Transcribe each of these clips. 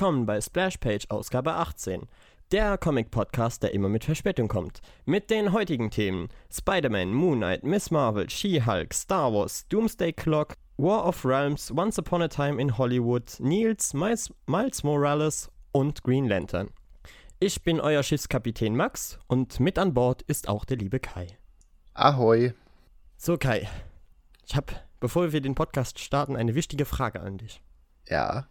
willkommen bei Splashpage Ausgabe 18. Der Comic-Podcast, der immer mit Verspätung kommt. Mit den heutigen Themen Spider-Man, Moon Knight, Miss Marvel, She-Hulk, Star Wars, Doomsday Clock, War of Realms, Once Upon a Time in Hollywood, Niels, Miles, Miles Morales und Green Lantern. Ich bin euer Schiffskapitän Max und mit an Bord ist auch der liebe Kai. Ahoi. So Kai, ich habe, bevor wir den Podcast starten, eine wichtige Frage an dich. Ja.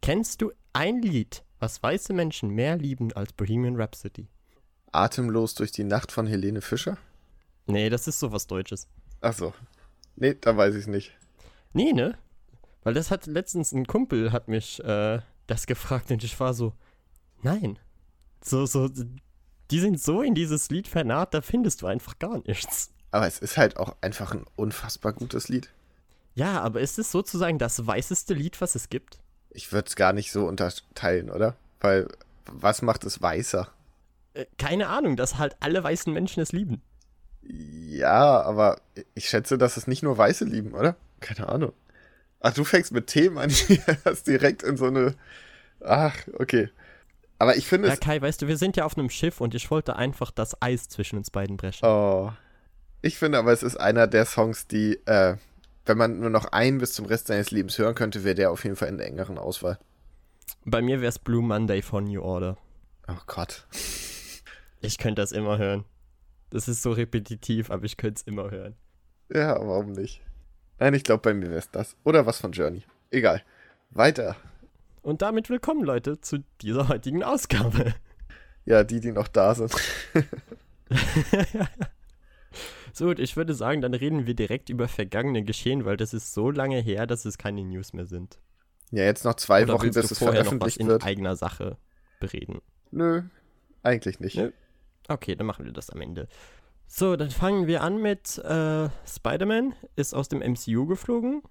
Kennst du ein Lied, was weiße Menschen mehr lieben als Bohemian Rhapsody? Atemlos durch die Nacht von Helene Fischer? Nee, das ist sowas Deutsches. Ach so. Nee, da weiß ich nicht. Nee, ne? Weil das hat letztens ein Kumpel hat mich äh, das gefragt und ich war so, nein. So, so, die sind so in dieses Lied vernarrt, da findest du einfach gar nichts. Aber es ist halt auch einfach ein unfassbar gutes Lied. Ja, aber ist es sozusagen das weißeste Lied, was es gibt? Ich würde es gar nicht so unterteilen, oder? Weil, was macht es weißer? Äh, keine Ahnung, dass halt alle weißen Menschen es lieben. Ja, aber ich schätze, dass es nicht nur Weiße lieben, oder? Keine Ahnung. Ach, du fängst mit Themen an, die hast direkt in so eine. Ach, okay. Aber ich finde Ja, es. Kai, weißt du, wir sind ja auf einem Schiff und ich wollte einfach das Eis zwischen uns beiden brechen. Oh. Ich finde aber, es ist einer der Songs, die, äh, wenn man nur noch einen bis zum Rest seines Lebens hören könnte, wäre der auf jeden Fall in der engeren Auswahl. Bei mir wäre es Blue Monday von New Order. Oh Gott. Ich könnte das immer hören. Das ist so repetitiv, aber ich könnte es immer hören. Ja, warum nicht? Nein, ich glaube, bei mir wäre es das. Oder was von Journey. Egal. Weiter. Und damit willkommen, Leute, zu dieser heutigen Ausgabe. Ja, die, die noch da sind. So, und ich würde sagen, dann reden wir direkt über vergangene Geschehen, weil das ist so lange her, dass es keine News mehr sind. Ja, jetzt noch zwei Oder Wochen, bis es vorher noch was veröffentlicht in wird. eigener Sache bereden? Nö, eigentlich nicht. Nö. Okay, dann machen wir das am Ende. So, dann fangen wir an mit äh, Spider-Man ist aus dem MCU geflogen,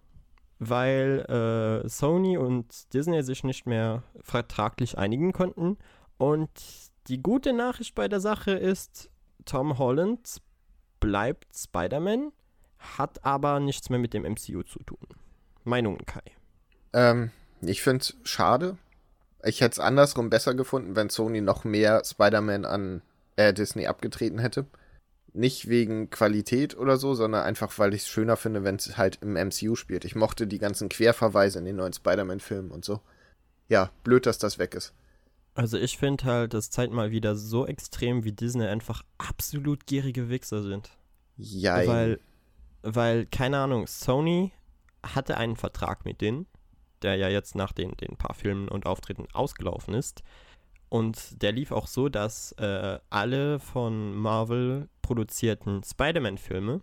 weil äh, Sony und Disney sich nicht mehr vertraglich einigen konnten. Und die gute Nachricht bei der Sache ist, Tom Holland bleibt Spider-Man, hat aber nichts mehr mit dem MCU zu tun. Meinungen, Kai. Ähm, ich finde es schade. Ich hätte es andersrum besser gefunden, wenn Sony noch mehr Spider-Man an äh, Disney abgetreten hätte. Nicht wegen Qualität oder so, sondern einfach, weil ich es schöner finde, wenn es halt im MCU spielt. Ich mochte die ganzen Querverweise in den neuen Spider-Man-Filmen und so. Ja, blöd, dass das weg ist. Also ich finde halt, das zeigt mal wieder so extrem, wie Disney einfach absolut gierige Wichser sind. Ja, Weil, weil, keine Ahnung, Sony hatte einen Vertrag mit denen, der ja jetzt nach den, den paar Filmen und Auftritten ausgelaufen ist. Und der lief auch so, dass äh, alle von Marvel produzierten Spider-Man-Filme,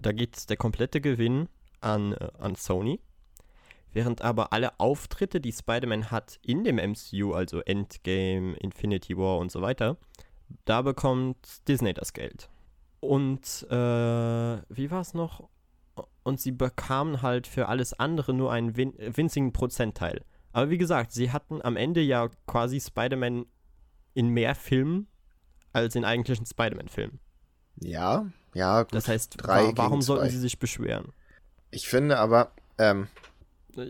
da geht der komplette Gewinn an, äh, an Sony. Während aber alle Auftritte, die Spider-Man hat in dem MCU, also Endgame, Infinity War und so weiter, da bekommt Disney das Geld. Und äh, wie war es noch? Und sie bekamen halt für alles andere nur einen win winzigen Prozentteil. Aber wie gesagt, sie hatten am Ende ja quasi Spider-Man in mehr Filmen als in eigentlichen Spider-Man-Filmen. ja, ja, gut. Das heißt, drei wa warum sollten sie sich beschweren? Ich finde aber, ähm, Äh,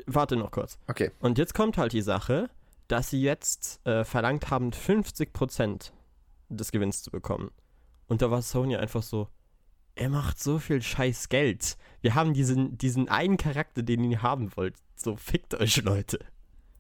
Warte noch kurz. okay. Und jetzt kommt halt die Sache, dass sie jetzt äh, verlangt haben, 50% des Gewinns zu bekommen. Und da war Sony einfach so, er macht so viel scheiß Geld. Wir haben diesen, diesen einen Charakter, den ihr haben wollt. So fickt euch, Leute.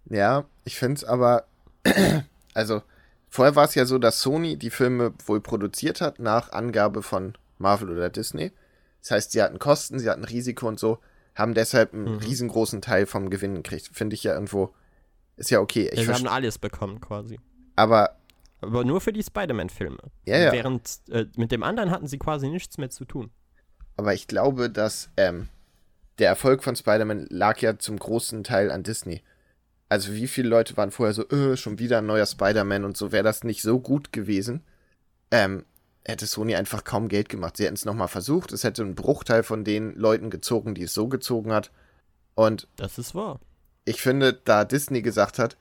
Ja, ich finde es aber, also vorher war es ja so, dass Sony die Filme wohl produziert hat nach Angabe von Marvel oder Disney. Das heißt, sie hatten Kosten, sie hatten Risiko und so, haben deshalb einen Mhm. riesengroßen Teil vom Gewinn gekriegt. Finde ich ja irgendwo, ist ja okay. Ich Ja, haben alles bekommen quasi. aber Aber nur für die Spider-Man-Filme. Ja, ja. Während äh, mit dem anderen hatten sie quasi nichts mehr zu tun. Aber ich glaube, dass ähm, der Erfolg von Spider-Man lag ja zum großen Teil an Disney. Also wie viele Leute waren vorher so, äh, schon wieder ein neuer Spider-Man und so, wäre das nicht so gut gewesen, ähm, hätte Sony einfach kaum Geld gemacht. Sie hätten es nochmal versucht, es hätte einen Bruchteil von den Leuten gezogen, die es so gezogen hat. Und Das ist wahr. ich finde, da Disney gesagt hat,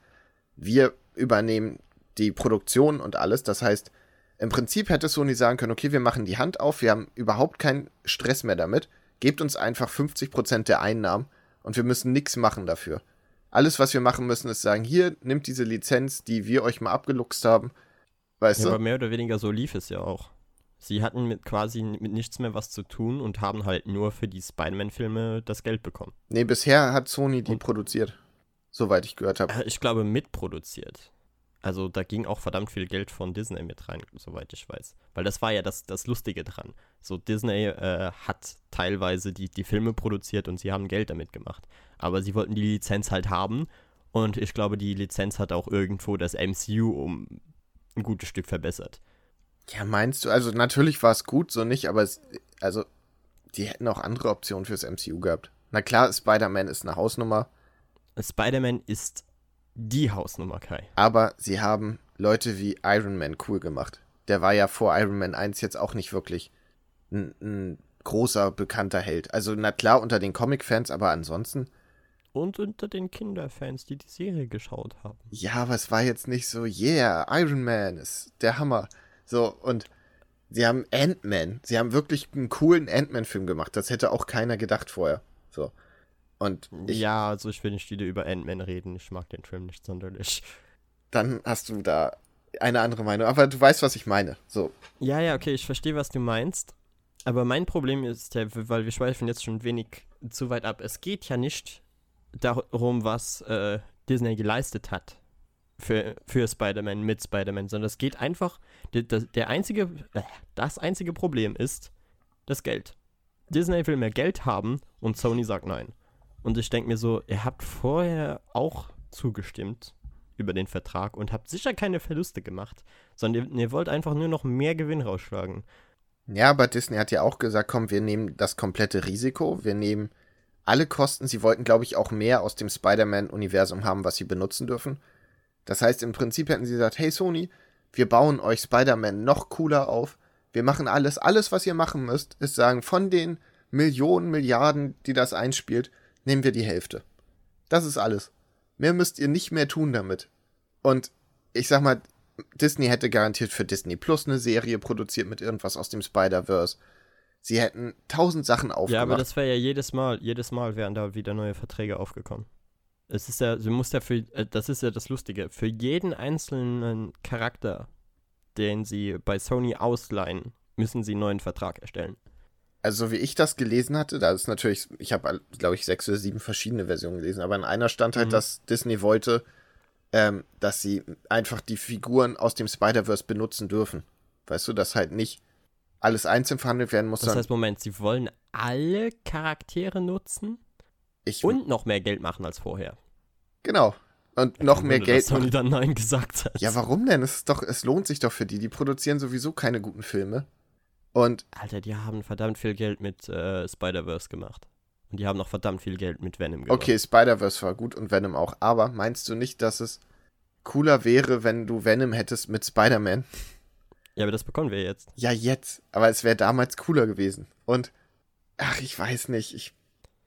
wir übernehmen die Produktion und alles, das heißt, im Prinzip hätte Sony sagen können, okay, wir machen die Hand auf, wir haben überhaupt keinen Stress mehr damit, gebt uns einfach 50% der Einnahmen und wir müssen nichts machen dafür. Alles, was wir machen müssen, ist sagen, hier, nimmt diese Lizenz, die wir euch mal abgeluchst haben. Weißt Ja, du? aber mehr oder weniger so lief es ja auch. Sie hatten mit quasi mit nichts mehr was zu tun und haben halt nur für die Spider-Man-Filme das Geld bekommen. Nee, bisher hat Sony die Und- produziert. Soweit ich gehört habe. Äh, Ich glaube, mitproduziert. Also da ging auch verdammt viel Geld von Disney mit rein, soweit ich weiß. Weil das war ja das, das Lustige dran. So, Disney äh, hat teilweise die, die Filme produziert und sie haben Geld damit gemacht. Aber sie wollten die Lizenz halt haben. Und ich glaube, die Lizenz hat auch irgendwo das MCU um ein gutes Stück verbessert. Ja, meinst du? Also natürlich war es gut, so nicht, aber es, also die hätten auch andere Optionen fürs MCU gehabt. Na klar, Spider-Man ist eine Hausnummer, Spider-Man ist die Hausnummer, Kai. aber sie haben Leute wie Iron Man cool gemacht. Der war ja vor Iron Man 1 jetzt auch nicht wirklich ein, ein großer, bekannter Held. Also na klar unter den Comic-Fans, aber ansonsten, Und unter den Kinderfans, die die Serie geschaut haben. ja, aber es war jetzt nicht so, yeah, Iron Man ist der Hammer. So, und sie haben Ant-Man, sie haben wirklich einen coolen Ant-Man-Film gemacht. Das hätte auch keiner gedacht vorher. So. Und ich, ja, also ich will nicht wieder über Ant-Man reden. Ich mag den Film nicht sonderlich. dann hast du da eine andere Meinung. Aber du weißt, was ich meine. So. Ja, ja, okay, ich verstehe, was du meinst. Aber mein Problem ist ja, weil wir schweifen jetzt schon wenig zu weit ab. Es geht ja nicht darum, was äh, Disney geleistet hat für, für Spider-Man, mit Spider-Man, sondern es geht einfach, der, der, einzige, äh, das einzige Problem ist das Geld. Disney will mehr Geld haben und Sony sagt nein. Und ich denke mir so, ihr habt vorher auch zugestimmt über den Vertrag und habt sicher keine Verluste gemacht, sondern ihr, ihr wollt einfach nur noch mehr Gewinn rausschlagen. Ja, aber Disney hat ja auch gesagt, komm, wir nehmen das komplette Risiko. Wir nehmen alle Kosten. Sie wollten, glaube ich, auch mehr aus dem Spider-Man-Universum haben, was sie benutzen dürfen. Das heißt, im Prinzip hätten sie gesagt, hey Sony, wir bauen euch Spider-Man noch cooler auf. Wir machen alles. Alles, was ihr machen müsst, ist sagen, von den Millionen, Milliarden, die das einspielt, nehmen wir die Hälfte. Das ist alles. Mehr müsst ihr nicht mehr tun damit. Und ich sag mal, Disney hätte garantiert für Disney Plus eine Serie produziert mit irgendwas aus dem Spider-Verse. Sie hätten tausend Sachen aufgemacht. Ja, aber das wäre ja jedes Mal, jedes Mal wären da wieder neue Verträge aufgekommen. Es ist ja, du musst ja für, äh, das ist ja das Lustige, für jeden einzelnen Charakter, den sie bei Sony ausleihen, müssen sie einen neuen Vertrag erstellen. also so wie ich das gelesen hatte, da ist natürlich, ich habe, glaube ich, sechs oder sieben verschiedene Versionen gelesen, aber in einer stand halt, Mhm. dass Disney wollte, ähm, dass sie einfach die Figuren aus dem Spider-Verse benutzen dürfen. Weißt du, dass halt nicht alles einzeln verhandelt werden muss, Das heißt, Moment, sie wollen alle Charaktere nutzen ich, und noch mehr Geld machen als vorher. genau. Und noch Kein mehr Geld Sony dann Nein gesagt hat. Ja, warum denn? Es ist doch, es lohnt sich doch für die. Die produzieren sowieso keine guten Filme. Und Alter, die haben verdammt viel Geld mit äh, Spider-Verse gemacht. Und die haben noch verdammt viel Geld mit Venom gemacht. Okay, Spider-Verse war gut und Venom auch. Aber meinst du nicht, dass es cooler wäre, wenn du Venom hättest mit Spider-Man? Ja, aber das bekommen wir jetzt. Ja, jetzt. Aber es wäre damals cooler gewesen. Und, ach, ich weiß nicht. Ich,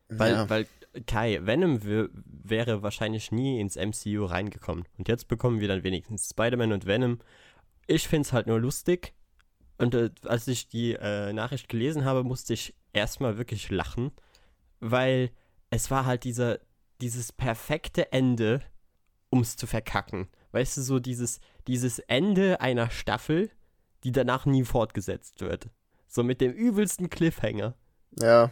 Weil, ja. weil Kai, Venom wär- wäre wahrscheinlich nie ins MCU reingekommen. Und jetzt bekommen wir dann wenigstens Spider-Man und Venom. Ich finde es halt nur lustig. Und äh, als ich die äh, Nachricht gelesen habe, musste ich erstmal wirklich lachen. Weil es war halt dieser, dieses perfekte Ende, um es zu verkacken. Weißt du, so dieses, dieses Ende einer Staffel, die danach nie fortgesetzt wird. So mit dem übelsten Cliffhanger. ja.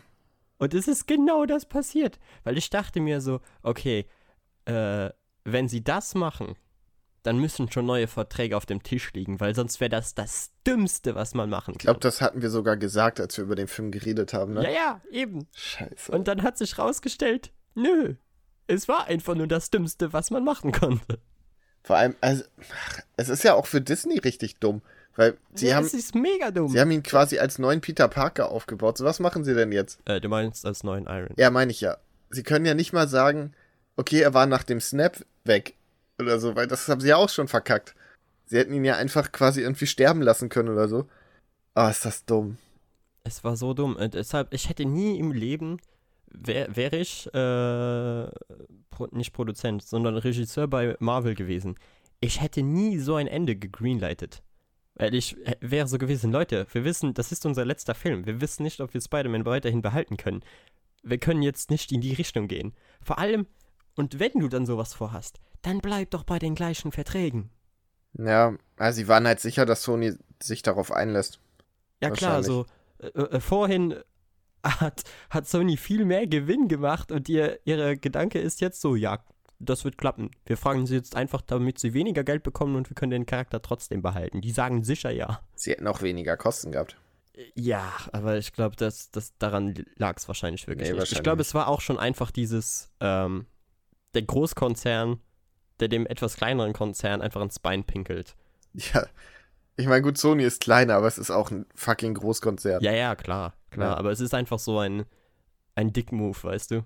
Und es ist genau das passiert. Weil ich dachte mir so, okay, äh, wenn sie das machen, dann müssen schon neue Verträge auf dem Tisch liegen, weil sonst wäre das das Dümmste, was man machen Ich glaube, kann. das hatten wir sogar gesagt, als wir über den Film geredet haben, ne? Ja, ja, eben. Scheiße. Und dann hat sich rausgestellt, nö, es war einfach nur das Dümmste, was man machen konnte. Vor allem, also, es ist ja auch für Disney richtig dumm. Weil sie, ja, haben, es ist mega dumm. sie haben ihn quasi als neuen Peter Parker aufgebaut. So, was machen sie denn jetzt? Äh, du meinst als neuen Iron. Ja, meine ich ja. Sie können ja nicht mal sagen, okay, er war nach dem Snap weg oder so, weil das haben sie ja auch schon verkackt. Sie hätten ihn ja einfach quasi irgendwie sterben lassen können oder so. Ah, ist das dumm. Es war so dumm. Und deshalb, ich hätte nie im Leben, wäre wär ich äh, Pro, nicht Produzent, sondern Regisseur bei Marvel gewesen. Ich hätte nie so ein Ende gegreenlightet. Weil ich äh, wäre so gewesen, Leute, wir wissen, das ist unser letzter Film. Wir wissen nicht, ob wir Spider-Man weiterhin behalten können. Wir können jetzt nicht in die Richtung gehen. Vor allem, Und wenn du dann sowas vorhast, dann bleib doch bei den gleichen Verträgen. Ja, also sie waren halt sicher, dass Sony sich darauf einlässt. Ja klar, so äh, äh, vorhin hat, hat Sony viel mehr Gewinn gemacht und ihr ihre Gedanke ist jetzt so, ja, das wird klappen. Wir fragen sie jetzt einfach, damit sie weniger Geld bekommen und wir können den Charakter trotzdem behalten. Die sagen sicher ja. Sie hätten auch weniger Kosten gehabt. Ja, aber ich glaube, das, das, daran lag es wahrscheinlich wirklich nee, nicht. Wahrscheinlich ich glaube, es war auch schon einfach dieses, ähm, der Großkonzern, der dem etwas kleineren Konzern einfach ins Bein pinkelt. Ja, ich meine, gut, Sony ist kleiner, aber es ist auch ein fucking Großkonzern. Ja, ja, klar, klar. Ja. Aber es ist einfach so ein, ein Dick-Move, weißt du?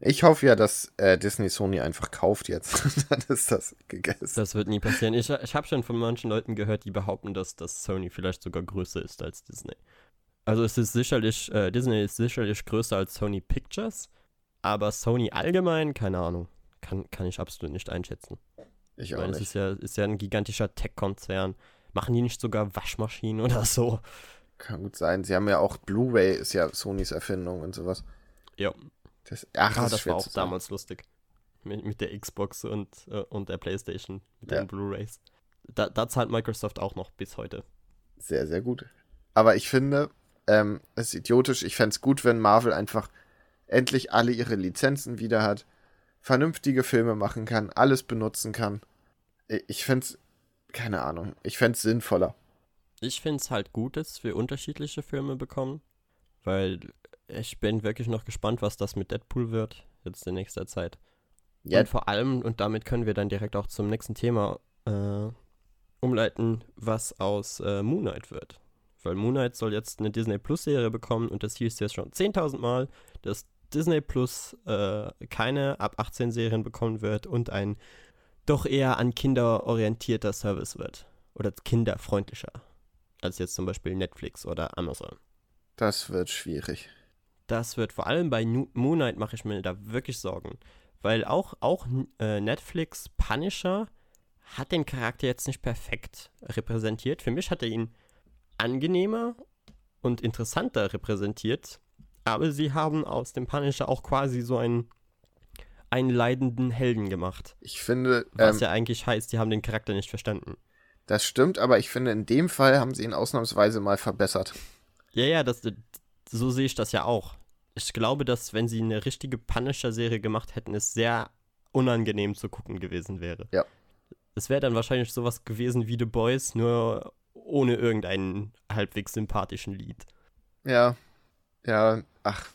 Ich hoffe ja, dass äh, Disney Sony einfach kauft jetzt. Dann ist das gegessen. Das wird nie passieren. Ich, ich habe schon von manchen Leuten gehört, die behaupten, dass, dass Sony vielleicht sogar größer ist als Disney. Also es ist sicherlich, äh, Disney ist sicherlich größer als Sony Pictures, aber Sony allgemein, keine Ahnung. Kann, kann ich absolut nicht einschätzen. Ich auch Weil nicht. Es ist ja, ist ja ein gigantischer Tech-Konzern. Machen die nicht sogar Waschmaschinen oder so? Kann gut sein. Sie haben ja auch Blu-ray, ist ja Sonys Erfindung und sowas. Ja, das, ach, ah, das, das war auch damals lustig. Mit, mit, der Xbox und, äh, und der Playstation, mit ja. den Blu-Rays. Da, da, zahlt Microsoft auch noch bis heute. Sehr, sehr gut. Aber ich finde, ähm, es ist idiotisch. Ich fände es gut, wenn Marvel einfach endlich alle ihre Lizenzen wieder hat, vernünftige Filme machen kann, alles benutzen kann. Ich fände es, keine Ahnung, ich fände es sinnvoller. Ich finde es halt gut, dass wir unterschiedliche Filme bekommen, weil ich bin wirklich noch gespannt, was das mit Deadpool wird, jetzt in nächster Zeit. Ja. Und vor allem, und damit können wir dann direkt auch zum nächsten Thema äh, umleiten, was aus äh, Moon Knight wird. Weil Moon Knight soll jetzt eine Disney Plus Serie bekommen und das hieß jetzt schon 10.000 Mal, dass Disney Plus äh, keine ab 18 Serien bekommen wird und ein doch eher an Kinder orientierter Service wird. Oder kinderfreundlicher. Als jetzt zum Beispiel Netflix oder Amazon. Das wird schwierig das wird vor allem bei Moon Knight mache ich mir da wirklich Sorgen. Weil auch, auch äh, Netflix Punisher hat den Charakter jetzt nicht perfekt repräsentiert. Für mich hat er ihn angenehmer und interessanter repräsentiert. Aber sie haben aus dem Punisher auch quasi so einen, einen leidenden Helden gemacht. Ich finde. Was ähm, ja eigentlich heißt, die haben den Charakter nicht verstanden. Das stimmt, aber ich finde, in dem Fall haben sie ihn ausnahmsweise mal verbessert. Ja, ja, das, so sehe ich das ja auch. Ich glaube, dass wenn sie eine richtige Punisher-Serie gemacht hätten, es sehr unangenehm zu gucken gewesen wäre. Ja. Es wäre dann wahrscheinlich sowas gewesen wie The Boys, nur ohne irgendeinen halbwegs sympathischen Lied. Ja. Ja, ach.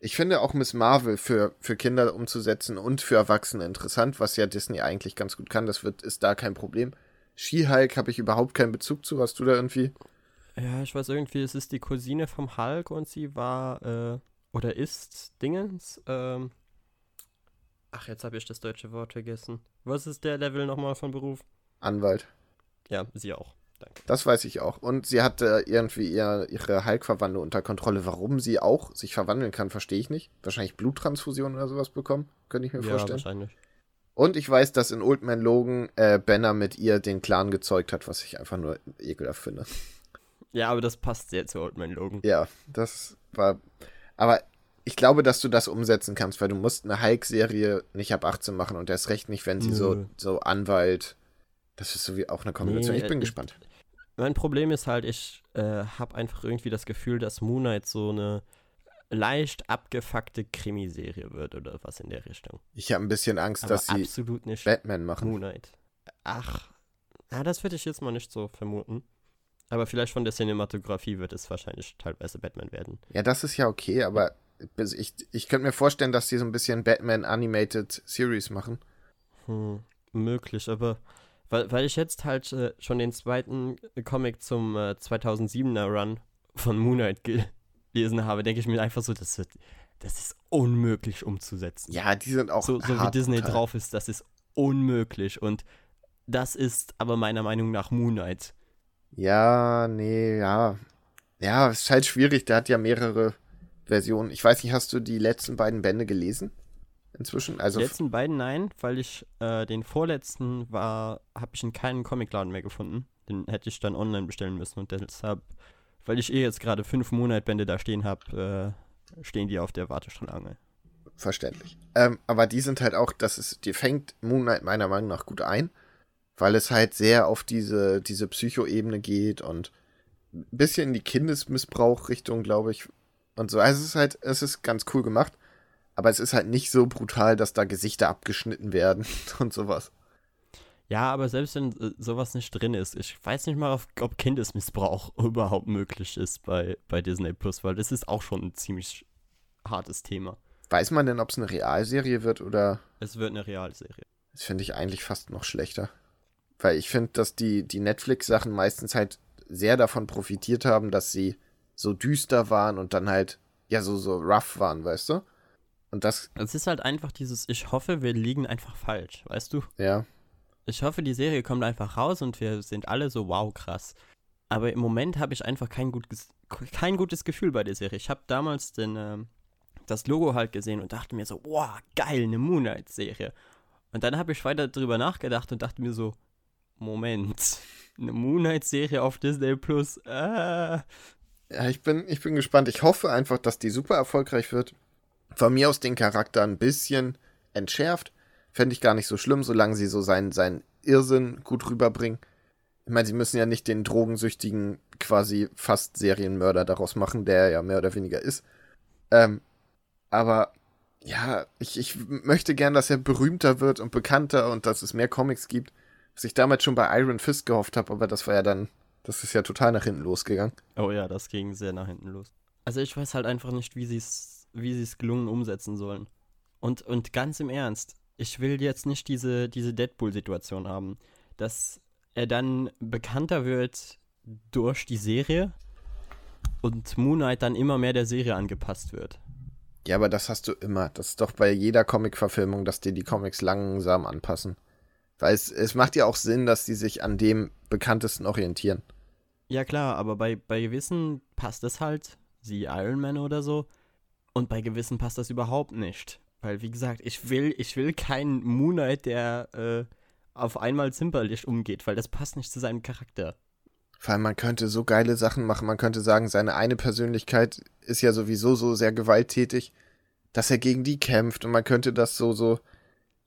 Ich finde auch Miss Marvel für, für Kinder umzusetzen und für Erwachsene interessant, was ja Disney eigentlich ganz gut kann. Das wird, ist da kein Problem. She-Hulk habe ich überhaupt keinen Bezug zu. Hast du da irgendwie? Ja, ich weiß irgendwie, es ist die Cousine vom Hulk und sie war äh, oder ist Dingens. Ähm, ach, jetzt habe ich das deutsche Wort vergessen. Was ist der Level nochmal von Beruf? Anwalt. Ja, sie auch. Danke. Das weiß ich auch. Und sie hatte irgendwie ihr, ihre Hulk-Verwandlung unter Kontrolle. Warum sie auch sich verwandeln kann, verstehe ich nicht. Wahrscheinlich Bluttransfusion oder sowas bekommen, könnte ich mir ja, vorstellen. wahrscheinlich. Und ich weiß, dass in Old Man Logan äh, Banner mit ihr den Clan gezeugt hat, was ich einfach nur ekelhaft finde. Ja, aber das passt sehr zu Old Man Logan. Ja, das war. Aber ich glaube, dass du das umsetzen kannst, weil du musst eine Hulk-Serie nicht ab 18 machen und erst recht nicht, wenn sie so, so Anwalt. Das ist so wie auch eine Kombination. Nee, ich bin äh, gespannt. Mein Problem ist halt, ich äh, habe einfach irgendwie das Gefühl, dass Moon Knight so eine leicht abgefuckte Krimiserie wird oder was in der Richtung. Ich habe ein bisschen Angst, Aber dass sie absolut nicht Batman machen. Moon Knight. Ach, na, das würde ich jetzt mal nicht so vermuten. Aber vielleicht von der Cinematografie wird es wahrscheinlich teilweise Batman werden. Ja, das ist ja okay, aber ich, ich könnte mir vorstellen, dass die so ein bisschen Batman Animated Series machen. Hm, möglich, aber weil, weil ich jetzt halt äh, schon den zweiten Comic zum äh, 2007er Run von Moon Knight gelesen habe, denke ich mir einfach so, das wird, das ist unmöglich umzusetzen. Ja, die sind auch so, so wie Disney drauf ist, das ist unmöglich und das ist aber meiner Meinung nach Moon Knight. Ja, nee, ja. Ja, es ist halt schwierig, der hat ja mehrere Versionen. Ich weiß nicht, hast du die letzten beiden Bände gelesen? Inzwischen? Also die letzten beiden nein, weil ich äh, den vorletzten war, habe ich in keinem Comicladen mehr gefunden. Den hätte ich dann online bestellen müssen und deshalb, weil ich eh jetzt gerade fünf Monatbände da stehen habe, äh, stehen die auf der Warteschlange. verständlich. Ähm, aber die sind halt auch, das ist, die fängt Moonlight meiner Meinung nach gut ein, weil es halt sehr auf diese, diese Psycho-Ebene geht und ein bisschen in die Kindesmissbrauch-Richtung, glaube ich. Und so. Also es ist halt, es ist ganz cool gemacht, aber es ist halt nicht so brutal, dass da Gesichter abgeschnitten werden und sowas. Ja, aber selbst wenn äh, sowas nicht drin ist, ich weiß nicht mal, ob Kindesmissbrauch überhaupt möglich ist bei, bei Disney Plus, weil das ist auch schon ein ziemlich hartes Thema. Weiß man denn, ob es eine Realserie wird oder? Es wird eine Realserie. Das finde ich eigentlich fast noch schlechter. Weil ich finde, dass die, die Netflix-Sachen meistens halt sehr davon profitiert haben, dass sie so düster waren und dann halt, ja, so, so rough waren, weißt du? Und das. Es ist halt einfach dieses, ich hoffe, wir liegen einfach falsch, weißt du? Ja. Ich hoffe, die Serie kommt einfach raus und wir sind alle so wow krass. Aber im Moment habe ich einfach kein gutes, kein gutes Gefühl bei der Serie. Ich habe damals den, äh, das Logo halt gesehen und dachte mir so, wow, geil, eine Moonlight-Serie. Und dann habe ich weiter drüber nachgedacht und dachte mir so, Moment, eine Moonlight-Serie auf Disney Plus. Äh. Ja, ich bin, ich bin gespannt. Ich hoffe einfach, dass die super erfolgreich wird. Von mir aus den Charakter ein bisschen entschärft. Fände ich gar nicht so schlimm, solange sie so seinen, seinen Irrsinn gut rüberbringen. Ich meine, sie müssen ja nicht den drogensüchtigen, quasi fast Serienmörder daraus machen, der ja mehr oder weniger ist. Ähm, aber ja, ich, ich möchte gern, dass er berühmter wird und bekannter und dass es mehr Comics gibt. Was ich damals schon bei Iron Fist gehofft habe, aber das war ja dann, das ist ja total nach hinten losgegangen. Oh ja, das ging sehr nach hinten los. Also ich weiß halt einfach nicht, wie sie es wie sie es gelungen umsetzen sollen. Und, und ganz im Ernst, ich will jetzt nicht diese, diese Deadpool-Situation haben, dass er dann bekannter wird durch die Serie und Moon Knight dann immer mehr der Serie angepasst wird. Ja, aber das hast du immer. Das ist doch bei jeder Comic-Verfilmung, dass dir die Comics langsam anpassen. Weil es, es macht ja auch Sinn, dass die sich an dem Bekanntesten orientieren. Ja, klar, aber bei, bei gewissen passt es halt, sie Iron Man oder so. Und bei gewissen passt das überhaupt nicht. Weil, wie gesagt, ich will, ich will keinen Moonlight, der äh, auf einmal zimperlich umgeht, weil das passt nicht zu seinem Charakter. Vor allem, man könnte so geile Sachen machen. Man könnte sagen, seine eine Persönlichkeit ist ja sowieso so sehr gewalttätig, dass er gegen die kämpft und man könnte das so, so,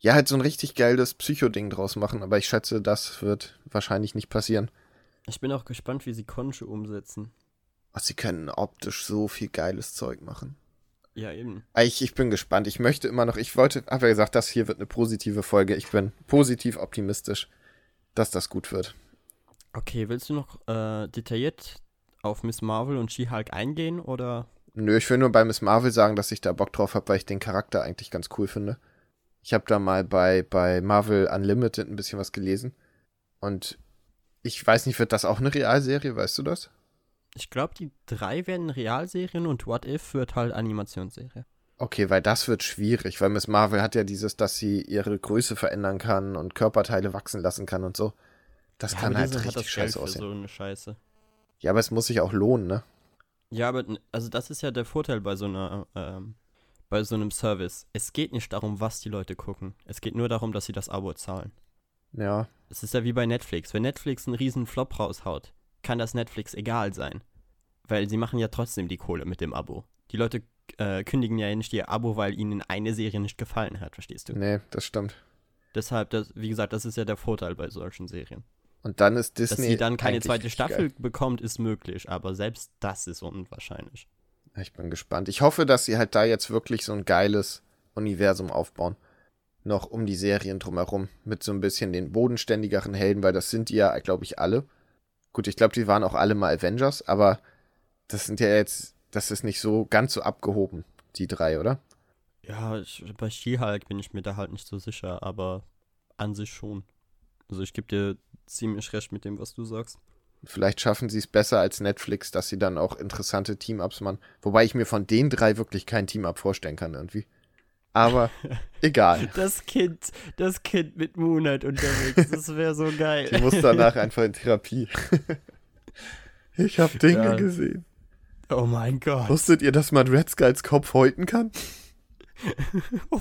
ja, halt so ein richtig geiles Psycho-Ding draus machen. Aber ich schätze, das wird wahrscheinlich nicht passieren. Ich bin auch gespannt, wie sie Conche umsetzen. Ach, sie können optisch so viel geiles Zeug machen. Ja, eben. Ich, ich bin gespannt. Ich möchte immer noch, ich wollte, habe ja gesagt, das hier wird eine positive Folge. Ich bin positiv optimistisch, dass das gut wird. Okay, willst du noch äh, detailliert auf Miss Marvel und She-Hulk eingehen oder? Nö, ich will nur bei Miss Marvel sagen, dass ich da Bock drauf habe, weil ich den Charakter eigentlich ganz cool finde. Ich habe da mal bei, bei Marvel Unlimited ein bisschen was gelesen. Und ich weiß nicht, wird das auch eine Realserie, weißt du das? Ich glaube, die drei werden Realserien und What If wird halt Animationsserie. Okay, weil das wird schwierig, weil Miss Marvel hat ja dieses, dass sie ihre Größe verändern kann und Körperteile wachsen lassen kann und so. Das Ja, kann halt richtig hat das scheiße aussehen. so eine Scheiße. Ja, aber es muss sich auch lohnen, ne? Ja, aber also das ist ja der Vorteil bei so einer ähm, bei so einem Service. Es geht nicht darum, was die Leute gucken. Es geht nur darum, dass sie das Abo zahlen. Ja. Es ist ja wie bei Netflix. Wenn Netflix einen riesen Flop raushaut, kann das Netflix egal sein. Weil sie machen ja trotzdem die Kohle mit dem Abo. Die Leute äh, kündigen ja nicht ihr Abo, weil ihnen eine Serie nicht gefallen hat, verstehst du? Nee, das stimmt. Deshalb, das, wie gesagt, das ist ja der Vorteil bei solchen Serien. Und dann ist Dass Disney. sie dann keine zweite Staffel geil. bekommt, ist möglich, aber selbst das ist unwahrscheinlich. Ich bin gespannt. Ich hoffe, dass sie halt da jetzt wirklich so ein geiles Universum aufbauen. Noch um die Serien drumherum. Mit so ein bisschen den bodenständigeren Helden, weil das sind die ja, glaube ich, alle. Gut, ich glaube, die waren auch alle mal Avengers, aber das sind ja jetzt, das ist nicht so ganz so abgehoben, die drei, oder? Ja, ich, bei She-Hulk bin ich mir da halt nicht so sicher, aber an sich schon. Also ich gebe dir ziemlich recht mit dem, was du sagst. Vielleicht schaffen sie es besser als Netflix, dass sie dann auch interessante Team-Ups machen. Wobei ich mir von den drei wirklich kein Team-Up vorstellen kann irgendwie. Aber egal. Das Kind, das Kind mit Moonlight unterwegs, das wäre so geil. Die muss danach einfach in Therapie. Ich habe Dinge Ja. gesehen. Oh mein Gott. Wusstet ihr, dass man Red Skulls Kopf häuten kann?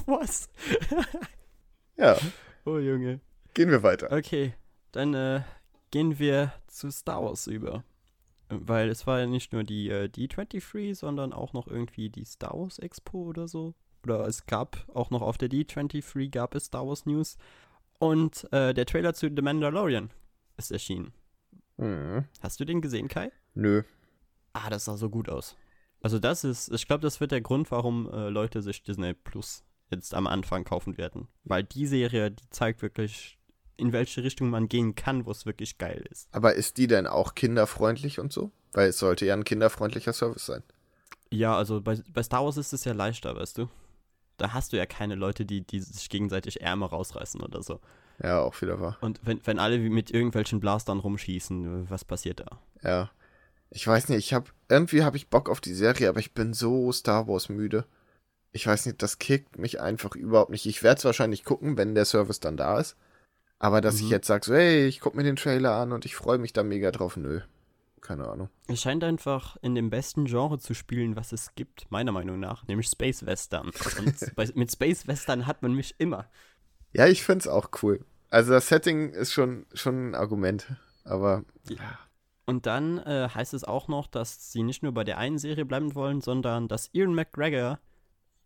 Was? Ja, Oh Junge. gehen wir weiter. Okay, dann äh, gehen wir zu Star Wars über. Weil es war ja nicht nur die äh, D23, sondern auch noch irgendwie die Star Wars Expo oder so. oder es gab auch noch auf der D23 gab es Star Wars News. Und äh, der Trailer zu The Mandalorian ist erschienen. Mhm. Hast du den gesehen, Kai? Nö. Ah, das sah so gut aus. Also das ist, ich glaube, das wird der Grund, warum äh, Leute sich Disney Plus jetzt am Anfang kaufen werden. Weil die Serie, die zeigt wirklich, in welche Richtung man gehen kann, wo es wirklich geil ist. Aber ist die denn auch kinderfreundlich und so? Weil es sollte ja ein kinderfreundlicher Service sein. Ja, also bei, bei Star Wars ist es ja leichter, weißt du? Da hast du ja keine Leute, die, die sich gegenseitig Ärmel rausreißen oder so. Ja, auch wieder wahr. Und wenn, wenn alle mit irgendwelchen Blastern rumschießen, was passiert da? Ja. Ich weiß nicht, ich habe irgendwie habe ich Bock auf die Serie, aber ich bin so Star Wars müde. Ich weiß nicht, das kickt mich einfach überhaupt nicht. Ich werde es wahrscheinlich gucken, wenn der Service dann da ist. Aber dass Mhm. ich jetzt sage, so, hey, ich gucke mir den Trailer an und ich freue mich da mega drauf, nö. Keine Ahnung. Es scheint einfach in dem besten Genre zu spielen, was es gibt, meiner Meinung nach, nämlich Space Western. Und bei, mit Space Western hat man mich immer. Ja, ich find's auch cool. Also das Setting ist schon, schon ein Argument. Aber ja. Und dann äh, heißt es auch noch, dass sie nicht nur bei der einen Serie bleiben wollen, sondern dass Ian McGregor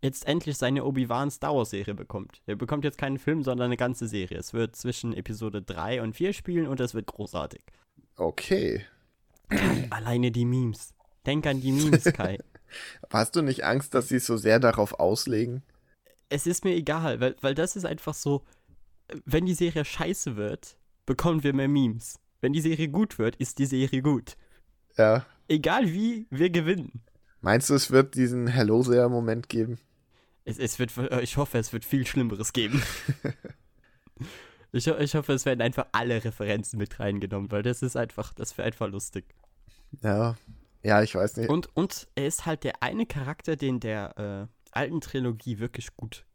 jetzt endlich seine Obi-Wan Star Wars Serie bekommt. Er bekommt jetzt keinen Film, sondern eine ganze Serie. Es wird zwischen Episode 3 und 4 spielen und es wird großartig. okay. Alleine die Memes. Denk an die Memes, Kai. Hast du nicht Angst, dass sie es so sehr darauf auslegen? es ist mir egal, weil, weil das ist einfach so, wenn die Serie scheiße wird, bekommen wir mehr Memes. Wenn die Serie gut wird, ist die Serie gut. Ja. Egal wie, wir gewinnen. Meinst du, es wird diesen Hello sehr Moment geben? Es, es wird, äh, ich hoffe, es wird viel Schlimmeres geben. ich, ich hoffe, es werden einfach alle Referenzen mit reingenommen, weil das ist einfach, das wäre einfach lustig. Ja. Ja, ich weiß nicht. Und, und er ist halt der eine Charakter, den der äh, alten Trilogie wirklich gut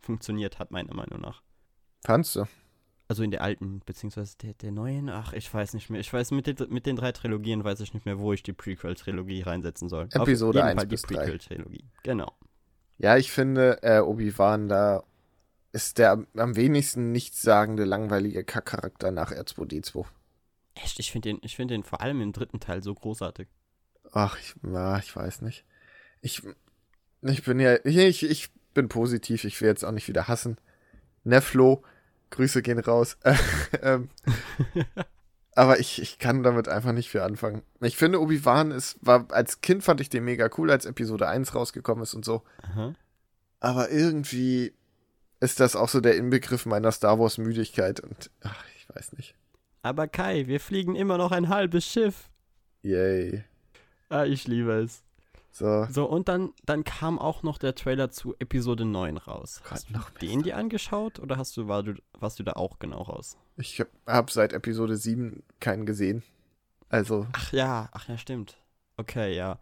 funktioniert hat, meiner Meinung nach. Fandst du? Also in der alten, beziehungsweise der, der neuen, ach, ich weiß nicht mehr. Ich weiß, mit den, mit den drei Trilogien weiß ich nicht mehr, wo ich die Prequel-Trilogie reinsetzen soll. Episode jeden 1 Fall bis die 3. Prequel-Trilogie. Genau. Ja, ich finde, äh, Obi-Wan da ist der am- wenigsten nichtssagende, langweilige Kackcharakter nach R2D2. Echt, ich finde den, ich find den vor allem im dritten Teil so großartig. Ach, ich, ja, ich weiß nicht. Ich, ich bin ja, ich, ich bin positiv, ich will jetzt auch nicht wieder hassen. Neflo, Grüße gehen raus. ähm, aber ich, ich kann damit einfach nicht viel anfangen. Ich finde, Obi-Wan ist, war, als Kind fand ich den mega cool, als Episode 1 rausgekommen ist und so. Aha. Aber irgendwie ist das auch so der Inbegriff meiner Star Wars Müdigkeit und ach, ich weiß nicht. Aber Kai, wir fliegen immer noch ein halbes Schiff. Yay. Ah, ich liebe es. So, So, und dann, dann kam auch noch der Trailer zu Episode 9 raus. Gott, Hast du noch den dir angeschaut oder hast du, war du, warst du da auch genau raus? ich habe hab seit Episode 7 keinen gesehen. Also, Ach ja, ach ja, stimmt. Okay, ja.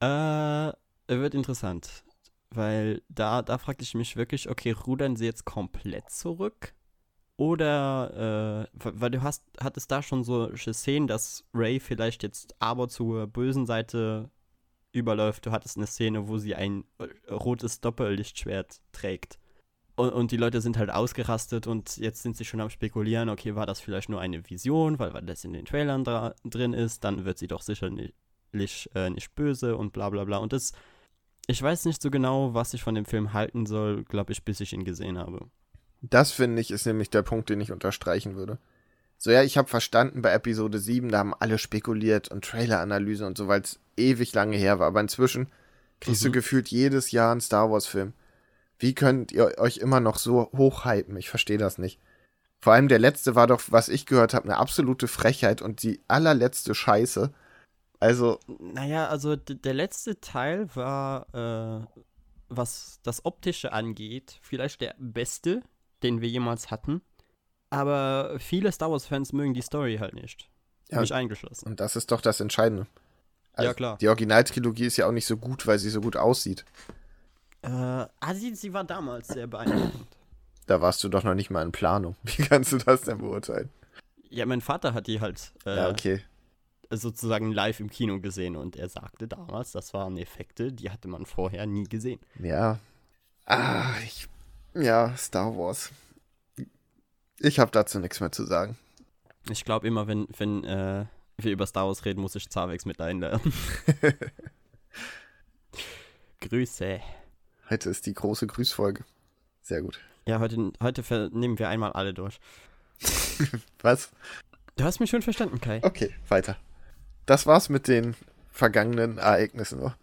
Äh, wird interessant. Weil da, da fragte ich mich wirklich, okay, rudern sie jetzt komplett zurück? Oder, äh, weil du hast, hattest da schon so Szenen, dass Ray vielleicht jetzt aber zur bösen Seite überläuft. Du hattest eine Szene, wo sie ein äh, rotes Doppellichtschwert trägt. Und, und die Leute sind halt ausgerastet und jetzt sind sie schon am spekulieren, okay, war das vielleicht nur eine Vision, weil, weil das in den Trailern dra drin ist, dann wird sie doch sicherlich äh, nicht böse und bla bla bla. Und das, ich weiß nicht so genau, was ich von dem Film halten soll, glaube ich, bis ich ihn gesehen habe. das finde ich ist nämlich der Punkt, den ich unterstreichen würde. So, ja, ich habe verstanden, bei Episode 7, da haben alle spekuliert und Traileranalyse und so, weil es ewig lange her war. Aber inzwischen kriegst du Mhm. gefühlt jedes Jahr einen Star Wars-Film. Wie könnt ihr euch immer noch so hochhypen? Ich verstehe das nicht. Vor allem der letzte war doch, was ich gehört habe, eine absolute Frechheit und die allerletzte Scheiße. Also, Naja, also der letzte Teil war, äh, was das Optische angeht, vielleicht der beste, den wir jemals hatten. Aber viele Star Wars-Fans mögen die Story halt nicht. Ja. Mich eingeschlossen. und das ist doch das Entscheidende. Also, Ja, klar. Die Originaltrilogie ist ja auch nicht so gut, weil sie so gut aussieht. Äh, sie, sie war damals sehr beeindruckend. Da warst du doch noch nicht mal in Planung. Wie kannst du das denn beurteilen? ja, mein Vater hat die halt äh, ja, okay. sozusagen live im Kino gesehen und er sagte damals, das waren Effekte, die hatte man vorher nie gesehen. Ja. Ah, ich. Ja, Star Wars. Ich habe dazu nichts mehr zu sagen. Ich glaube immer, wenn, wenn äh, wir über Star Wars reden, muss ich Zavex mit einladen. Grüße. Heute ist die große Grüßfolge. Sehr gut. Ja, heute, heute nehmen wir einmal alle durch. Was? Du hast mich schon verstanden, Kai. Okay, weiter. Das war's mit den vergangenen Ereignissen, oder?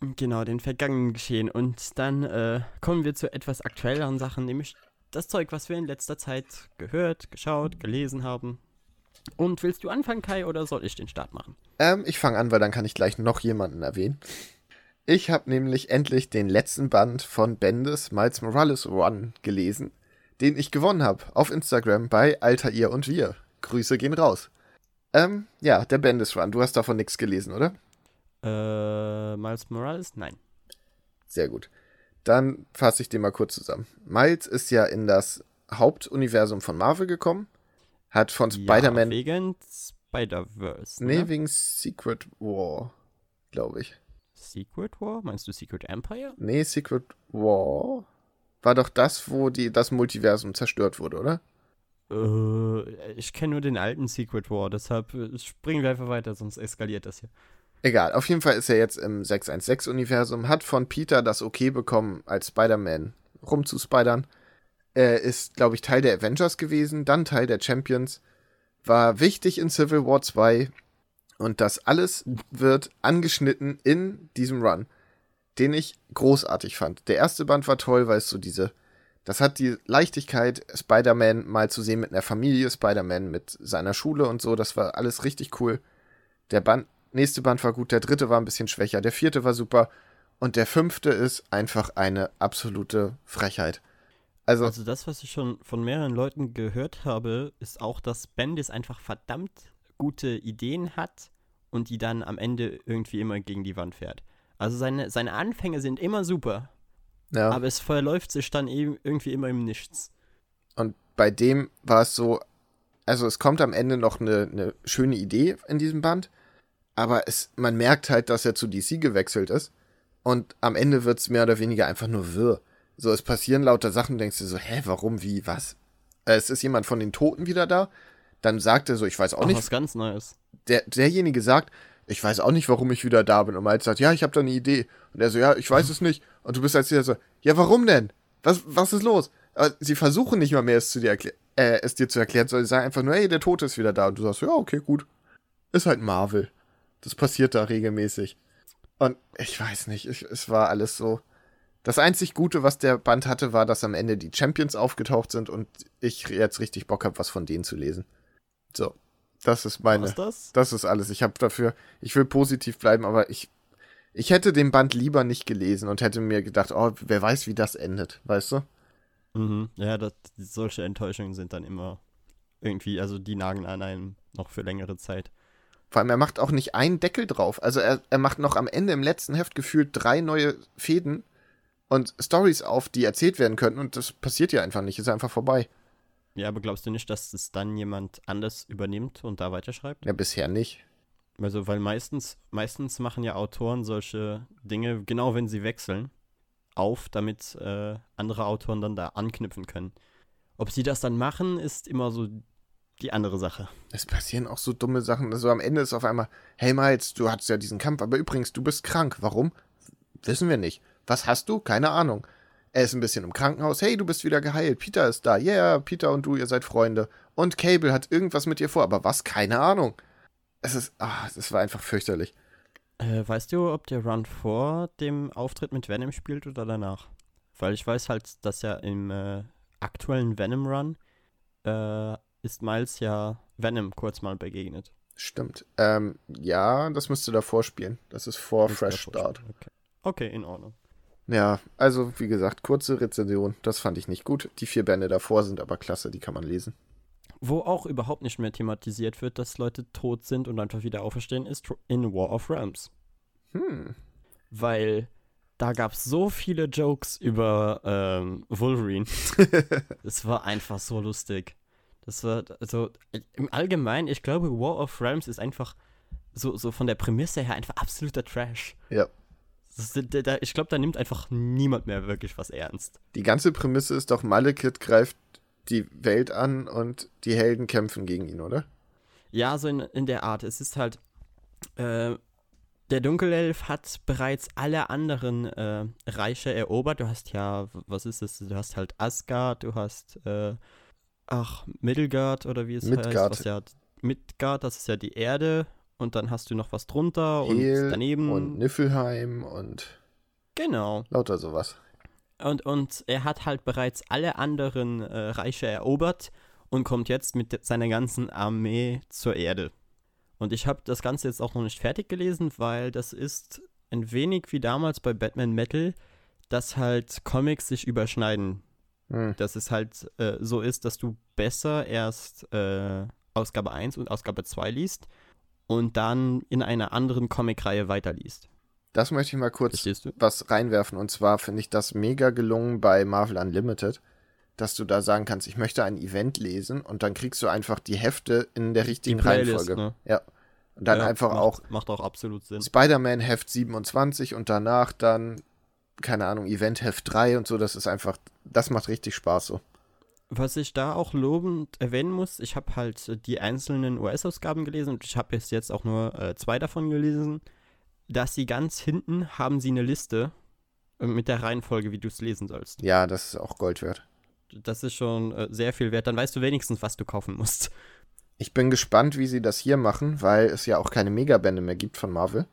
Genau, den vergangenen Geschehen. Und dann äh, kommen wir zu etwas aktuelleren Sachen, nämlich das Zeug, was wir in letzter Zeit gehört, geschaut, gelesen haben. Und willst du anfangen, Kai, oder soll ich den Start machen? Ähm, ich fange an, weil dann kann ich gleich noch jemanden erwähnen. Ich habe nämlich endlich den letzten Band von Bendis Miles Morales Run gelesen, den ich gewonnen habe auf Instagram bei Alter ihr und wir. Grüße gehen raus. Ähm, ja, der Bendis Run. Du hast davon nichts gelesen, oder? Äh, Miles Morales? Nein. Sehr gut. Dann fasse ich den mal kurz zusammen. Miles ist ja in das Hauptuniversum von Marvel gekommen, hat von Spider-Man. Ja, wegen Spider-Verse. Ne? Nee, wegen Secret War, glaube ich. Secret War? Meinst du Secret Empire? Nee, Secret War war doch das, wo die, das Multiversum zerstört wurde, oder? Äh, ich kenne nur den alten Secret War, deshalb äh, springen wir einfach weiter, sonst eskaliert das hier. Egal, auf jeden Fall ist er jetzt im 616-Universum, hat von Peter das Okay bekommen, als Spider-Man rumzuspidern. Er ist, glaube ich, Teil der Avengers gewesen, dann Teil der Champions, war wichtig in Civil War 2 und das alles wird angeschnitten in diesem Run, den ich großartig fand. Der erste Band war toll, weil es so diese das hat die Leichtigkeit, Spider-Man mal zu sehen mit einer Familie, Spider-Man mit seiner Schule und so. Das war alles richtig cool. Der Band, nächste Band war gut, der dritte war ein bisschen schwächer, der vierte war super. Und der fünfte ist einfach eine absolute Frechheit. Also, also das, was ich schon von mehreren Leuten gehört habe, ist auch, dass Bendis einfach verdammt gute Ideen hat und die dann am Ende irgendwie immer gegen die Wand fährt. Also seine, seine Anfänge sind immer super. Ja. Aber es verläuft sich dann eben irgendwie immer im Nichts. Und bei dem war es so, also es kommt am Ende noch eine, eine schöne Idee in diesem Band, aber es, man merkt halt, dass er zu DC gewechselt ist. Und am Ende wird es mehr oder weniger einfach nur wirr. So, es passieren lauter Sachen, denkst du so, hä, warum, wie, was? Es ist jemand von den Toten wieder da. Dann sagt er so, ich weiß auch Ach, nicht. was ganz Neues. Der, derjenige sagt, ich weiß auch nicht, warum ich wieder da bin. Und Miles sagt, ja, ich habe da eine Idee. Und er so, ja, ich weiß es nicht. Und du bist als wieder so, ja, warum denn? Was, was ist los? Aber sie versuchen nicht mal mehr, es, zu dir äh, es dir zu erklären, sondern sie sagen einfach nur, hey, der Tote ist wieder da. Und du sagst, ja, okay, gut. Ist halt Marvel. Das passiert da regelmäßig. Und ich weiß nicht, ich, es war alles so. Das einzig Gute, was der Band hatte, war, dass am Ende die Champions aufgetaucht sind und ich jetzt richtig Bock habe, was von denen zu lesen. So, das ist meine. Was das? Das ist alles. Ich habe dafür, ich will positiv bleiben, aber ich, ich hätte den Band lieber nicht gelesen und hätte mir gedacht, oh, wer weiß, wie das endet, weißt du? Mhm. Ja, das, solche Enttäuschungen sind dann immer irgendwie, also die nagen an einem noch für längere Zeit. Vor allem, er macht auch nicht einen Deckel drauf. Also er, er macht noch am Ende im letzten Heft gefühlt drei neue Fäden und Stories auf, die erzählt werden könnten und das passiert ja einfach nicht, ist einfach vorbei. Ja, aber glaubst du nicht, dass es dann jemand anders übernimmt und da weiterschreibt? Ja, bisher nicht. Also, weil meistens, meistens machen ja Autoren solche Dinge, genau wenn sie wechseln, auf, damit äh, andere Autoren dann da anknüpfen können. Ob sie das dann machen, ist immer so die andere Sache. Es passieren auch so dumme Sachen. Also am Ende ist auf einmal, hey Miles, du hattest ja diesen Kampf, aber übrigens, du bist krank. Warum? Wissen wir nicht. Was hast du? Keine Ahnung. Er ist ein bisschen im Krankenhaus. Hey, du bist wieder geheilt. Peter ist da. Yeah, Peter und du, ihr seid Freunde. Und Cable hat irgendwas mit dir vor. Aber was? Keine Ahnung. Es ist, ah, es war einfach fürchterlich. Äh, weißt du, ob der Run vor dem Auftritt mit Venom spielt oder danach? Weil ich weiß halt, dass ja im äh, aktuellen Venom Run äh, ist Miles ja Venom kurz mal begegnet. Stimmt. Ähm, ja, das müsste davor spielen. Das ist vor Fresh Start. Okay. okay, in Ordnung. Ja, also wie gesagt, kurze Rezension, das fand ich nicht gut. Die vier Bände davor sind aber klasse, die kann man lesen. Wo auch überhaupt nicht mehr thematisiert wird, dass Leute tot sind und einfach wieder auferstehen, ist in War of Realms. Hm. Weil da gab es so viele Jokes über ähm, Wolverine. es war einfach so lustig. Das war, also im Allgemeinen, ich glaube, War of Realms ist einfach so, so von der Prämisse her einfach absoluter Trash. Ja. Das, da, ich glaube, da nimmt einfach niemand mehr wirklich was ernst. Die ganze Prämisse ist doch, Malekith greift die Welt an und die Helden kämpfen gegen ihn, oder? Ja, so in, in der Art. Es ist halt, äh, der Dunkelelf hat bereits alle anderen äh, Reiche erobert. Du hast ja, was ist das? Du hast halt Asgard, du hast, äh, ach, Midgard oder wie es Midgard. heißt. Was ja, Midgard, das ist ja die Erde. Und dann hast du noch was drunter Hel und daneben. Und Niffelheim und genau. lauter sowas. Und, und er hat halt bereits alle anderen äh, Reiche erobert und kommt jetzt mit seiner ganzen Armee zur Erde. Und ich habe das Ganze jetzt auch noch nicht fertig gelesen, weil das ist ein wenig wie damals bei Batman Metal, dass halt Comics sich überschneiden. Hm. Dass es halt äh, so ist, dass du besser erst äh, Ausgabe 1 und Ausgabe 2 liest und dann in einer anderen Comicreihe weiterliest. Das möchte ich mal kurz was reinwerfen. Und zwar finde ich das mega gelungen bei Marvel Unlimited, dass du da sagen kannst, ich möchte ein Event lesen und dann kriegst du einfach die Hefte in der richtigen Playlist, Reihenfolge. ne? Ja. Und dann Ja, einfach macht, auch Macht auch absolut Sinn. Spider-Man Heft 27 und danach dann, keine Ahnung, Event Heft 3 und so. Das ist einfach, das macht richtig Spaß so. Was ich da auch lobend erwähnen muss, ich habe halt äh, die einzelnen US-Ausgaben gelesen und ich habe bis jetzt auch nur äh, zwei davon gelesen, dass sie ganz hinten haben sie eine Liste äh, mit der Reihenfolge, wie du es lesen sollst. Ja, das ist auch Gold wert. Das ist schon äh, sehr viel wert. Dann weißt du wenigstens, was du kaufen musst. Ich bin gespannt, wie sie das hier machen, weil es ja auch keine Megabände mehr gibt von Marvel.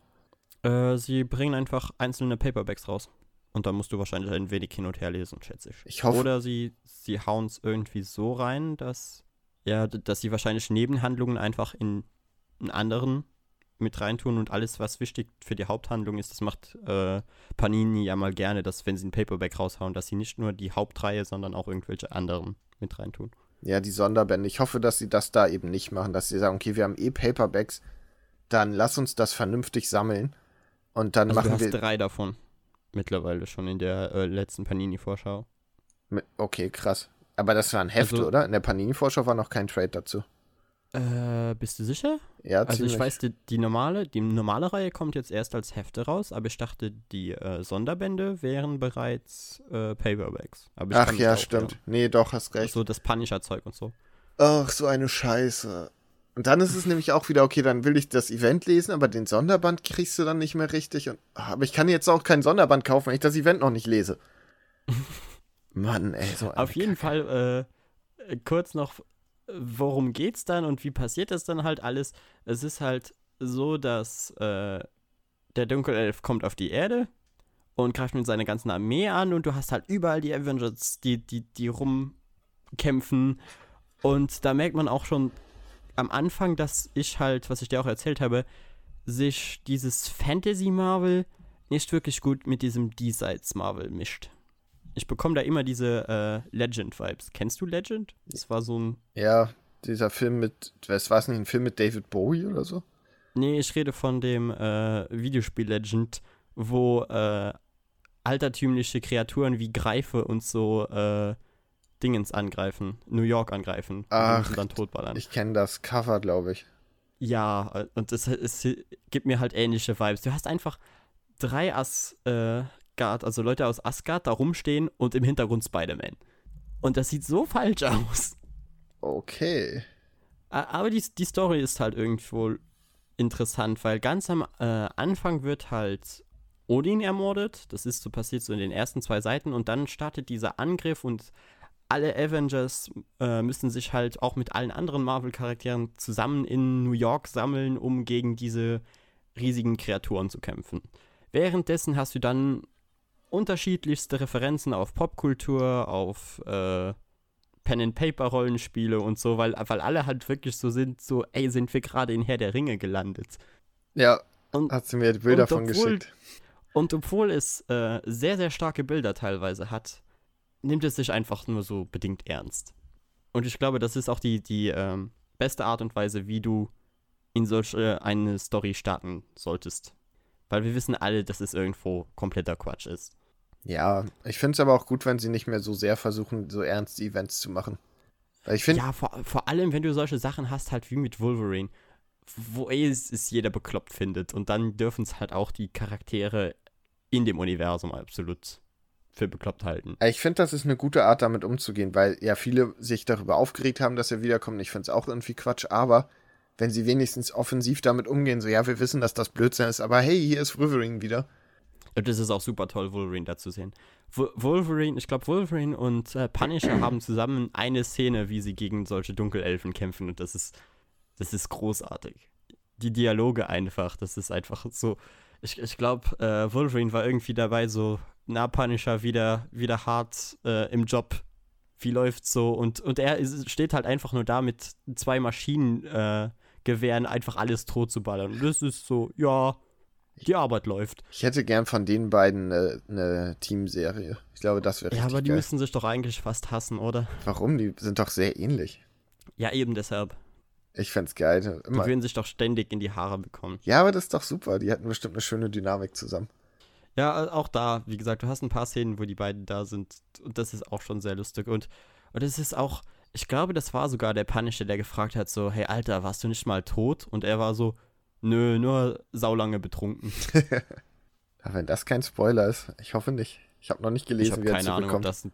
Äh, sie bringen einfach einzelne Paperbacks raus. Und dann musst du wahrscheinlich ein wenig hin und her lesen, schätze ich. Ich hoffe, Oder sie, sie hauen es irgendwie so rein, dass, ja, dass sie wahrscheinlich Nebenhandlungen einfach in einen anderen mit reintun und alles, was wichtig für die Haupthandlung ist, das macht äh, Panini ja mal gerne, dass wenn sie ein Paperback raushauen, dass sie nicht nur die Hauptreihe, sondern auch irgendwelche anderen mit reintun. ja, die Sonderbände. Ich hoffe, dass sie das da eben nicht machen, dass sie sagen, okay, wir haben eh Paperbacks, dann lass uns das vernünftig sammeln und dann Also du machen hast wir. drei davon mittlerweile schon in der äh, letzten Panini-Vorschau. Okay, krass. Aber das waren Hefte, Also- oder? In der Panini-Vorschau war noch kein Trade dazu. Äh, bist du sicher? Ja, Also ziemlich. ich weiß, die, die normale, die normale Reihe kommt jetzt erst als Hefte raus, aber ich dachte, die äh, Sonderbände wären bereits äh, Paperbacks. Ach ja, stimmt. irren. Nee, doch, hast recht. So das Punisher-Zeug und so. Ach, so eine Scheiße. Und dann ist es nämlich auch wieder, okay, dann will ich das Event lesen, aber den Sonderband kriegst du dann nicht mehr richtig. Und, ah, aber ich kann jetzt auch kein Sonderband kaufen, wenn ich das Event noch nicht lese. Mann, ey, so Auf jeden Fall äh, kurz noch, worum geht's dann und wie passiert das dann halt alles? Es ist halt so, dass äh, der Dunkelelf kommt auf die Erde und greift mit seiner ganzen Armee an und du hast halt überall die Avengers, die, die, die rumkämpfen. Und da merkt man auch schon am Anfang, dass ich halt, was ich dir auch erzählt habe, sich dieses Fantasy-Marvel nicht wirklich gut mit diesem Diesseits-Marvel mischt. Ich bekomme da immer diese äh, Legend-Vibes. Kennst du Legend? Das war so ein. Ja, dieser Film mit, was war es nicht, ein Film mit David Bowie oder so? Nee, ich rede von dem äh, Videospiel Legend, wo äh, altertümliche Kreaturen wie Greife und so äh, Dingens angreifen, New York angreifen und Ach, sie dann totballern. Ich kenne das Cover, glaube ich. Ja, äh, und es, es gibt mir halt ähnliche Vibes. Du hast einfach drei Asgard, also Leute aus Asgard, da rumstehen und im Hintergrund Spider-Man. Und das sieht so falsch aus. Okay. Aber die, die Story ist halt irgendwo interessant, weil ganz am äh, Anfang wird halt Odin ermordet. Das ist so passiert so in den ersten zwei Seiten und dann startet dieser Angriff und alle Avengers äh, müssen sich halt auch mit allen anderen Marvel-Charakteren zusammen in New York sammeln, um gegen diese riesigen Kreaturen zu kämpfen. Währenddessen hast du dann unterschiedlichste Referenzen auf Popkultur, auf äh, Pen-and-Paper-Rollenspiele und so, weil, weil alle halt wirklich so sind, so, ey, sind wir gerade in Herr der Ringe gelandet. Ja, Und, hat sie mir Bilder und von obwohl- geschickt. und obwohl es äh, sehr, sehr starke Bilder teilweise hat, nimmt es sich einfach nur so bedingt ernst. Und ich glaube, das ist auch die, die ähm, beste Art und Weise, wie du in solche eine Story starten solltest. Weil wir wissen alle, dass es irgendwo kompletter Quatsch ist. Ja, ich finde es aber auch gut, wenn sie nicht mehr so sehr versuchen, so ernste Events zu machen. Weil ich finde, Ja, vor, vor allem, wenn du solche Sachen hast, halt wie mit Wolverine, wo eh es, es jeder bekloppt findet. Und dann dürfen es halt auch die Charaktere in dem Universum absolut für bekloppt halten. ich finde, das ist eine gute Art, damit umzugehen, weil ja viele sich darüber aufgeregt haben, dass er wiederkommt. Ich finde es auch irgendwie Quatsch, aber wenn sie wenigstens offensiv damit umgehen, so ja, wir wissen, dass das Blödsinn ist, aber hey, hier ist Wolverine wieder. Und das ist auch super toll, Wolverine da zu sehen. Wo- Wolverine, ich glaube, Wolverine und äh, Punisher haben zusammen eine Szene, wie sie gegen solche Dunkelelfen kämpfen und das ist, das ist großartig. Die Dialoge einfach, das ist einfach so. Ich, ich glaube, äh, Wolverine war irgendwie dabei, so, na, Punisher wieder, wieder hart äh, im Job. Wie läuft's so? Und, und er ist, steht halt einfach nur da mit zwei Maschinengewehren, äh, einfach alles tot zu ballern. Und das ist so, ja, die Arbeit läuft. Ich hätte gern von den beiden eine, eine Teamserie. Ich glaube, das wäre Ja, aber die geil. müssen sich doch eigentlich fast hassen, oder? Warum? Die sind doch sehr ähnlich. Ja, eben deshalb. Ich fänd's geil. Die Immer. würden sich doch ständig in die Haare bekommen. Ja, aber das ist doch super. Die hatten bestimmt eine schöne Dynamik zusammen. Ja, auch da, wie gesagt, du hast ein paar Szenen, wo die beiden da sind und das ist auch schon sehr lustig. Und, und es ist auch, ich glaube, das war sogar der Punisher, der gefragt hat, so, hey Alter, warst du nicht mal tot? Und er war so, nö, nur saulange betrunken. Aber wenn das kein Spoiler ist, ich hoffe nicht. Ich habe noch nicht Ich gelesen, habe wie er keine Ahnung, ob das, ein,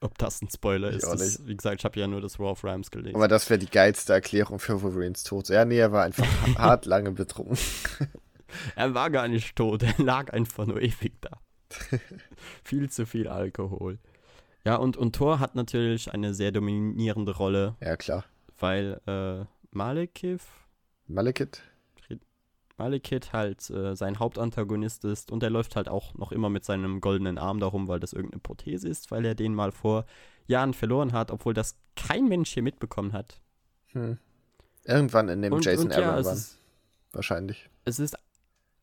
ob das ein Spoiler Ich ist. Das, wie gesagt, ich habe ja nur das Raw of Rams gelesen. Aber das wäre die geilste Erklärung für Wolverines Tod. Ja, nee, er war einfach hart lange betrunken. Er war gar nicht tot, er lag einfach nur ewig da. viel zu viel Alkohol. Ja, und, und Thor hat natürlich eine sehr dominierende Rolle, Ja, klar. weil äh, Malekith, Malekith? Malekith halt äh, sein Hauptantagonist ist und er läuft halt auch noch immer mit seinem goldenen Arm darum, weil das irgendeine Prothese ist, weil er den mal vor Jahren verloren hat, obwohl das kein Mensch hier mitbekommen hat. Hm. Irgendwann in dem Und- Jason und ja, Aaron Wahrscheinlich. es ist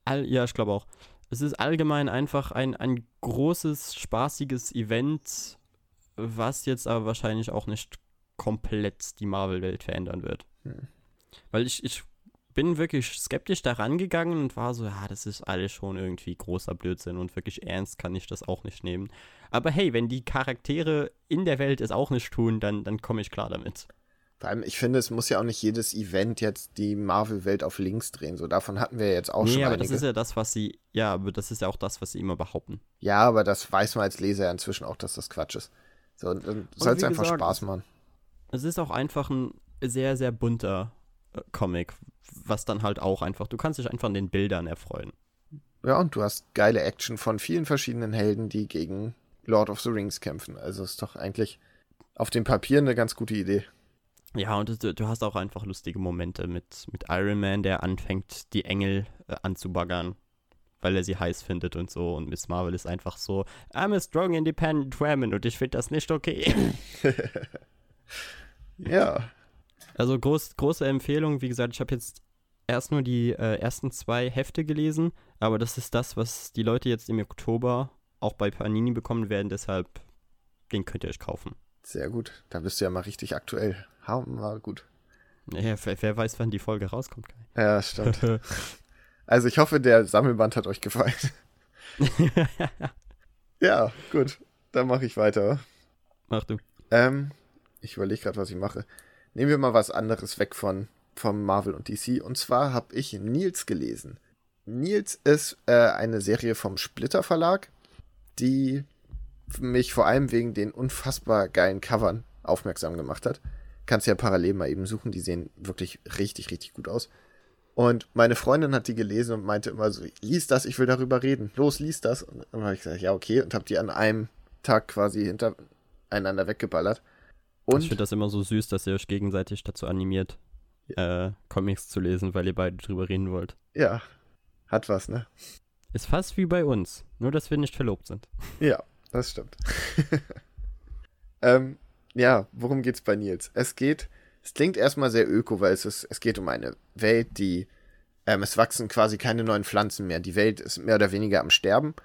all, ja, ich glaube auch. Es ist allgemein einfach ein, ein großes, spaßiges Event, was jetzt aber wahrscheinlich auch nicht komplett die Marvel-Welt verändern wird. Hm. Weil ich, ich bin wirklich skeptisch daran gegangen und war so, ja, das ist alles schon irgendwie großer Blödsinn und wirklich ernst kann ich das auch nicht nehmen. Aber hey, wenn die Charaktere in der Welt es auch nicht tun, dann, dann komme ich klar damit. Vor allem, ich finde, es muss ja auch nicht jedes Event jetzt die Marvel-Welt auf links drehen. So, davon hatten wir jetzt auch nee, schon aber einige. das ist ja das, was sie, ja, aber das ist ja auch das, was sie immer behaupten. ja, aber das weiß man als Leser ja inzwischen auch, dass das Quatsch ist. So, und, und soll es einfach gesagt, Spaß machen. Es ist auch einfach ein sehr, sehr bunter äh, Comic, was dann halt auch einfach, du kannst dich einfach an den Bildern erfreuen. Ja, und du hast geile Action von vielen verschiedenen Helden, die gegen Lord of the Rings kämpfen. Also ist doch eigentlich auf dem Papier eine ganz gute Idee. Ja, und du, du hast auch einfach lustige Momente mit, mit Iron Man, der anfängt, die Engel äh, anzubaggern, weil er sie heiß findet und so. Und Miss Marvel ist einfach so, I'm a strong independent woman und ich finde das nicht okay. Ja, Also groß, große Empfehlung, wie gesagt, ich habe jetzt erst nur die äh, ersten zwei Hefte gelesen, aber das ist das, was die Leute jetzt im Oktober auch bei Panini bekommen werden, deshalb den könnt ihr euch kaufen. sehr gut. Da bist du ja mal richtig aktuell. Hammer gut. Ja, wer, wer weiß, wann die Folge rauskommt. Kai. Ja, stimmt. Also ich hoffe, der Sammelband hat euch gefallen. Ja, gut. Dann mache ich weiter. Mach du. Ähm, ich überlege gerade, was ich mache. Nehmen wir mal was anderes weg von vom Marvel und DC. Und zwar habe ich Nils gelesen. Nils ist äh, eine Serie vom Splitter Verlag, die mich vor allem wegen den unfassbar geilen Covern aufmerksam gemacht hat. Kannst ja parallel mal eben suchen, die sehen wirklich richtig, richtig gut aus. Und meine Freundin hat die gelesen und meinte immer so, lies das, ich will darüber reden. Los, lies das. Und dann habe ich gesagt, ja, okay. Und habe die an einem Tag quasi hintereinander weggeballert. Und ich finde das immer so süß, dass ihr euch gegenseitig dazu animiert, äh, Comics zu lesen, weil ihr beide drüber reden wollt. ja, hat was, ne? Ist fast wie bei uns, nur dass wir nicht verlobt sind. Ja, das stimmt. ähm, ja, worum geht's bei Nils? Es geht, es klingt erstmal sehr öko, weil es ist, es geht um eine Welt, die, ähm, es wachsen quasi keine neuen Pflanzen mehr. Die Welt ist mehr oder weniger am Sterben.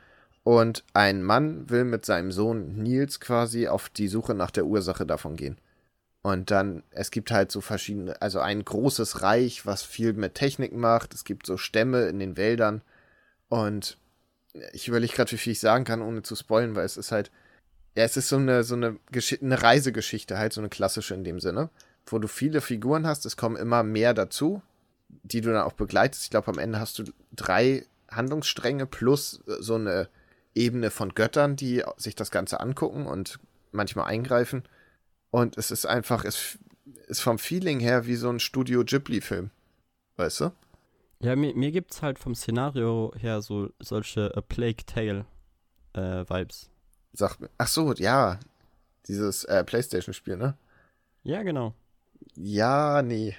Und ein Mann will mit seinem Sohn Nils quasi auf die Suche nach der Ursache davon gehen. Und dann, es gibt halt so verschiedene, also ein großes Reich, was viel mit Technik macht. Es gibt so Stämme in den Wäldern. Und ich überlege gerade, wie viel ich sagen kann, ohne zu spoilen, weil es ist halt, ja, es ist so eine, so eine, Gesch eine Reisegeschichte, halt so eine klassische in dem Sinne, wo du viele Figuren hast, es kommen immer mehr dazu, die du dann auch begleitest. Ich glaube, am Ende hast du drei Handlungsstränge plus so eine Ebene von Göttern, die sich das Ganze angucken und manchmal eingreifen. Und es ist einfach, es ist vom Feeling her wie so ein Studio Ghibli-Film. Weißt du? Ja, mir, mir gibt es halt vom Szenario her so solche A Plague Tale äh, Vibes. Sag mir. Ach so, ja. Dieses äh, Playstation-Spiel, ne? Ja, genau. Ja, nee.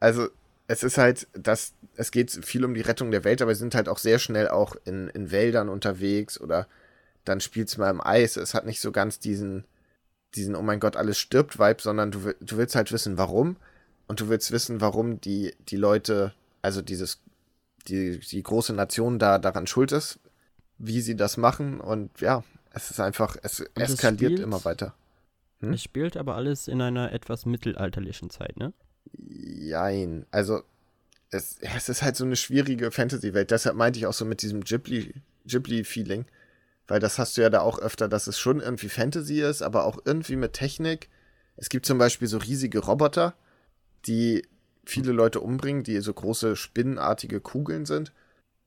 Also, es ist halt, das, es geht viel um die Rettung der Welt, aber sie sind halt auch sehr schnell auch in, in Wäldern unterwegs oder dann spielst du mal im Eis. Es hat nicht so ganz diesen, diesen, oh mein Gott, alles stirbt Vibe, sondern du, du willst halt wissen, warum. Und du willst wissen, warum die, die Leute, also dieses, die, die große Nation da daran schuld ist, wie sie das machen. Und ja, es ist einfach, es es eskaliert spielt- immer weiter. Hm? Es spielt aber alles in einer etwas mittelalterlichen Zeit, ne? Jein. Also, es, es ist halt so eine schwierige Fantasy-Welt. Deshalb meinte ich auch so mit diesem Ghibli- Ghibli-Feeling. Weil das hast du ja da auch öfter, dass es schon irgendwie Fantasy ist, aber auch irgendwie mit Technik. Es gibt zum Beispiel so riesige Roboter, die viele Leute umbringen, die so große spinnenartige Kugeln sind.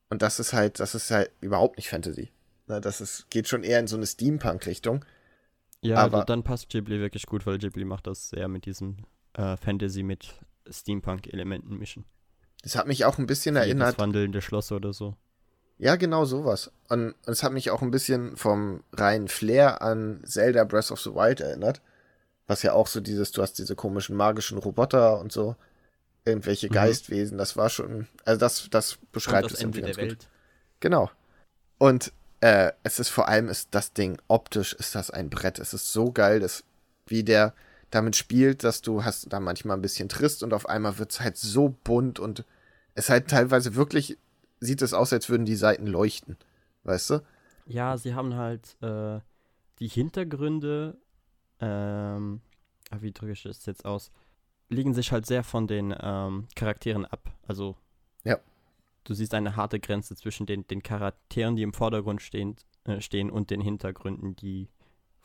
Und das ist halt, das ist halt überhaupt nicht Fantasy. Na, das ist, geht schon eher in so eine Steampunk-Richtung. Ja, Aber- also dann passt Ghibli wirklich gut, weil Ghibli macht das sehr mit diesem äh, Fantasy mit Steampunk-Elementen mischen. Das hat mich auch ein bisschen Wie erinnert. Das wandelnde Schloss oder so. Ja, genau sowas. Und, und es hat mich auch ein bisschen vom reinen Flair an Zelda Breath of the Wild erinnert. Was ja auch so dieses, du hast diese komischen magischen Roboter und so, irgendwelche Mhm. Geistwesen, das war schon, also das, das beschreibt Und es das Ende irgendwie der gut. Welt. Genau. Und äh, es ist vor allem, ist das Ding, optisch ist das ein Brett. Es ist so geil, dass, wie der damit spielt, dass du hast da manchmal ein bisschen Trist und auf einmal wird es halt so bunt und es halt teilweise wirklich, sieht es aus, als würden die Seiten leuchten. Weißt du? Ja, sie haben halt äh, die Hintergründe, ähm, ah, wie drücke ich das jetzt aus, liegen sich halt sehr von den ähm, Charakteren ab. Also. Du siehst eine harte Grenze zwischen den, den Charakteren, die im Vordergrund stehen, äh, stehen und den Hintergründen, die,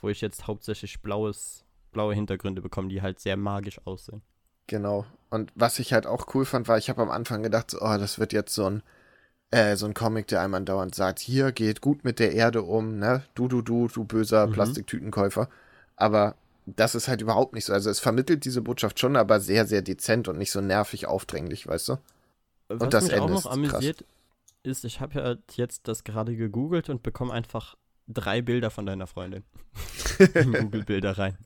wo ich jetzt hauptsächlich blaues, blaue Hintergründe bekomme, die halt sehr magisch aussehen. Genau. Und was ich halt auch cool fand, war, ich habe am Anfang gedacht, so, oh, das wird jetzt so ein, äh, so ein Comic, der einmal dauernd sagt, hier geht gut mit der Erde um, ne? Du, du, du, du böser Mhm. Plastiktütenkäufer. Aber das ist halt überhaupt nicht so. Also es vermittelt diese Botschaft schon, aber sehr, sehr dezent und nicht so nervig aufdränglich, weißt du? Was das mich auch Ende noch ist krass. amüsiert, ist, ich habe ja jetzt das gerade gegoogelt und bekomme einfach drei Bilder von deiner Freundin in Google-Bilder rein.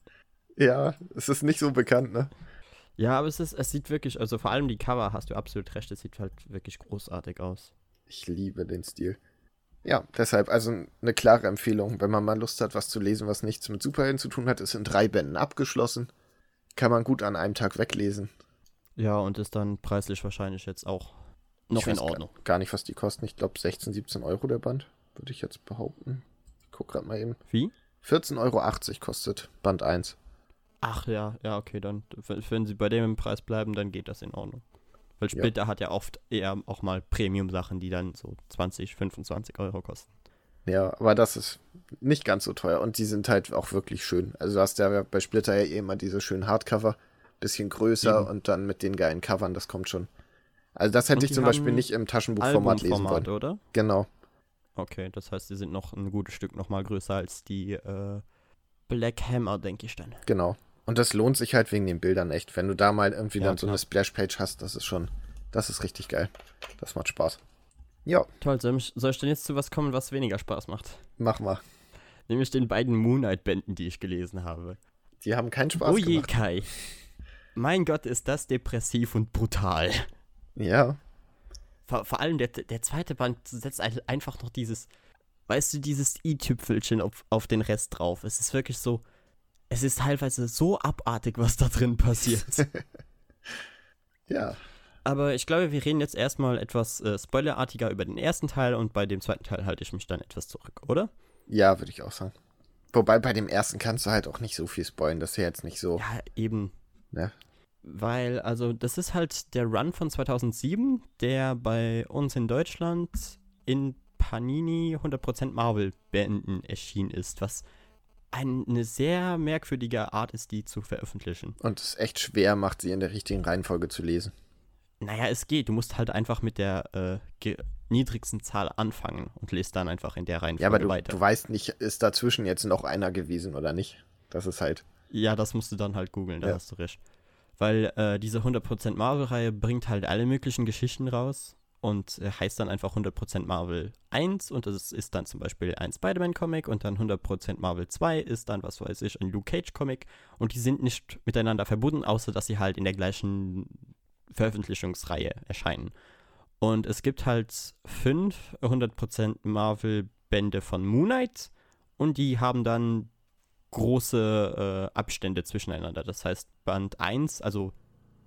Ja, es ist nicht so bekannt, ne? Ja, aber es ist, es sieht wirklich, also vor allem die Cover hast du absolut recht, es sieht halt wirklich großartig aus. Ich liebe den Stil. Ja, deshalb, also eine klare Empfehlung, wenn man mal Lust hat, was zu lesen, was nichts mit Superhelden zu tun hat, ist in drei Bänden abgeschlossen. Kann man gut an einem Tag weglesen. Ja, und ist dann preislich wahrscheinlich jetzt auch noch in Ordnung. Gar nicht, was die kosten. Ich glaube 16, 17 Euro der Band, würde ich jetzt behaupten. Ich guck gerade mal eben. Wie? 14,80 Euro kostet Band 1. Ach ja, ja, okay, dann, wenn sie bei dem Preis bleiben, dann geht das in Ordnung. Weil Ja. Splitter hat ja oft eher auch mal Premium-Sachen, die dann so 20, 25 Euro kosten. Ja, aber das ist nicht ganz so teuer und die sind halt auch wirklich schön. Also du hast ja bei Splitter ja eh immer diese schönen Hardcover, bisschen größer Eben. und dann mit den geilen Covern, das kommt schon. Also das hätte Und ich zum Beispiel nicht im Taschenbuchformat lesen wollen. oder? Genau, Okay, das heißt, die sind noch ein gutes Stück noch mal größer als die äh, Black Hammer, denke ich dann. genau. Und das lohnt sich halt wegen den Bildern echt. Wenn du da mal irgendwie Ja, dann so klar. eine Splashpage hast, das ist schon, das ist richtig geil. Das macht Spaß. Ja, Toll, soll ich, soll ich denn jetzt zu was kommen, was weniger Spaß macht? mach mal. Nämlich den beiden Moonlight-Bänden, die ich gelesen habe. Die haben keinen Spaß oh je, gemacht. Kai. Mein Gott, ist das depressiv und brutal. Ja, Vor, vor allem der, der zweite Band setzt ein- einfach noch dieses, weißt du, dieses i-Tüpfelchen auf, auf den Rest drauf. Es ist wirklich so, es ist teilweise so abartig, was da drin passiert. ja. Aber ich glaube, wir reden jetzt erstmal etwas äh, spoilerartiger über den ersten Teil und bei dem zweiten Teil halte ich mich dann etwas zurück, oder? Ja, würde ich auch sagen. Wobei bei dem ersten kannst du halt auch nicht so viel spoilen. Das ist ja jetzt nicht so. Ja, eben. Ne? Weil, also, das ist halt der Run von 2007, der bei uns in Deutschland in Panini 100% Marvel Bänden erschienen ist, was eine sehr merkwürdige Art ist, die zu veröffentlichen. Und es echt schwer macht, sie in der richtigen Reihenfolge zu lesen. Naja, es geht. Du musst halt einfach mit der äh, niedrigsten Zahl anfangen und lest dann einfach in der Reihenfolge Ja, aber du, weiter. du weißt nicht, ist dazwischen jetzt noch einer gewesen oder nicht. Das ist halt. Ja, das musst du dann halt googeln, da Ja. hast du recht. weil äh, diese 100% Marvel-Reihe bringt halt alle möglichen Geschichten raus und äh, heißt dann einfach 100% Marvel 1 und das ist dann zum Beispiel ein Spider-Man-Comic und dann 100% Marvel 2 ist dann, was weiß ich, ein Luke Cage-Comic und die sind nicht miteinander verbunden, außer dass sie halt in der gleichen Veröffentlichungsreihe erscheinen. Und es gibt halt fünf 100% Marvel-Bände von Moon Knight und die haben dann große äh, Abstände zwischeneinander. Das heißt, Band 1, also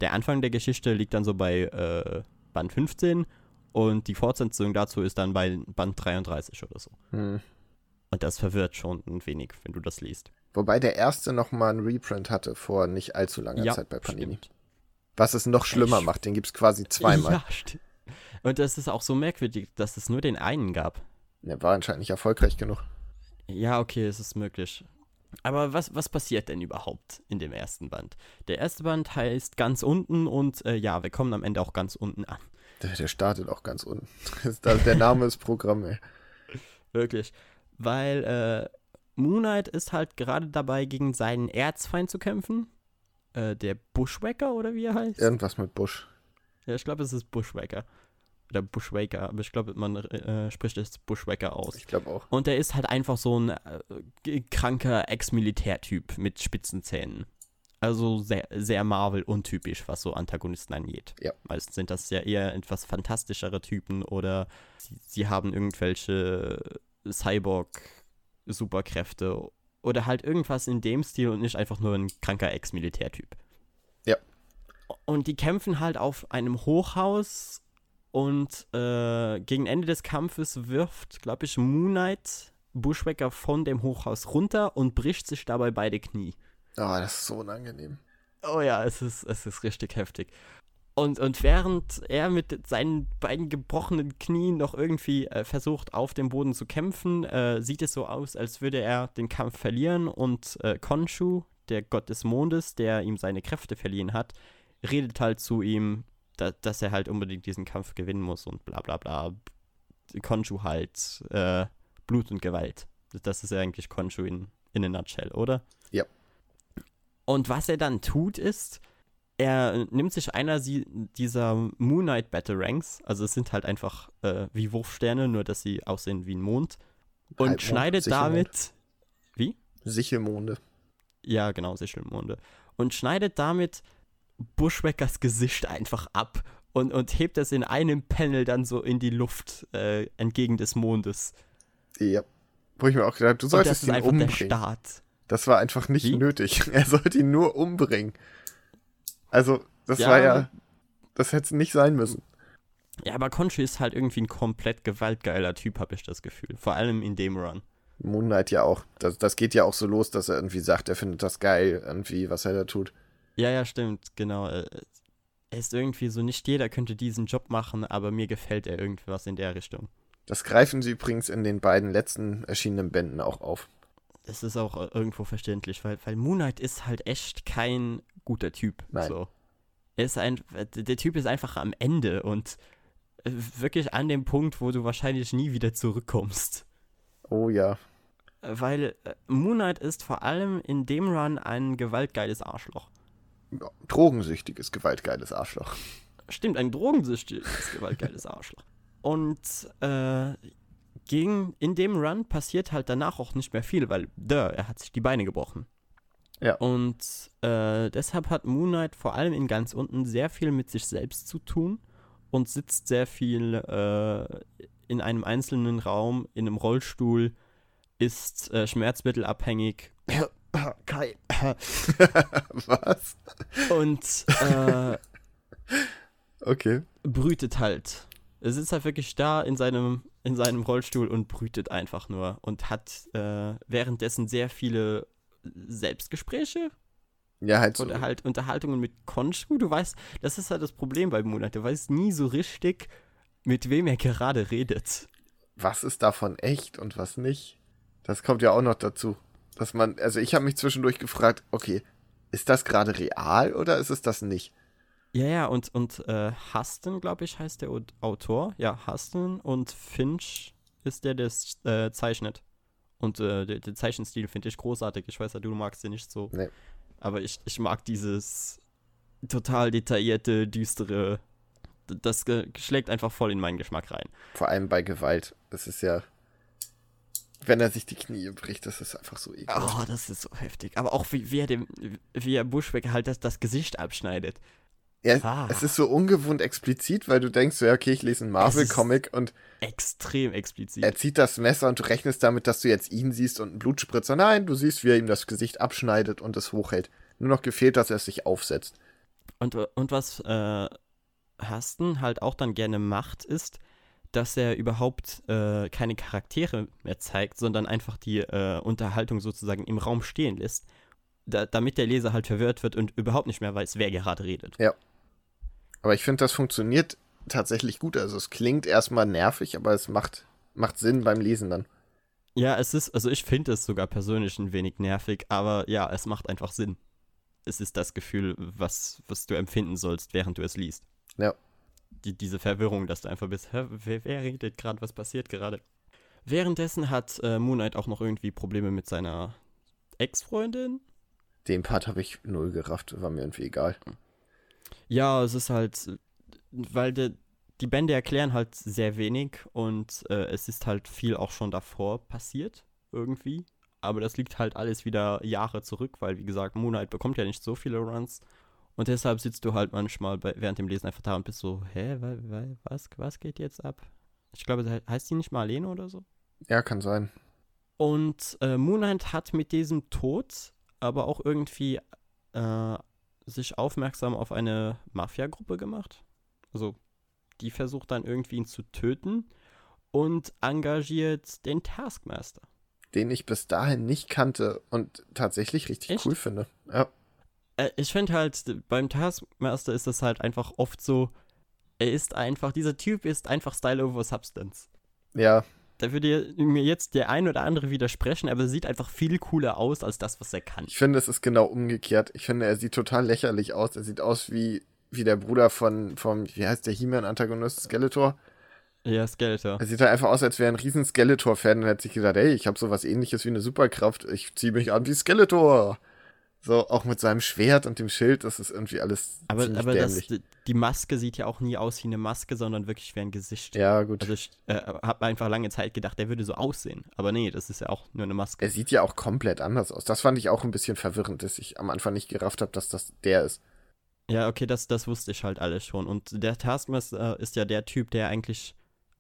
der Anfang der Geschichte liegt dann so bei äh, Band 15 und die Fortsetzung dazu ist dann bei Band 33 oder so. Hm. Und das verwirrt schon ein wenig, wenn du das liest. Wobei der erste nochmal einen Reprint hatte vor nicht allzu langer Ja, Zeit bei Panini. stimmt. Was es noch schlimmer Ich- macht, den gibt es quasi zweimal. Ja, stimmt. Und das ist auch so merkwürdig, dass es nur den einen gab. Der war anscheinend nicht erfolgreich genug. Ja, okay, es ist möglich. Aber was, was passiert denn überhaupt in dem ersten Band? Der erste Band heißt ganz unten und äh, ja, wir kommen am Ende auch ganz unten an. Der, der startet auch ganz unten. Der Name ist Programm, ey. Wirklich. Weil äh, Moon Knight ist halt gerade dabei, gegen seinen Erzfeind zu kämpfen. Äh, der Bushwacker oder wie er heißt? Irgendwas mit Busch. Ja, ich glaube, es ist Bushwacker. Oder Bushwaker, aber ich glaube, man äh, spricht es Bushwacker aus. Ich glaube auch. Und der ist halt einfach so ein äh, kranker Ex-Militärtyp mit spitzen Zähnen. Also sehr, sehr Marvel-untypisch, was so Antagonisten angeht. Ja. Meistens sind das ja eher etwas fantastischere Typen oder sie, sie haben irgendwelche Cyborg-Superkräfte oder halt irgendwas in dem Stil und nicht einfach nur ein kranker Ex-Militärtyp. Ja. Und die kämpfen halt auf einem Hochhaus und äh, gegen Ende des Kampfes wirft, glaube ich, Moon Knight Bushwacker von dem Hochhaus runter und bricht sich dabei beide Knie. Ah, das ist so unangenehm. Oh ja, es ist, es ist richtig heftig. Und, und während er mit seinen beiden gebrochenen Knien noch irgendwie äh, versucht, auf dem Boden zu kämpfen, äh, sieht es so aus, als würde er den Kampf verlieren. Und äh, Khonshu, der Gott des Mondes, der ihm seine Kräfte verliehen hat, redet halt zu ihm, da, dass er halt unbedingt diesen Kampf gewinnen muss und bla bla bla. Khonshu halt äh, Blut und Gewalt. Das ist ja eigentlich Khonshu in, in a nutshell, oder? Ja. Und was er dann tut, ist, er nimmt sich einer dieser Moon Knight Battle Ranks, also es sind halt einfach äh, wie Wurfsterne, nur dass sie aussehen wie ein Mond, und Halbmond, schneidet Sichelmond. damit, wie? Sichelmonde. Ja, genau, Sichelmonde. Und schneidet damit Bushwackers Gesicht einfach ab und, und hebt es in einem Panel dann so in die Luft äh, entgegen des Mondes. Ja. Wo ich mir auch gedacht habe, du das solltest ihn umbringen. Start. Das war einfach nicht Wie? nötig. Er sollte ihn nur umbringen. Also, das Ja. war ja. Das hätte nicht sein müssen. Ja, aber Conchi ist halt irgendwie ein komplett gewaltgeiler Typ, habe ich das Gefühl. Vor allem in dem Run. Moon Knight ja auch. Das, das geht ja auch so los, dass er irgendwie sagt, er findet das geil, irgendwie, was er da tut. Ja, ja, stimmt, genau. äh, Er ist irgendwie so, nicht jeder könnte diesen Job machen, aber mir gefällt er irgendwie was in der Richtung. Das greifen sie übrigens in den beiden letzten erschienenen Bänden auch auf. Das ist auch äh, irgendwo verständlich, weil, weil Moon Knight ist halt echt kein guter Typ. Nein. So. Er ist ein, äh, der Typ ist einfach am Ende und wirklich an dem Punkt, wo du wahrscheinlich nie wieder zurückkommst. Oh ja. Weil Moon Knight ist vor allem in dem Run ein gewaltgeiles Arschloch. Drogensüchtiges, gewaltgeiles Arschloch. Stimmt, ein drogensüchtiges, gewaltgeiles Arschloch. Und äh, gegen, in dem Run passiert halt danach auch nicht mehr viel, weil, duh, er hat sich die Beine gebrochen. Ja. Und äh, deshalb hat Moon Knight vor allem in ganz unten sehr viel mit sich selbst zu tun und sitzt sehr viel äh, in einem einzelnen Raum, in einem Rollstuhl, ist äh, schmerzmittelabhängig Kai. was? und äh, Okay. brütet halt. Er sitzt halt wirklich da in seinem, in seinem Rollstuhl und brütet einfach nur und hat äh, währenddessen sehr viele Selbstgespräche Ja, halt so. oder halt Unterhaltungen mit Konshu. Du weißt, das ist halt das Problem bei Monat. Du weißt nie so richtig, mit wem er gerade redet. was ist davon echt und was nicht? Das kommt ja auch noch dazu. Dass man, also ich habe mich zwischendurch gefragt, okay, ist das gerade real oder ist es das nicht? Ja, ja, und, und äh, Huston, glaube ich, heißt der Au- Autor. Ja, Huston und Finch ist der, der es äh, zeichnet. Und äh, der, der Zeichenstil finde ich großartig. Ich weiß ja, du magst den nicht so. Nee. Aber ich, ich mag dieses total detaillierte, düstere. Das schlägt einfach voll in meinen Geschmack rein. Vor allem bei Gewalt. Das ist ja. Wenn er sich die Knie bricht, das ist einfach so ekelhaft. Oh, das ist so heftig. Aber auch wie, wie er dem, wie er Bushwick halt das, das Gesicht abschneidet. Ja, Ah. Es ist so ungewohnt explizit, weil du denkst, so, ja, okay, ich lese einen Marvel-Comic und Extrem explizit. er zieht das Messer und du rechnest damit, dass du jetzt ihn siehst und einen Blutspritzer. Nein, du siehst, wie er ihm das Gesicht abschneidet und es hochhält. Nur noch gefehlt, dass er es sich aufsetzt. Und, und was äh, Hasten halt auch dann gerne macht, ist, dass er überhaupt äh, keine Charaktere mehr zeigt, sondern einfach die äh, Unterhaltung sozusagen im Raum stehen lässt, da, damit der Leser halt verwirrt wird und überhaupt nicht mehr weiß, wer gerade redet. Aber ich finde, das funktioniert tatsächlich gut. Also es klingt erstmal nervig, aber es macht, macht Sinn beim Lesen dann. Ja, es ist, also ich finde es sogar persönlich ein wenig nervig, aber ja, es macht einfach Sinn. Es ist das Gefühl, was, was du empfinden sollst, während du es liest. Ja. Die, diese Verwirrung, dass du einfach bist, hä, wer, wer redet gerade, was passiert gerade? Währenddessen hat äh, Moon Knight auch noch irgendwie Probleme mit seiner Ex-Freundin. Den Part habe ich null gerafft, war mir irgendwie egal. Ja, es ist halt, weil de, die Bände erklären halt sehr wenig und äh, es ist halt viel auch schon davor passiert, irgendwie. Aber das liegt halt alles wieder Jahre zurück, weil, wie gesagt, Moon Knight bekommt ja nicht so viele Runs. Und deshalb sitzt du halt manchmal bei, während dem Lesen einfach da und bist so, hä, wa, wa, was, was geht jetzt ab? Ich glaube, he- heißt die nicht Marlene oder so? Ja, kann sein. Und äh, Moon Knight hat mit diesem Tod aber auch irgendwie äh, sich aufmerksam auf eine Mafia-Gruppe gemacht. Also, die versucht dann irgendwie ihn zu töten und engagiert den Taskmaster. Den ich bis dahin nicht kannte und tatsächlich richtig Echt? cool finde. Ja. Äh, ich finde halt, beim Taskmaster ist es halt einfach oft so, er ist einfach, dieser Typ ist einfach Style over Substance. Ja, Da würde mir jetzt der ein oder andere widersprechen, aber er sieht einfach viel cooler aus als das, was er kann. ich finde, es ist genau umgekehrt. Ich finde, er sieht total lächerlich aus. Er sieht aus wie, wie der Bruder von, vom, wie heißt der He-Man-Antagonist, Skeletor. Ja, Skeletor. Er sieht halt einfach aus, als wäre er ein riesen Skeletor-Fan und hätte sich gedacht, ey, ich habe sowas ähnliches wie eine Superkraft. Ich ziehe mich an wie Skeletor. So, auch mit seinem Schwert und dem Schild, das ist irgendwie alles Aber, aber das, die Maske sieht ja auch nie aus wie eine Maske, sondern wirklich wie ein Gesicht. ja, gut. Also ich äh, habe einfach lange Zeit gedacht, der würde so aussehen. Aber nee, das ist ja auch nur eine Maske. er sieht ja auch komplett anders aus. Das fand ich auch ein bisschen verwirrend, dass ich am Anfang nicht gerafft habe, dass das der ist. Ja, okay, das, das wusste ich halt alles schon. Und der Taskmaster ist ja der Typ, der eigentlich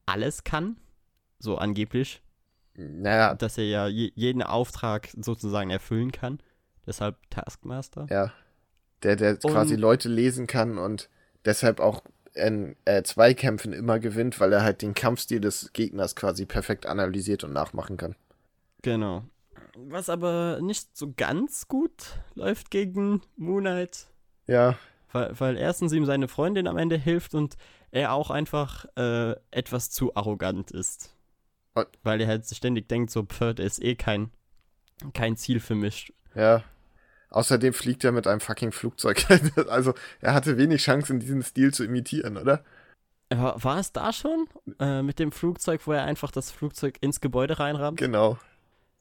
alles kann. So angeblich. Naja, Dass er ja je, jeden Auftrag sozusagen erfüllen kann. Deshalb Taskmaster. ja. Der, der quasi Und- Leute lesen kann und deshalb auch in äh, Zweikämpfen immer gewinnt, weil er halt den Kampfstil des Gegners quasi perfekt analysiert und nachmachen kann. Genau. Was aber nicht so ganz gut läuft gegen Moon Knight. Ja, Weil, weil erstens ihm seine Freundin am Ende hilft und er auch einfach äh, etwas zu arrogant ist. Und- Weil er halt ständig denkt, so, pff, der ist eh kein, kein Ziel für mich. ja. Außerdem fliegt er mit einem fucking Flugzeug. also, er hatte wenig Chancen, diesen Stil zu imitieren, oder? War, war es da schon äh, mit dem Flugzeug, wo er einfach das Flugzeug ins Gebäude reinrammt? Genau.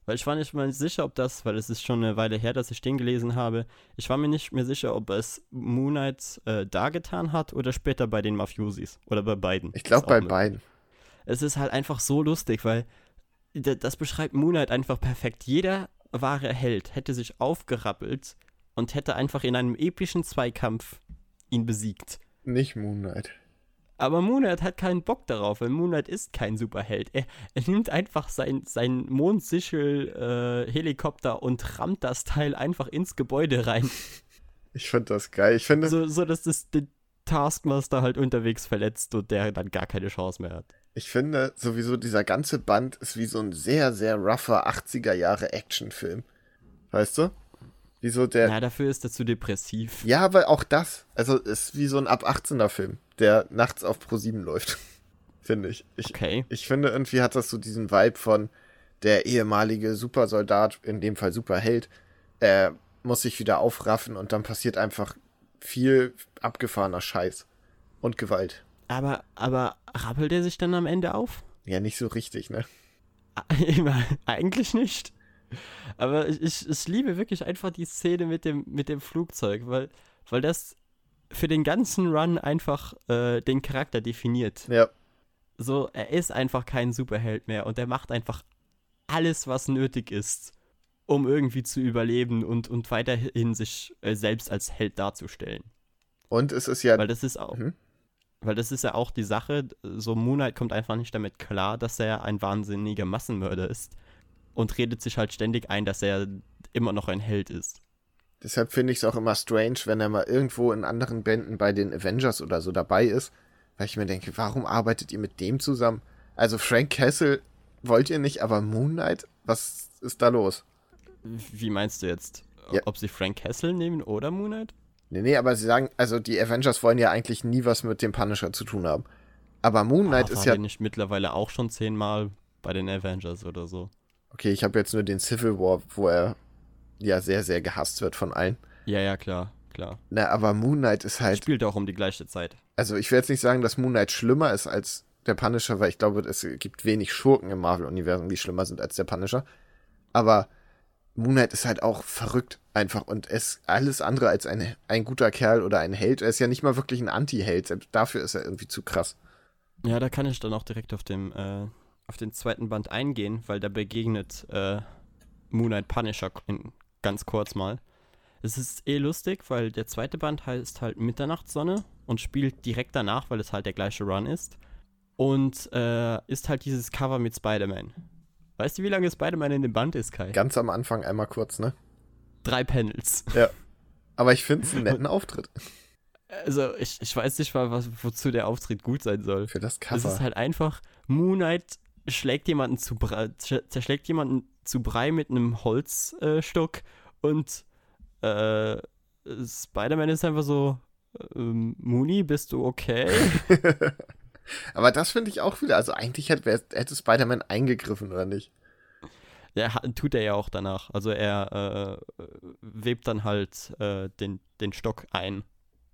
Weil ich war nicht mal sicher, ob das, weil es ist schon eine Weile her, dass ich den gelesen habe. Ich war mir nicht mehr sicher, ob es Moon Knight äh, da getan hat oder später bei den Mafiosis. Oder bei beiden. Ich glaube bei beiden. Es ist halt einfach so lustig, weil das beschreibt Moon Knight einfach perfekt. Jeder wahre Held hätte sich aufgerappelt und hätte einfach in einem epischen Zweikampf ihn besiegt. Nicht Moon Knight. Aber Moon Knight hat keinen Bock darauf, weil Moon Knight ist kein Superheld. Er, er nimmt einfach sein, sein Mondsichel-Helikopter und rammt das Teil einfach ins Gebäude rein, Ich finde das geil. Ich finde, so, so dass das den Taskmaster halt unterwegs verletzt und der dann gar keine Chance mehr hat. Ich finde sowieso, dieser ganze Band ist wie so ein sehr, sehr rougher 80er Jahre Actionfilm. Weißt du? Wie so der. Ja, dafür ist er zu depressiv. Ja, aber auch das. Also ist wie so ein ab 18er Film, der nachts auf Pro 7 läuft. finde ich. ich. Okay. Ich finde, irgendwie hat das so diesen Vibe von der ehemalige Supersoldat, in dem Fall Superheld, äh, muss sich wieder aufraffen und dann passiert einfach viel abgefahrener Scheiß und Gewalt. Aber, aber rappelt er sich dann am Ende auf? Ja, nicht so richtig, ne? Eigentlich nicht. Aber ich, ich, ich liebe wirklich einfach die Szene mit dem, mit dem Flugzeug, weil, weil das für den ganzen Run einfach äh, den Charakter definiert. Ja. So, er ist einfach kein Superheld mehr und er macht einfach alles, was nötig ist, um irgendwie zu überleben und, und weiterhin sich äh, selbst als Held darzustellen. Und es ist ja. Weil das ist auch. Mhm. Weil das ist ja auch die Sache, so Moon Knight kommt einfach nicht damit klar, dass er ein wahnsinniger Massenmörder ist und redet sich halt ständig ein, dass er immer noch ein Held ist. Deshalb finde ich es auch immer strange, wenn er mal irgendwo in anderen Bänden bei den Avengers oder so dabei ist, weil ich mir denke, warum arbeitet ihr mit dem zusammen? Also Frank Castle wollt ihr nicht, aber Moon Knight, was ist da los? Wie meinst du jetzt? Ja. Ob sie Frank Castle nehmen oder Moon Knight? Nee, nee, aber sie sagen, also die Avengers wollen ja eigentlich nie was mit dem Punisher zu tun haben. Aber Moon Knight Ah, ist war ja. der nicht mittlerweile auch schon zehnmal bei den Avengers oder so. Okay, ich habe jetzt nur den Civil War, wo er ja sehr, sehr gehasst wird von allen. Ja, ja, klar, klar. Na, aber Moon Knight ist halt. Spielt auch um die gleiche Zeit. Also ich will jetzt nicht sagen, dass Moon Knight schlimmer ist als der Punisher, weil ich glaube, es gibt wenig Schurken im Marvel-Universum, die schlimmer sind als der Punisher. Aber Moon Knight ist halt auch verrückt einfach und ist alles andere als ein, ein guter Kerl oder ein Held. Er ist ja nicht mal wirklich ein Anti-Held. Dafür ist er irgendwie zu krass. Ja, da kann ich dann auch direkt auf, dem, äh, auf den zweiten Band eingehen, weil da begegnet äh, Moon Knight Punisher in, ganz kurz mal. Es ist eh lustig, weil der zweite Band heißt halt Mitternachtssonne und spielt direkt danach, weil es halt der gleiche Run ist. Und äh, ist halt dieses Cover mit Spider-Man. Weißt du, wie lange Spider-Man in dem Band ist, Kai? Ganz am Anfang einmal kurz, ne? Drei Panels. Aber ich finde es einen netten Auftritt Also, ich, ich weiß nicht mal, was, wozu der Auftritt gut sein soll. für das Es Cover. ist halt einfach, Moon Knight schlägt jemanden zu Brei, zerschlägt jemanden zu Brei mit einem Holzstock äh, und äh, Spider-Man ist einfach so, ähm, Mooney, bist du okay? Aber das finde ich auch wieder. Also eigentlich hätte, hätte Spider-Man eingegriffen, oder nicht? ja, tut er ja auch danach. Also er äh, webt dann halt äh, den, den Stock ein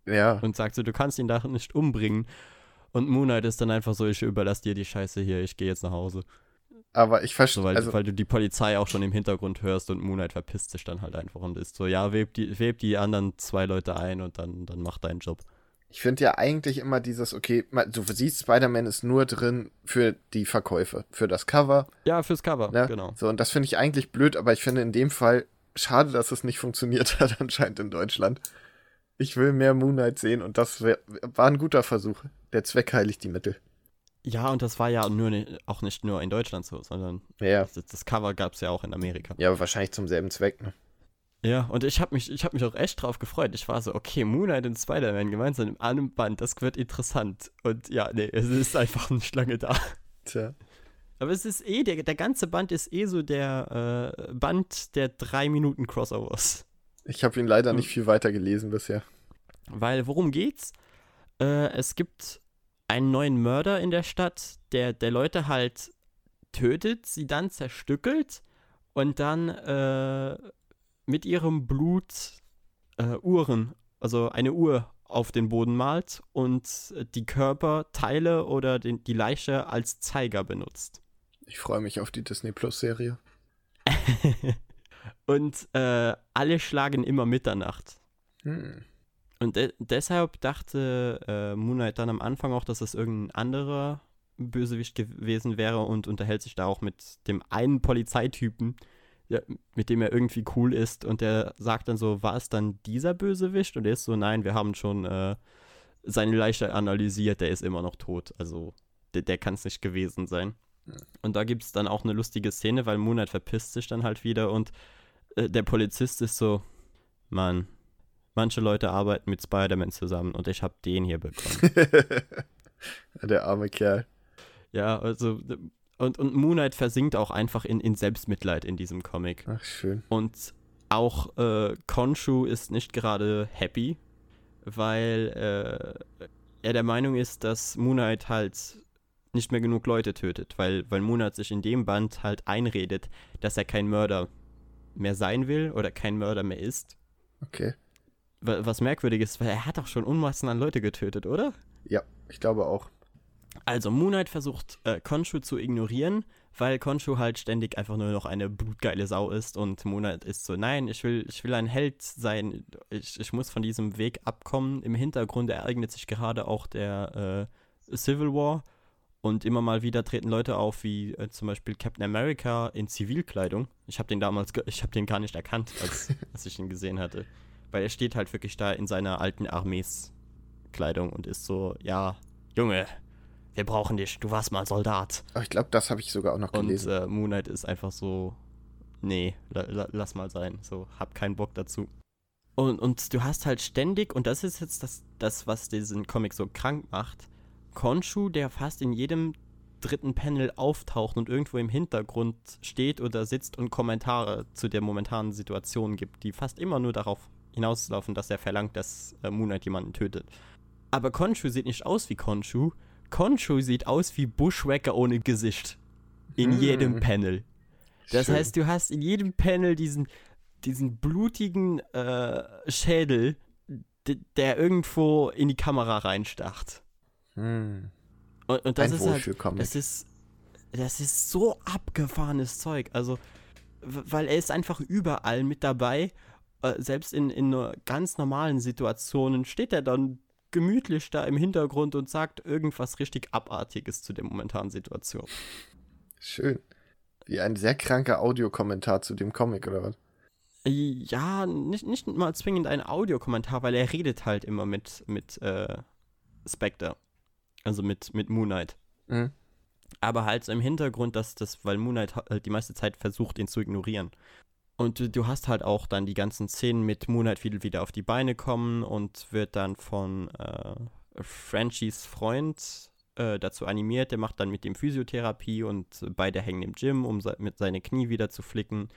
Ja. und sagt so, du kannst ihn da nicht umbringen. Und Moon Knight ist dann einfach so, ich überlasse dir die Scheiße hier, ich gehe jetzt nach Hause. Aber ich So, verstehe. weil, also, weil du die Polizei auch schon im Hintergrund hörst und Moonlight verpisst sich dann halt einfach und ist so, ja, web die, web die anderen zwei Leute ein und dann, dann mach deinen Job. Ich finde ja eigentlich immer dieses, okay, du siehst, Spider-Man ist nur drin für die Verkäufe, für das Cover. Ja, fürs Cover, Ne? genau. So, und das finde ich eigentlich blöd, aber ich finde in dem Fall schade, dass es nicht funktioniert hat, anscheinend in Deutschland. Ich will mehr Moon Knight sehen und das wär, war ein guter Versuch. Der Zweck heiligt die Mittel. Ja, und das war ja nur ni- auch nicht nur in Deutschland so, sondern Ja. das, das Cover gab es ja auch in Amerika. Ja, aber wahrscheinlich zum selben Zweck, ne? Ja, und ich habe mich, ich hab mich auch echt drauf gefreut. Ich war so, okay, Moonlight und Spider-Man gemeinsam in einem Band, das wird interessant. Und ja, nee, es ist einfach eine Schlange da. Tja. Aber es ist eh, der, der ganze Band ist eh so der äh, Band der drei Minuten Crossovers. Ich habe ihn leider Hm. nicht viel weiter gelesen bisher. Weil worum geht's? Äh, es gibt einen neuen Mörder in der Stadt, der, der Leute halt tötet, sie dann zerstückelt und dann äh, mit ihrem Blut äh, Uhren, also eine Uhr auf den Boden malt und die Körperteile oder den, die Leiche als Zeiger benutzt. Ich freue mich auf die Disney Plus Serie. und äh, alle schlagen immer Mitternacht. Hm. Und de deshalb dachte äh, Moon Knight dann am Anfang auch, dass das irgendein anderer Bösewicht gewesen wäre und unterhält sich da auch mit dem einen Polizeitypen, der, mit dem er irgendwie cool ist. Und der sagt dann so, war es dann dieser Bösewicht? Und er ist so, nein, wir haben schon äh, seine Leiche analysiert, der ist immer noch tot. Also der, der kann es nicht gewesen sein. Und da gibt es dann auch eine lustige Szene, weil Moon Knight verpisst sich dann halt wieder und äh, der Polizist ist so, Mann, manche Leute arbeiten mit Spider-Man zusammen und ich habe den hier bekommen. Der arme Kerl. ja, also und, und Moon Knight versinkt auch einfach in, in Selbstmitleid in diesem Comic. Ach, schön. Und auch äh, Konshu ist nicht gerade happy, weil äh, er der Meinung ist, dass Moon Knight halt nicht mehr genug Leute tötet, weil, weil Moon Knight sich in dem Band halt einredet, dass er kein Mörder mehr sein will oder kein Mörder mehr ist. Okay. Wa- Was merkwürdig ist, weil er hat auch schon Unmassen an Leute getötet, oder? Ja, ich glaube auch. Also Moon Knight versucht äh, Khonshu zu ignorieren, weil Konshu halt ständig einfach nur noch eine blutgeile Sau ist und Monat ist so, nein, ich will, ich will ein Held sein, ich, ich muss von diesem Weg abkommen. Im Hintergrund ereignet sich gerade auch der äh, Civil War und immer mal wieder treten Leute auf, wie äh, zum Beispiel Captain America in Zivilkleidung. Ich habe den damals, ich habe den gar nicht erkannt, als, als ich ihn gesehen hatte. Weil er steht halt wirklich da in seiner alten Armeeskleidung und ist so, ja, Junge, wir brauchen dich, du warst mal Soldat. Ich glaube, das habe ich sogar auch noch gelesen. Und äh, Moonlight ist einfach so, nee, la, la, lass mal sein, so, hab keinen Bock dazu. Und, und du hast halt ständig, und das ist jetzt das, das, was diesen Comic so krank macht, Konshu, der fast in jedem dritten Panel auftaucht und irgendwo im Hintergrund steht oder sitzt und Kommentare zu der momentanen Situation gibt, die fast immer nur darauf hinauslaufen, dass er verlangt, dass äh, Moonlight jemanden tötet. Aber Konshu sieht nicht aus wie Konshu. Konshu sieht aus wie Bushwacker ohne Gesicht. In hm. jedem Panel. Das Schön. heißt, du hast in jedem Panel diesen, diesen blutigen äh, Schädel, der irgendwo in die Kamera reinstacht. Hm. Und, und, das Ein ist halt, das ist, das ist so abgefahrenes Zeug. Also, weil er ist einfach überall mit dabei. Äh, selbst in, in ganz normalen Situationen steht er dann gemütlich da im Hintergrund und sagt irgendwas richtig Abartiges zu der momentanen Situation. Schön. Wie ein sehr kranker Audiokommentar zu dem Comic, oder was? Ja, nicht, nicht mal zwingend ein Audiokommentar, weil er redet halt immer mit, mit äh, Spectre. Also mit, mit Moon Knight. Mhm. Aber halt so im Hintergrund, dass das, weil Moon Knight halt die meiste Zeit versucht, ihn zu ignorieren. Und du, du hast halt auch dann die ganzen Szenen mit Moon Knight wieder, wieder auf die Beine kommen und wird dann von äh, Frenchies Freund äh, dazu animiert. Der macht dann mit dem Physiotherapie und beide hängen im Gym, um se mit seine Knie wieder zu flicken.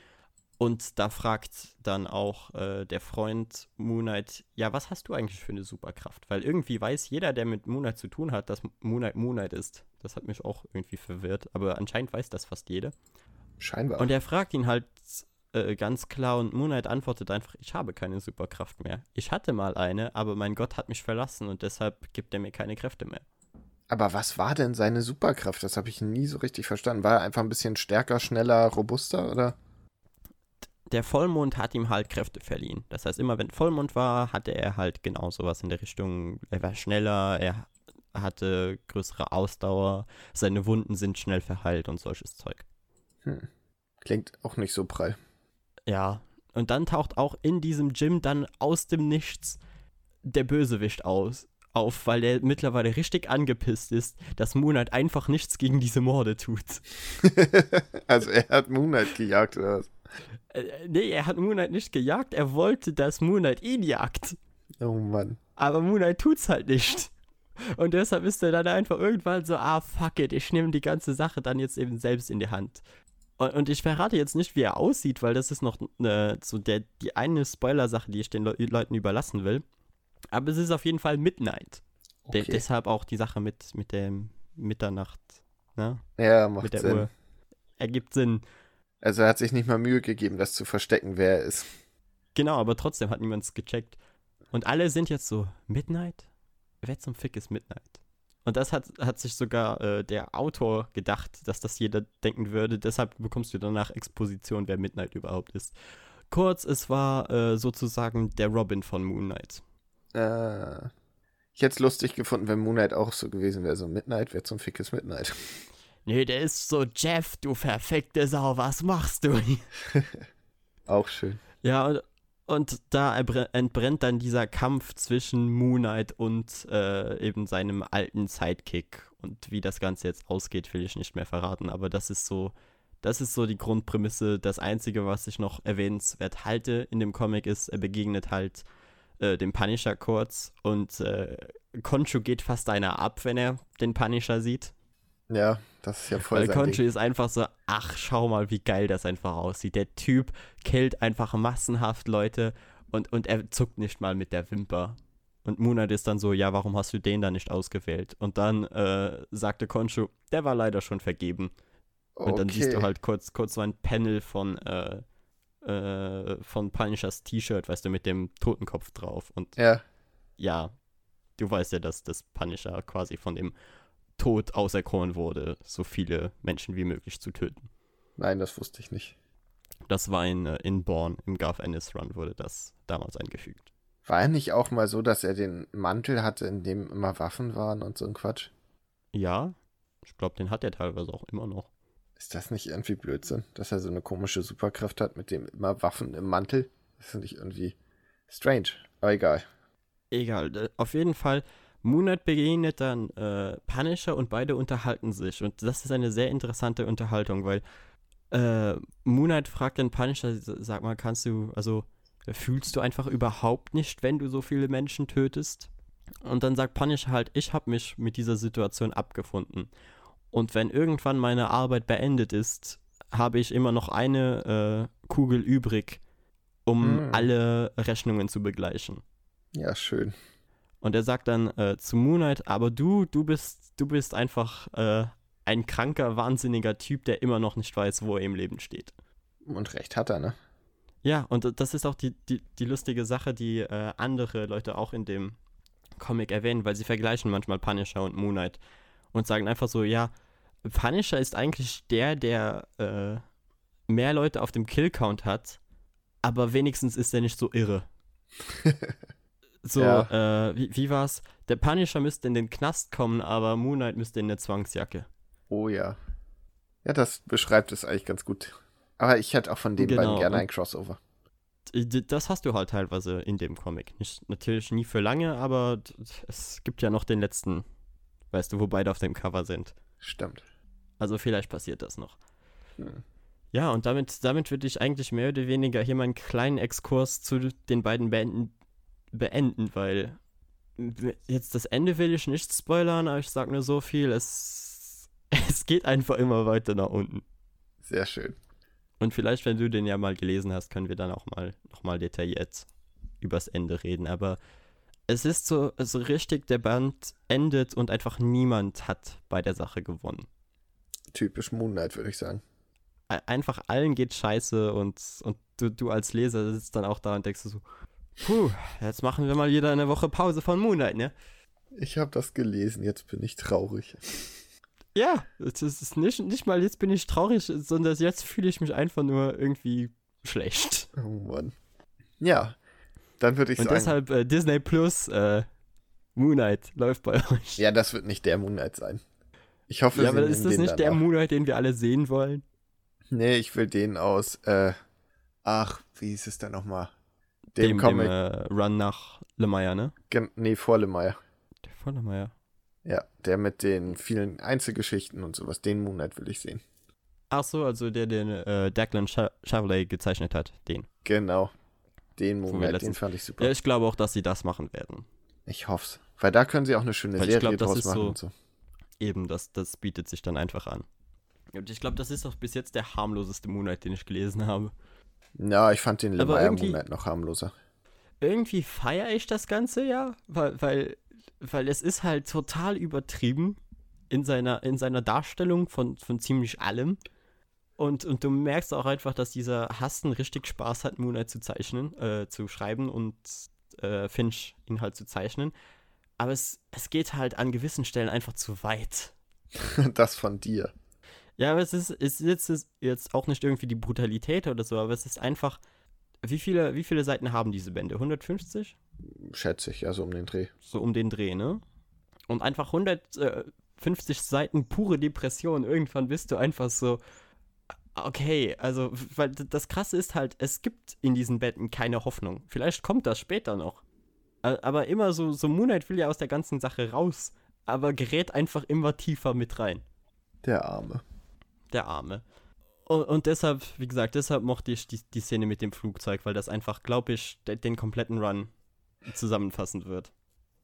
Und da fragt dann auch äh, der Freund Moonlight, ja, was hast du eigentlich für eine Superkraft? Weil irgendwie weiß jeder, der mit Moonlight zu tun hat, dass Moonlight Moonlight ist. Das hat mich auch irgendwie verwirrt, aber anscheinend weiß das fast jeder. Scheinbar. Und er fragt ihn halt äh, ganz klar und Moonlight antwortet einfach, ich habe keine Superkraft mehr. Ich hatte mal eine, aber mein Gott hat mich verlassen und deshalb gibt er mir keine Kräfte mehr. Aber was war denn seine Superkraft? Das habe ich nie so richtig verstanden. War er einfach ein bisschen stärker, schneller, robuster oder? der Vollmond hat ihm halt Kräfte verliehen. Das heißt, immer wenn Vollmond war, hatte er halt genau sowas in der Richtung. Er war schneller, er hatte größere Ausdauer, seine Wunden sind schnell verheilt und solches Zeug. Hm. Klingt auch nicht so prall. Ja, und dann taucht auch in diesem Gym dann aus dem Nichts der Bösewicht aus, auf, weil er mittlerweile richtig angepisst ist, dass Moonlight einfach nichts gegen diese Morde tut. also er hat Moonlight gejagt oder was? Äh, nee, er hat Moonlight nicht gejagt, er wollte, dass Moonlight ihn jagt. Oh Mann. Aber Moonlight tut's halt nicht. Und deshalb ist er dann einfach irgendwann so, ah, fuck it, ich nehme die ganze Sache dann jetzt eben selbst in die Hand. Und, ich verrate jetzt nicht, wie er aussieht, weil das ist noch ne, so der, die eine Spoiler-Sache, die ich den Le Leuten überlassen will. Aber es ist auf jeden Fall Midnight. Okay. De deshalb auch die Sache mit, mit dem Mitternacht. Ne? Ja, macht mit der Sinn. Uhr. Ergibt Sinn. Also er hat sich nicht mal Mühe gegeben, das zu verstecken, wer er ist. Genau, aber trotzdem hat niemand es gecheckt. Und alle sind jetzt so, Midnight? Wer zum Fick ist Midnight? Und das hat, hat sich sogar äh, der Autor gedacht, dass das jeder denken würde. Deshalb bekommst du danach Exposition, wer Midnight überhaupt ist. Kurz, es war äh, sozusagen der Robin von Moon Knight. Äh, ich hätte es lustig gefunden, wenn Moon Knight auch so gewesen wäre. So Midnight, wer zum Fick ist Midnight? Nee, der ist so, Jeff, du perfekte Sau, was machst du? Auch schön. Ja, und, und da entbrennt dann dieser Kampf zwischen Moonlight und äh, eben seinem alten Sidekick. Und wie das Ganze jetzt ausgeht, will ich nicht mehr verraten. Aber das ist so, das ist so die Grundprämisse. Das Einzige, was ich noch erwähnenswert halte in dem Comic, ist, er begegnet halt äh, dem Punisher kurz und äh, Conchu geht fast einer ab, wenn er den Punisher sieht. Ja, das ist ja voll Weil Conchi ist einfach so, ach, schau mal, wie geil das einfach aussieht. Der Typ killt einfach massenhaft Leute und, und er zuckt nicht mal mit der Wimper. Und Moonlight ist dann so, ja, warum hast du den da nicht ausgewählt? Und dann äh, sagte Conchu, der war leider schon vergeben. Okay. Und dann siehst du halt kurz, kurz so ein Panel von, äh, äh, von Punishers T-Shirt, weißt du, mit dem Totenkopf drauf. Und ja. ja, du weißt ja, dass das Punisher quasi von dem Tod auserkoren wurde, so viele Menschen wie möglich zu töten. Nein, das wusste ich nicht. Das war in, äh, in Born, im Garth Ennis Run wurde das damals eingefügt. War er nicht auch mal so, dass er den Mantel hatte, in dem immer Waffen waren und so ein Quatsch? Ja, ich glaube, den hat er teilweise auch immer noch. Ist das nicht irgendwie Blödsinn, dass er so eine komische Superkraft hat, mit dem immer Waffen im Mantel? Das finde ich irgendwie strange, aber egal. Egal, äh, auf jeden Fall, Moon Knight begegnet dann äh, Punisher und beide unterhalten sich. Und das ist eine sehr interessante Unterhaltung, weil äh, Moon Knight fragt dann Punisher, sag mal, kannst du, also fühlst du einfach überhaupt nicht, wenn du so viele Menschen tötest? Und dann sagt Punisher halt, ich habe mich mit dieser Situation abgefunden. Und wenn irgendwann meine Arbeit beendet ist, habe ich immer noch eine äh, Kugel übrig, um hm. alle Rechnungen zu begleichen. Ja, schön. Und er sagt dann äh, zu Moonlight, aber du, du bist, du bist einfach äh, ein kranker, wahnsinniger Typ, der immer noch nicht weiß, wo er im Leben steht. Und recht hat er, ne? Ja, und das ist auch die, die, die lustige Sache, die äh, andere Leute auch in dem Comic erwähnen, weil sie vergleichen manchmal Punisher und Moon Knight und sagen einfach so, ja, Punisher ist eigentlich der, der äh, mehr Leute auf dem Killcount hat, aber wenigstens ist er nicht so irre. so, ja. äh, wie, wie war's? Der Punisher müsste in den Knast kommen, aber Moon Knight müsste in eine Zwangsjacke. Oh ja. Ja, das beschreibt es eigentlich ganz gut. Aber ich hätte auch von den genau. beiden gerne ein Crossover. Das hast du halt teilweise in dem Comic. Nicht, natürlich nie für lange, aber es gibt ja noch den letzten, weißt du, wo beide auf dem Cover sind. Stimmt. Also vielleicht passiert das noch. Hm. Ja, und damit, damit würde ich eigentlich mehr oder weniger hier meinen kleinen Exkurs zu den beiden Bänden beenden, weil jetzt das Ende will ich nicht spoilern, aber ich sage nur so viel, es, es geht einfach immer weiter nach unten. Sehr schön. Und vielleicht, wenn du den ja mal gelesen hast, können wir dann auch mal nochmal detailliert übers Ende reden. Aber es ist so, so richtig, der Band endet und einfach niemand hat bei der Sache gewonnen. Typisch Moonlight, würde ich sagen. Einfach allen geht scheiße und, und du, du als Leser sitzt dann auch da und denkst so, puh, jetzt machen wir mal wieder eine Woche Pause von Moonlight, ne? Ich habe das gelesen, jetzt bin ich traurig. Ja, es ist nicht, nicht mal jetzt bin ich traurig, sondern jetzt fühle ich mich einfach nur irgendwie schlecht. Oh Mann. Ja, dann würde ich Und sagen. Und deshalb äh, Disney Plus, äh, Moonlight läuft bei euch. Ja, das wird nicht der Moonlight sein. Ich hoffe, Ja, aber ist das nicht der auch. Moonlight, den wir alle sehen wollen? Nee, ich will den aus, äh, ach, wie hieß es denn nochmal? Dem, dem. Dem, äh, Run nach Lemire, ne? Gen nee, vor Lemire. Der vor Lemire. Ja, der mit den vielen Einzelgeschichten und sowas, den Moonlight will ich sehen. Ach so, also der den äh, Declan Chevrolet gezeichnet hat, den. Genau. Den Moonlight, den fand ich super. Ja, ich glaube auch, dass sie das machen werden. Ich hoff's. Weil da können sie auch eine schöne Weil Serie glaub, draus machen so, und so. Eben, das, das bietet sich dann einfach an. Und ich glaube, das ist auch bis jetzt der harmloseste Moonlight, den ich gelesen habe. Ja, ich fand den Lemire Moonlight noch harmloser. Irgendwie feiere ich das Ganze ja, weil, weil weil es ist halt total übertrieben in seiner, in seiner Darstellung von, von ziemlich allem. Und, und du merkst auch einfach, dass dieser Hasten richtig Spaß hat, Moonlight zu zeichnen, äh, zu schreiben und äh, Finch ihn halt zu zeichnen. Aber es, es geht halt an gewissen Stellen einfach zu weit. das von dir. Ja, aber es ist, es ist jetzt, jetzt auch nicht irgendwie die Brutalität oder so, aber es ist einfach. Wie viele, wie viele Seiten haben diese Bände? 150? Schätze ich, also um den Dreh. So um den Dreh, ne? Und einfach 150 Seiten pure Depression. Irgendwann bist du einfach so, okay, also, weil das Krasse ist halt, es gibt in diesen Betten keine Hoffnung. Vielleicht kommt das später noch. Aber immer so, so Moonlight will ja aus der ganzen Sache raus, aber gerät einfach immer tiefer mit rein. Der Arme. Der Arme. Und, und deshalb, wie gesagt, deshalb mochte ich die, die Szene mit dem Flugzeug, weil das einfach, glaube ich, den kompletten Run zusammenfassend wird.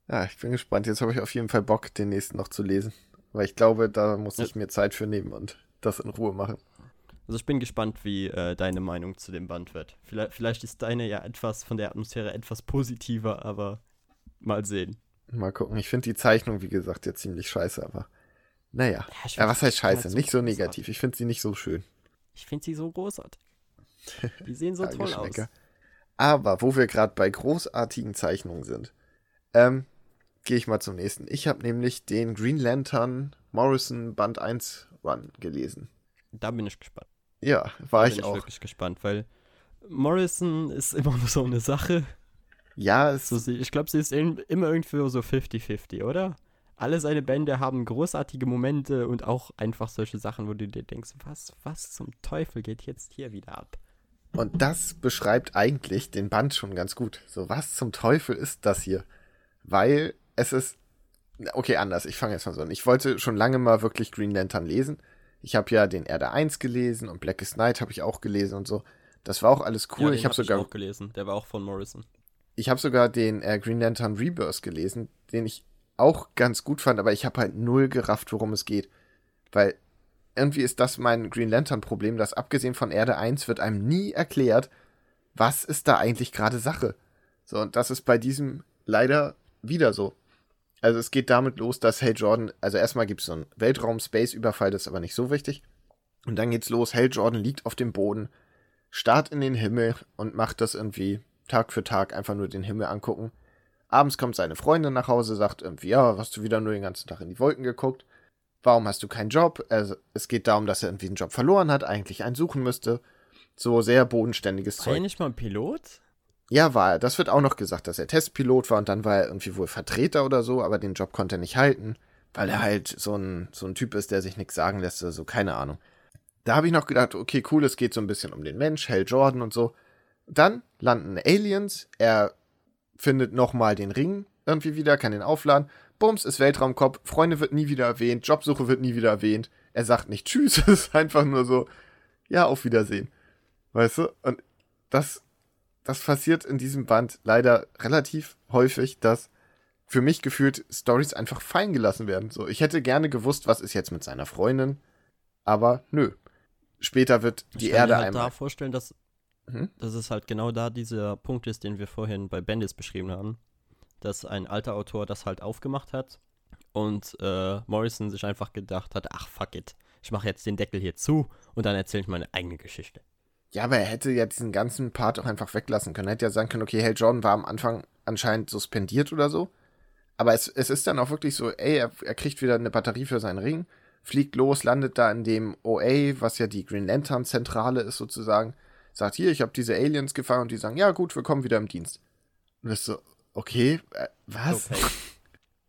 Ja, ich bin gespannt. Jetzt habe ich auf jeden Fall Bock, den nächsten noch zu lesen. Weil ich glaube, da muss ich mir Zeit für nehmen und das in Ruhe machen. Also ich bin gespannt, wie äh, deine Meinung zu dem Band wird. Vielleicht, vielleicht ist deine ja etwas von der Atmosphäre etwas positiver, aber mal sehen. Mal gucken. Ich finde die Zeichnung, wie gesagt, ja ziemlich scheiße, aber naja. Ja, ja was heißt scheiße? Halt so nicht so negativ. Ich finde sie nicht so schön. Ich finde sie so großartig. Die sehen so toll aus. Aber wo wir gerade bei großartigen Zeichnungen sind, ähm, gehe ich mal zum nächsten. Ich habe nämlich den Green Lantern Morrison Band 1 Run gelesen. Da bin ich gespannt. Ja, war Da ich bin auch. ich wirklich gespannt, weil Morrison ist immer nur so eine Sache. Ja, es, So, sie, ich glaube, sie ist in, immer irgendwie so 50-50, oder? Alle seine Bände haben großartige Momente und auch einfach solche Sachen, wo du dir denkst, was, was zum Teufel geht jetzt hier wieder ab? und das beschreibt eigentlich den Band schon ganz gut. So, was zum Teufel ist das hier? Weil es ist. Okay, anders. Ich fange jetzt mal so an. Ich wollte schon lange mal wirklich Green Lantern lesen. Ich habe ja den Erde 1 gelesen und Blackest Night habe ich auch gelesen und so. Das war auch alles cool. Ja, ich habe hab sogar auch gelesen. Der war auch von Morrison. ich habe sogar den äh, Green Lantern Rebirth gelesen, den ich auch ganz gut fand, aber ich habe halt null gerafft, worum es geht. Weil irgendwie ist das mein Green Lantern Problem, dass abgesehen von Erde 1 wird einem nie erklärt, was ist da eigentlich gerade Sache. So, und das ist bei diesem leider wieder so. Also es geht damit los, dass Hal Jordan, also erstmal gibt es so einen Weltraum-Space-Überfall, das ist aber nicht so wichtig. Und dann geht's los, Hal Jordan liegt auf dem Boden, starrt in den Himmel und macht das irgendwie Tag für Tag einfach nur den Himmel angucken. Abends kommt seine Freundin nach Hause, sagt irgendwie, ja, hast du wieder nur den ganzen Tag in die Wolken geguckt? Warum hast du keinen Job? Also, es geht darum, dass er irgendwie einen Job verloren hat, eigentlich einen suchen müsste. So sehr bodenständiges War er Zeug. nicht mal ein Pilot? Ja, war er. Das wird auch noch gesagt, dass er Testpilot war und dann war er irgendwie wohl Vertreter oder so, aber den Job konnte er nicht halten, weil er halt so ein, so ein Typ ist, der sich nichts sagen lässt, so keine Ahnung. Da habe ich noch gedacht, okay, cool, es geht so ein bisschen um den Mensch, Hal Jordan und so. Dann landen Aliens, er findet nochmal den Ring irgendwie wieder, kann den aufladen. Bums ist Weltraumkopf, Freunde wird nie wieder erwähnt, Jobsuche wird nie wieder erwähnt. Er sagt nicht Tschüss, es ist einfach nur so, ja, auf Wiedersehen. Weißt du? Und das, das passiert in diesem Band leider relativ häufig, dass für mich gefühlt Stories einfach fallen gelassen werden. So, ich hätte gerne gewusst, was ist jetzt mit seiner Freundin, aber nö. Später wird die ich kann Erde mir halt einmal. da vorstellen, dass, Mhm. dass es halt genau da dieser Punkt ist, den wir vorhin bei Bendis beschrieben haben. Dass ein alter Autor das halt aufgemacht hat und äh, Morrison sich einfach gedacht hat, ach fuck it, ich mache jetzt den Deckel hier zu und dann erzähle ich meine eigene Geschichte. Ja, aber er hätte ja diesen ganzen Part auch einfach weglassen können. Er hätte ja sagen können, okay, Hal Jordan war am Anfang anscheinend suspendiert oder so. Aber es, es ist dann auch wirklich so, ey, er, er kriegt wieder eine Batterie für seinen Ring, fliegt los, landet da in dem OA, was ja die Green Lantern Zentrale ist sozusagen, sagt, hier, ich habe diese Aliens gefangen und die sagen, ja gut, wir kommen wieder im Dienst. Und das ist so, okay, äh, was? Okay.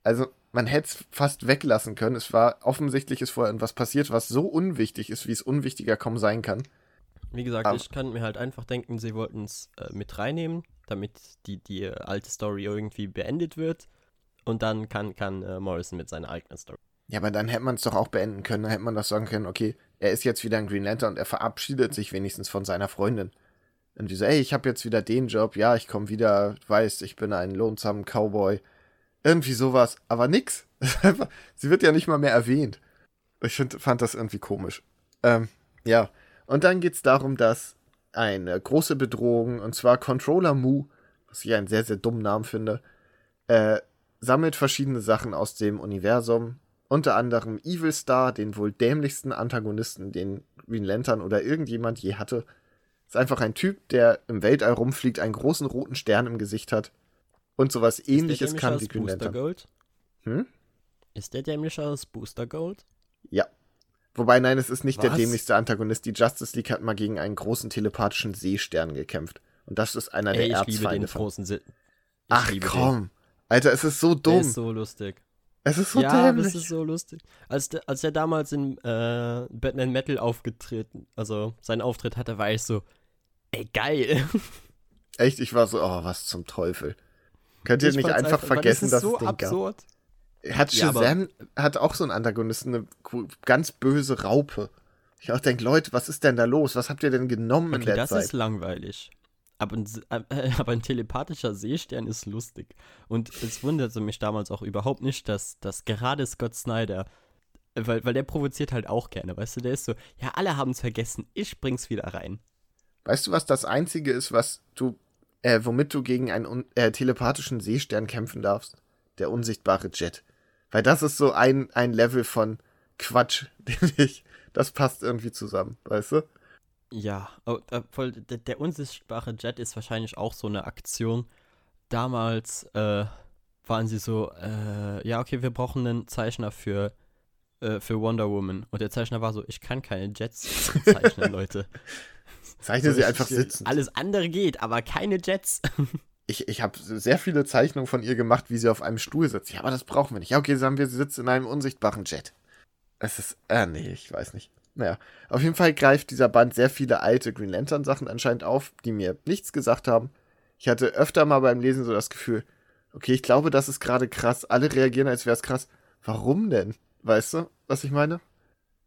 Also, man hätte es fast weglassen können. Es war offensichtlich, ist vorher irgendwas passiert, was so unwichtig ist, wie es unwichtiger kaum sein kann. Wie gesagt, Aber- ich kann mir halt einfach denken, sie wollten es äh, mit reinnehmen, damit die, die alte Story irgendwie beendet wird. Und dann kann, kann äh, Morrison mit seiner eigenen Story. Ja, aber dann hätte man es doch auch beenden können. Dann hätte man doch sagen können, okay, er ist jetzt wieder ein Green Lantern und er verabschiedet sich wenigstens von seiner Freundin. Und die so, ey, ich habe jetzt wieder den Job, ja, ich komme wieder, weiß, ich bin ein lohnsamer Cowboy. Irgendwie sowas, aber nix. Sie wird ja nicht mal mehr erwähnt. Ich find, fand das irgendwie komisch. Ähm, ja. Und dann geht's darum, dass eine große Bedrohung, und zwar Controller Mu, was ich einen sehr, sehr dummen Namen finde, äh, sammelt verschiedene Sachen aus dem Universum. Unter anderem Evil Star, den wohl dämlichsten Antagonisten, den Green Lantern oder irgendjemand je hatte. Ist einfach ein Typ, der im Weltall rumfliegt, einen großen roten Stern im Gesicht hat und sowas ähnliches ist der kann wie Green Booster Lantern. Gold? Hm? Ist der dämlicher als Booster Gold? Ja. Wobei, nein, es ist nicht der Was? dämlichste Antagonist. Die Justice League hat mal gegen einen großen telepathischen Seestern gekämpft. Und das ist einer Ey, der ich liebe den Erzfeinde von. großen Si- ich Ach komm. Alter, es ist so Den. Der dumm. ist so lustig. Es ist so ja, dämlich. das ist so lustig. Als der, als er damals in äh, Batman Metal aufgetreten, also seinen Auftritt hatte, war ich so, ey, geil. Echt, ich war so, oh, was zum Teufel. Könnt ihr Ich nicht einfach vergessen, das dass ist so es den gab? absurd. Hat Ja, aber- Shazam hat auch so einen Antagonisten, eine ganz böse Raupe. Ich auch denke, Leute, was ist denn da los? Was habt ihr denn genommen in Okay, der das Zeit? ist langweilig. Aber ein, äh, aber ein telepathischer Seestern ist lustig. Und es wunderte mich damals auch überhaupt nicht, dass, dass gerade Scott Snyder, weil, weil der provoziert halt auch gerne, weißt du, der ist so, ja, alle haben es vergessen, ich bring's wieder rein. Weißt du, was das Einzige ist, was du, äh, womit du gegen einen äh, telepathischen Seestern kämpfen darfst? Der unsichtbare Jet. Weil das ist so ein, ein Level von Quatsch, den ich, das passt irgendwie zusammen, weißt du? Ja, voll, der, der unsichtbare Jet ist wahrscheinlich auch so eine Aktion. Damals, äh, waren sie so, äh, ja, okay, wir brauchen einen Zeichner für, äh, für Wonder Woman. Und der Zeichner war so, ich kann keine Jets zeichnen, Leute. Zeichne So, sie ich- einfach sitzen. Alles andere geht, aber keine Jets. Ich, ich habe sehr viele Zeichnungen von ihr gemacht, wie sie auf einem Stuhl sitzt. Ja, aber das brauchen wir nicht. Ja, okay, sagen wir, sie sitzt in einem unsichtbaren Jet. Es ist, äh, nee, ich weiß nicht. Naja, auf jeden Fall greift dieser Band sehr viele alte Green Lantern Sachen anscheinend auf, die mir nichts gesagt haben. Ich hatte öfter mal beim Lesen so das Gefühl, okay, ich glaube, das ist gerade krass. Alle reagieren, als wäre es krass. Warum denn? Weißt du, was ich meine?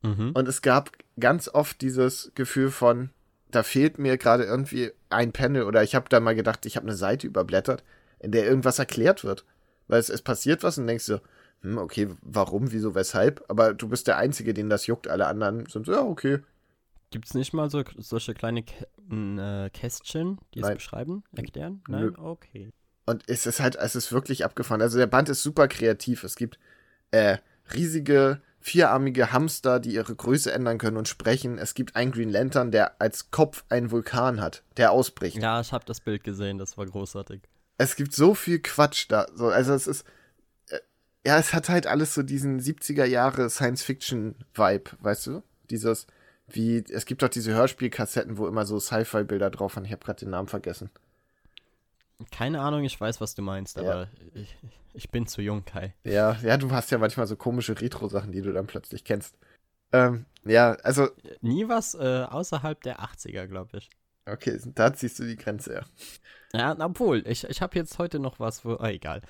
Mhm. Und es gab ganz oft dieses Gefühl von, da fehlt mir gerade irgendwie ein Panel oder ich habe da mal gedacht, ich habe eine Seite überblättert, in der irgendwas erklärt wird. Weil es, es passiert was und denkst so, hm, okay, warum, wieso, weshalb? Aber du bist der Einzige, den das juckt. Alle anderen sind so, ja, okay. Gibt es nicht mal so, solche kleine Kä äh, Kästchen, die es beschreiben, erklären? Nö. Nein? Okay. Und es ist halt, es ist wirklich abgefahren. Also der Band ist super kreativ. Es gibt äh, riesige, vierarmige Hamster, die ihre Größe ändern können und sprechen. Es gibt einen Green Lantern, der als Kopf einen Vulkan hat, der ausbricht. Ja, ich habe das Bild gesehen, das war großartig. es gibt so viel Quatsch da. So, also es ist. Ja, es hat halt alles so diesen 70er Jahre Science-Fiction-Vibe, weißt du? Dieses, wie, es gibt doch diese Hörspielkassetten, wo immer so Sci-Fi-Bilder drauf waren. Ich habe gerade den Namen vergessen. Keine Ahnung, ich weiß, was du meinst, Ja. aber ich, ich bin zu jung, Kai. Ja, ja, du hast ja manchmal so komische Retro-Sachen, die du dann plötzlich kennst. Ähm, ja, also, Nie was äh, außerhalb der 80er, glaube ich. okay, da ziehst du die Grenze, ja. Ja, obwohl, ich, ich habe jetzt heute noch was, wo. Ah, egal.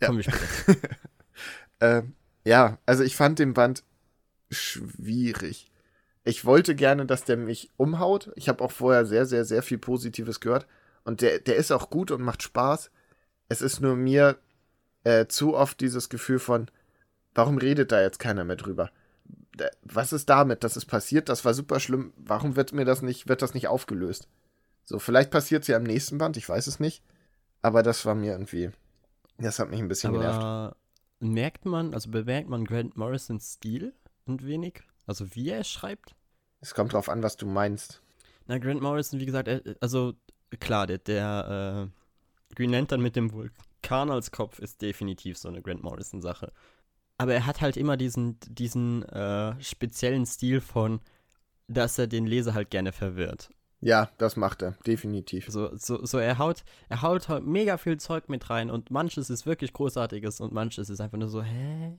Ja. Kommen wir Ähm, ja, also ich fand den Band schwierig. Ich wollte gerne, dass der mich umhaut. Ich habe auch vorher sehr, sehr, sehr viel Positives gehört. Und der, der ist auch gut und macht Spaß. Es ist nur mir äh, zu oft dieses Gefühl von, warum redet da jetzt keiner mehr drüber? Was ist damit? Das ist passiert, das war super schlimm. Warum wird mir das nicht, wird das nicht aufgelöst? So, vielleicht passiert es ja im nächsten Band, ich weiß es nicht. Aber das war mir irgendwie, das hat mich ein bisschen genervt. Merkt man, also bemerkt man Grant Morrisons Stil ein wenig? Also wie er es schreibt? Es kommt drauf an, was du meinst. Na, Grant Morrison, wie gesagt, er, also klar, der, der äh, Green Lantern mit dem Vulkan als Kopf ist definitiv so eine Grant Morrison-Sache. Aber er hat halt immer diesen, diesen äh, speziellen Stil von, dass er den Leser halt gerne verwirrt. Ja, das macht er, definitiv. So, so, so er haut, er haut halt mega viel Zeug mit rein und manches ist wirklich großartiges und manches ist einfach nur so, hä?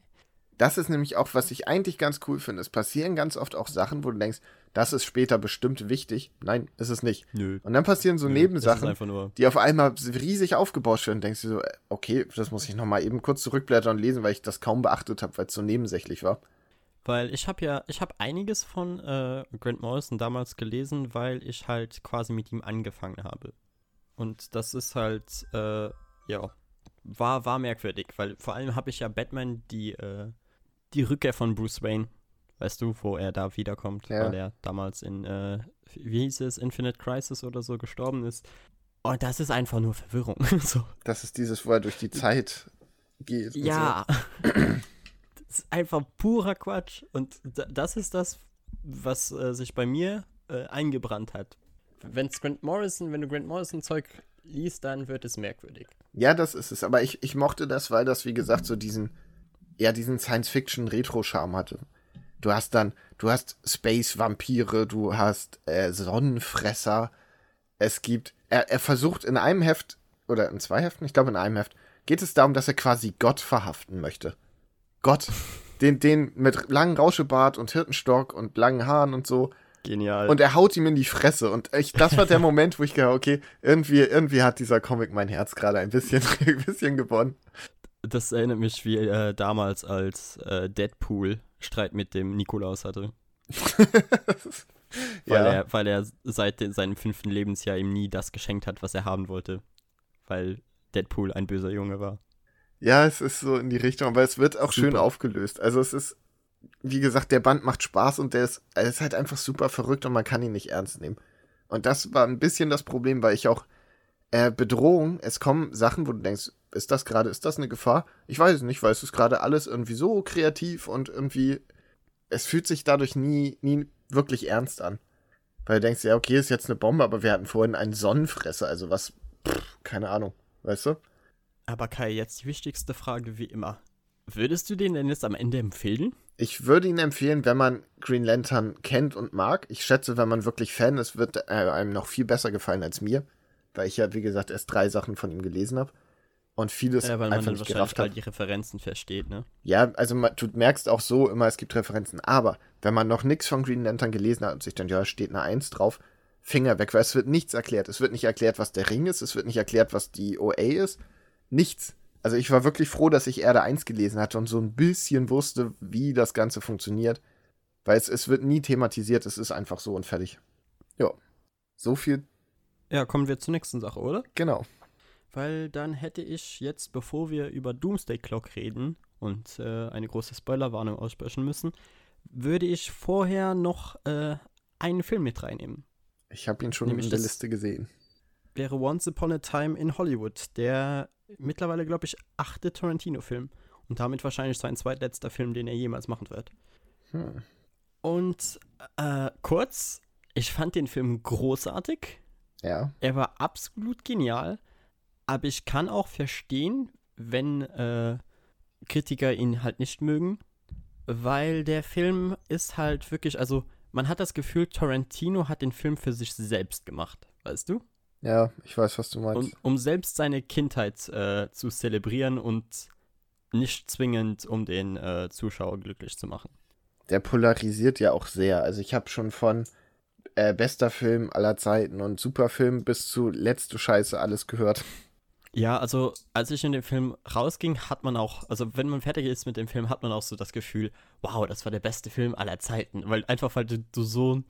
Das ist nämlich auch, was ich eigentlich ganz cool finde. Es passieren ganz oft auch Sachen, wo du denkst, das ist später bestimmt wichtig. Nein, ist es nicht. Nö. Und dann passieren so Nö, Nebensachen, die auf einmal riesig aufgebaut werden. Denkst du so, äh, okay, das muss ich nochmal eben kurz zurückblättern und lesen, weil ich das kaum beachtet habe, weil es so nebensächlich war. Weil ich habe ja, ich habe einiges von äh, Grant Morrison damals gelesen, weil ich halt quasi mit ihm angefangen habe. Und das ist halt, äh, ja, war, war merkwürdig, weil vor allem habe ich ja Batman die, äh, die Rückkehr von Bruce Wayne, weißt du, wo er da wiederkommt, Ja. weil er damals in, äh, wie hieß es, Infinite Crisis oder so gestorben ist. Und das ist einfach nur Verwirrung. so. Das ist dieses, wo er durch die Zeit geht. Ja. das ist einfach purer Quatsch. Und da- das ist das, was äh, sich bei mir äh, eingebrannt hat. Wenn's Grant Morrison, wenn du Grant Morrison Zeug liest, dann wird es merkwürdig. Ja, das ist es. Aber ich, ich mochte das, weil das, wie gesagt, so diesen, ja, diesen Science-Fiction-Retro-Charme hatte. Du hast dann, du hast Space-Vampire, du hast äh, Sonnenfresser. Es gibt, er, er versucht in einem Heft, oder in zwei Heften, ich glaube in einem Heft, geht es darum, dass er quasi Gott verhaften möchte. Gott. Den, den mit langem Rauschebart und Hirtenstock und langen Haaren und so. Genial. Und er haut ihm in die Fresse. Und ich, das war der Moment, wo ich gedacht okay, irgendwie, irgendwie hat dieser Comic mein Herz gerade ein bisschen, ein bisschen gewonnen. das erinnert mich wie äh, damals, als äh, Deadpool Streit mit dem Nikolaus hatte. Weil, er, weil er seit den, seinem fünften Lebensjahr ihm nie das geschenkt hat, was er haben wollte. Weil Deadpool ein böser Junge war. Ja, es ist so in die Richtung, aber es wird auch schön Super. aufgelöst. Also es ist, wie gesagt, der Band macht Spaß und der ist, er ist halt einfach super verrückt und man kann ihn nicht ernst nehmen. Und das war ein bisschen das Problem, weil ich auch äh, Bedrohung, es kommen Sachen, wo du denkst, ist das gerade, ist das eine Gefahr? Ich weiß es nicht, weil es ist gerade alles irgendwie so kreativ und irgendwie, es fühlt sich dadurch nie, nie wirklich ernst an. Weil du denkst, ja, okay, ist jetzt eine Bombe, aber wir hatten vorhin einen Sonnenfresser, also was, pff, keine Ahnung, weißt du? Aber Kai, jetzt die wichtigste Frage wie immer. Würdest du den denn jetzt am Ende empfehlen? Ich würde ihn empfehlen, wenn man Green Lantern kennt und mag. Ich schätze, wenn man wirklich Fan ist, wird er einem noch viel besser gefallen als mir. Weil ich ja, wie gesagt, erst drei Sachen von ihm gelesen habe. Und vieles Ja, weil man einfach dann nicht all hat. die Referenzen versteht, ne? Ja, also man, du merkst auch so immer, es gibt Referenzen. Aber wenn man noch nichts von Green Lantern gelesen hat und sich dann, ja, steht eine Eins drauf, Finger weg, weil es wird nichts erklärt. Es wird nicht erklärt, was der Ring ist, es wird nicht erklärt, was die OA ist. Nichts. Also ich war wirklich froh, dass ich Erde 1 gelesen hatte und so ein bisschen wusste, wie das Ganze funktioniert. Weil es, es wird nie thematisiert, es ist einfach so und fertig. Ja. So viel, Ja, kommen wir zur nächsten Sache, oder? genau. Weil dann hätte ich jetzt, bevor wir über Doomsday Clock reden und äh, eine große Spoilerwarnung aussprechen müssen, würde ich vorher noch äh, einen Film mit reinnehmen. Ich habe ihn schon Nämlich in der Liste gesehen. Wäre Once Upon a Time in Hollywood, der mittlerweile, glaube ich, achte Tarantino-Film. Und damit wahrscheinlich sein zweitletzter Film, den er jemals machen wird. Hm. Und äh, kurz, ich fand den Film großartig. Ja. Er war absolut genial, aber ich kann auch verstehen, wenn äh, Kritiker ihn halt nicht mögen, weil der Film ist halt wirklich, also man hat das Gefühl, Tarantino hat den Film für sich selbst gemacht, weißt du? Ja, ich weiß, was du meinst. Um, um selbst seine Kindheit äh, zu zelebrieren und nicht zwingend, um den äh, Zuschauer glücklich zu machen. der polarisiert ja auch sehr. Also ich habe schon von äh, bester Film aller Zeiten und Superfilm bis zu letzte Scheiße alles gehört. Ja, also als ich in den Film rausging, hat man auch, also wenn man fertig ist mit dem Film, hat man auch so das Gefühl, wow, das war der beste Film aller Zeiten. Weil einfach, weil du, du so,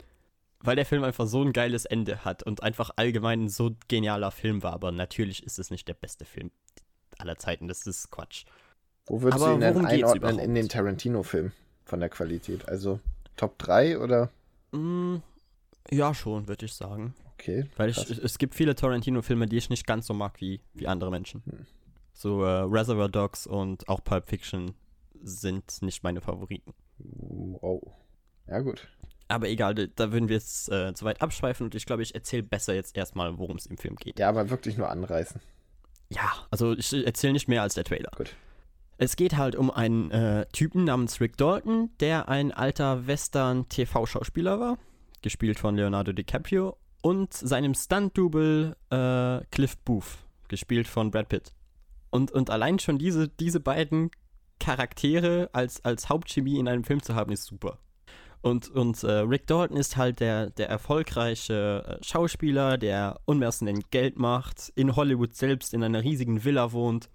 weil der Film einfach so ein geiles Ende hat und einfach allgemein ein so genialer Film war. Aber natürlich ist es nicht der beste Film aller Zeiten, das ist Quatsch. Wo würdest Aber du ihn denn einordnen in überhaupt? den Tarantino-Film von der Qualität? Also Top 3 oder? Mm, ja, schon, würde ich sagen. Okay. Weil ich, es gibt viele Tarantino-Filme, die ich nicht ganz so mag wie, wie andere Menschen. Hm. So äh, Reservoir Dogs und auch Pulp Fiction sind nicht meine Favoriten. Wow. Ja, gut. Aber egal, da- würden wir jetzt äh, zu weit abschweifen und ich glaube, ich erzähle besser jetzt erstmal, worum es im Film geht. Ja, aber wirklich nur anreißen. Ja, also ich erzähle nicht mehr als der Trailer. Gut. Es geht halt um einen äh, Typen namens Rick Dalton, der ein alter Western-TV-Schauspieler war, gespielt von Leonardo DiCaprio, und seinem Stunt-Double äh, Cliff Booth, gespielt von Brad Pitt. Und, und allein schon diese, diese beiden Charaktere als, als Hauptchemie in einem Film zu haben, ist super. Und, und äh, Rick Dalton ist halt der, der erfolgreiche äh, Schauspieler, der unmerkend Geld macht, in Hollywood selbst in einer riesigen Villa wohnt.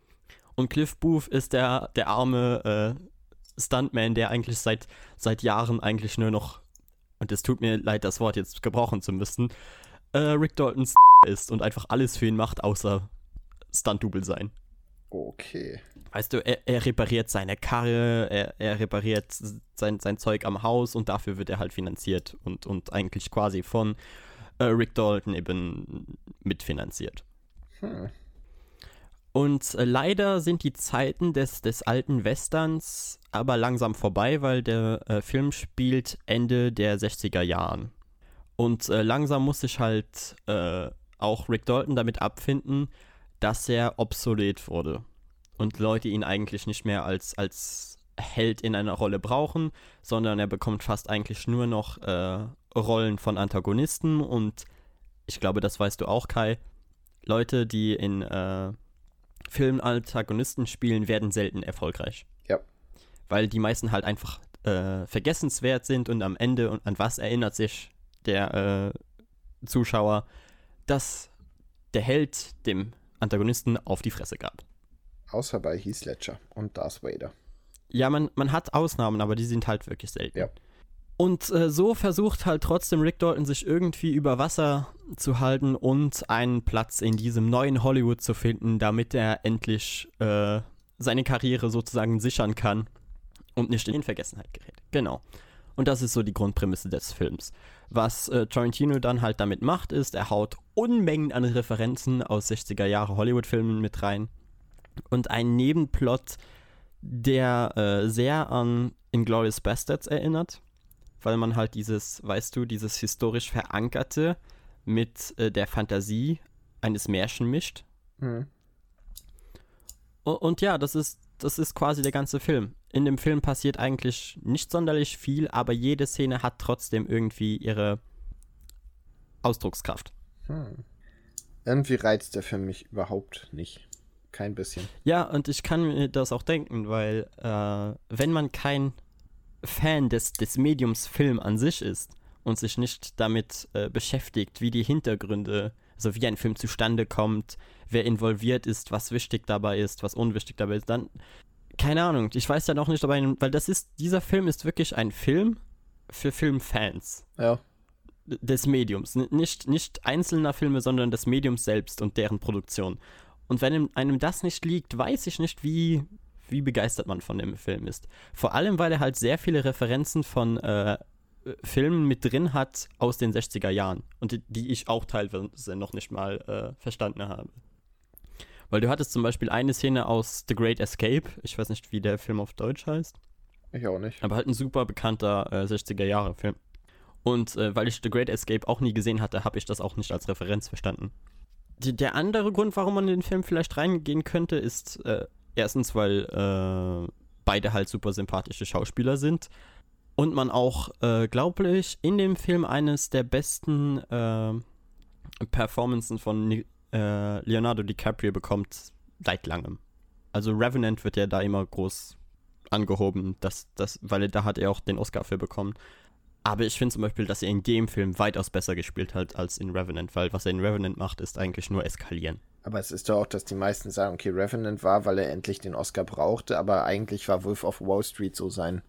Und Cliff Booth ist der, der arme äh, Stuntman, der eigentlich seit, seit Jahren eigentlich nur noch, und es tut mir leid, das Wort jetzt gebrauchen zu müssen, äh, Rick Daltons ist und einfach alles für ihn macht, außer Stunt-Double sein. Okay. Weißt du, er, er repariert seine Karre, er, er repariert sein, sein Zeug am Haus und dafür wird er halt finanziert und, und eigentlich quasi von äh, Rick Dalton eben mitfinanziert. Hm. Und äh, leider sind die Zeiten des, des alten Westerns aber langsam vorbei, weil der äh, Film spielt Ende der 60er Jahren. Und äh, langsam muss sich halt äh, auch Rick Dalton damit abfinden, dass er obsolet wurde. Und Leute ihn eigentlich nicht mehr als, als Held in einer Rolle brauchen, sondern er bekommt fast eigentlich nur noch äh, Rollen von Antagonisten. Und ich glaube, das weißt du auch, Kai. Leute, die in äh, Filmen Antagonisten spielen, werden selten erfolgreich. Ja. Weil die meisten halt einfach äh, vergessenswert sind und am Ende, und an was erinnert sich der äh, Zuschauer, dass der Held dem Antagonisten auf die Fresse gab. Außer bei Heath Ledger und Darth Vader. Ja, man, man hat Ausnahmen, aber die sind halt wirklich selten. Ja. Und äh, so versucht halt trotzdem Rick Dalton sich irgendwie über Wasser zu halten und einen Platz in diesem neuen Hollywood zu finden, damit er endlich äh, seine Karriere sozusagen sichern kann und nicht in Vergessenheit gerät. Genau. Und das ist so die Grundprämisse des Films. Was äh, Tarantino dann halt damit macht, ist, er haut Unmengen an Referenzen aus 60er Jahre Hollywood-Filmen mit rein und einen Nebenplot, der äh, sehr an Inglourious Bastards erinnert, weil man halt dieses, weißt du, dieses historisch verankerte mit äh, der Fantasie eines Märchen mischt. Hm. Und, und ja, das ist, das ist quasi der ganze Film. In dem Film passiert eigentlich nicht sonderlich viel, aber jede Szene hat trotzdem irgendwie ihre Ausdruckskraft. Hm. Irgendwie reizt der Film mich überhaupt nicht. Kein bisschen. Ja, und ich kann mir das auch denken, weil äh, wenn man kein Fan des, des Mediums Film an sich ist und sich nicht damit äh, beschäftigt, wie die Hintergründe, also wie ein Film zustande kommt, wer involviert ist, was wichtig dabei ist, was unwichtig dabei ist, dann keine Ahnung, ich weiß ja noch nicht, dabei, weil das ist, dieser Film ist wirklich ein Film für Filmfans. Ja. Des Mediums. Nicht, nicht einzelner Filme, sondern des Mediums selbst und deren Produktion. Und wenn einem das nicht liegt, weiß ich nicht, wie, wie begeistert man von dem Film ist. Vor allem, weil er halt sehr viele Referenzen von äh, Filmen mit drin hat aus den 60er Jahren. Und die, die ich auch teilweise noch nicht mal äh, verstanden habe. Weil du hattest zum Beispiel eine Szene aus The Great Escape. Ich weiß nicht, wie der Film auf Deutsch heißt. Ich auch nicht. Aber halt ein super bekannter äh, 60er-Jahre-Film. Und äh, weil ich The Great Escape auch nie gesehen hatte, habe ich das auch nicht als Referenz verstanden. Die, der andere Grund, warum man in den Film vielleicht reingehen könnte, ist äh, erstens, weil äh, beide halt super sympathische Schauspieler sind. Und man auch, äh, glaube ich, in dem Film eines der besten äh, Performances von äh, Leonardo DiCaprio bekommt seit langem. Also Revenant wird ja da immer groß angehoben, dass, dass, weil da hat er auch den Oscar für bekommen. Aber ich finde zum Beispiel, dass er in dem Film weitaus besser gespielt hat als in Revenant, weil was er in Revenant macht, ist eigentlich nur eskalieren. Aber es ist doch auch, dass die meisten sagen, okay, Revenant war, weil er endlich den Oscar brauchte, aber eigentlich war Wolf of Wall Street so sein,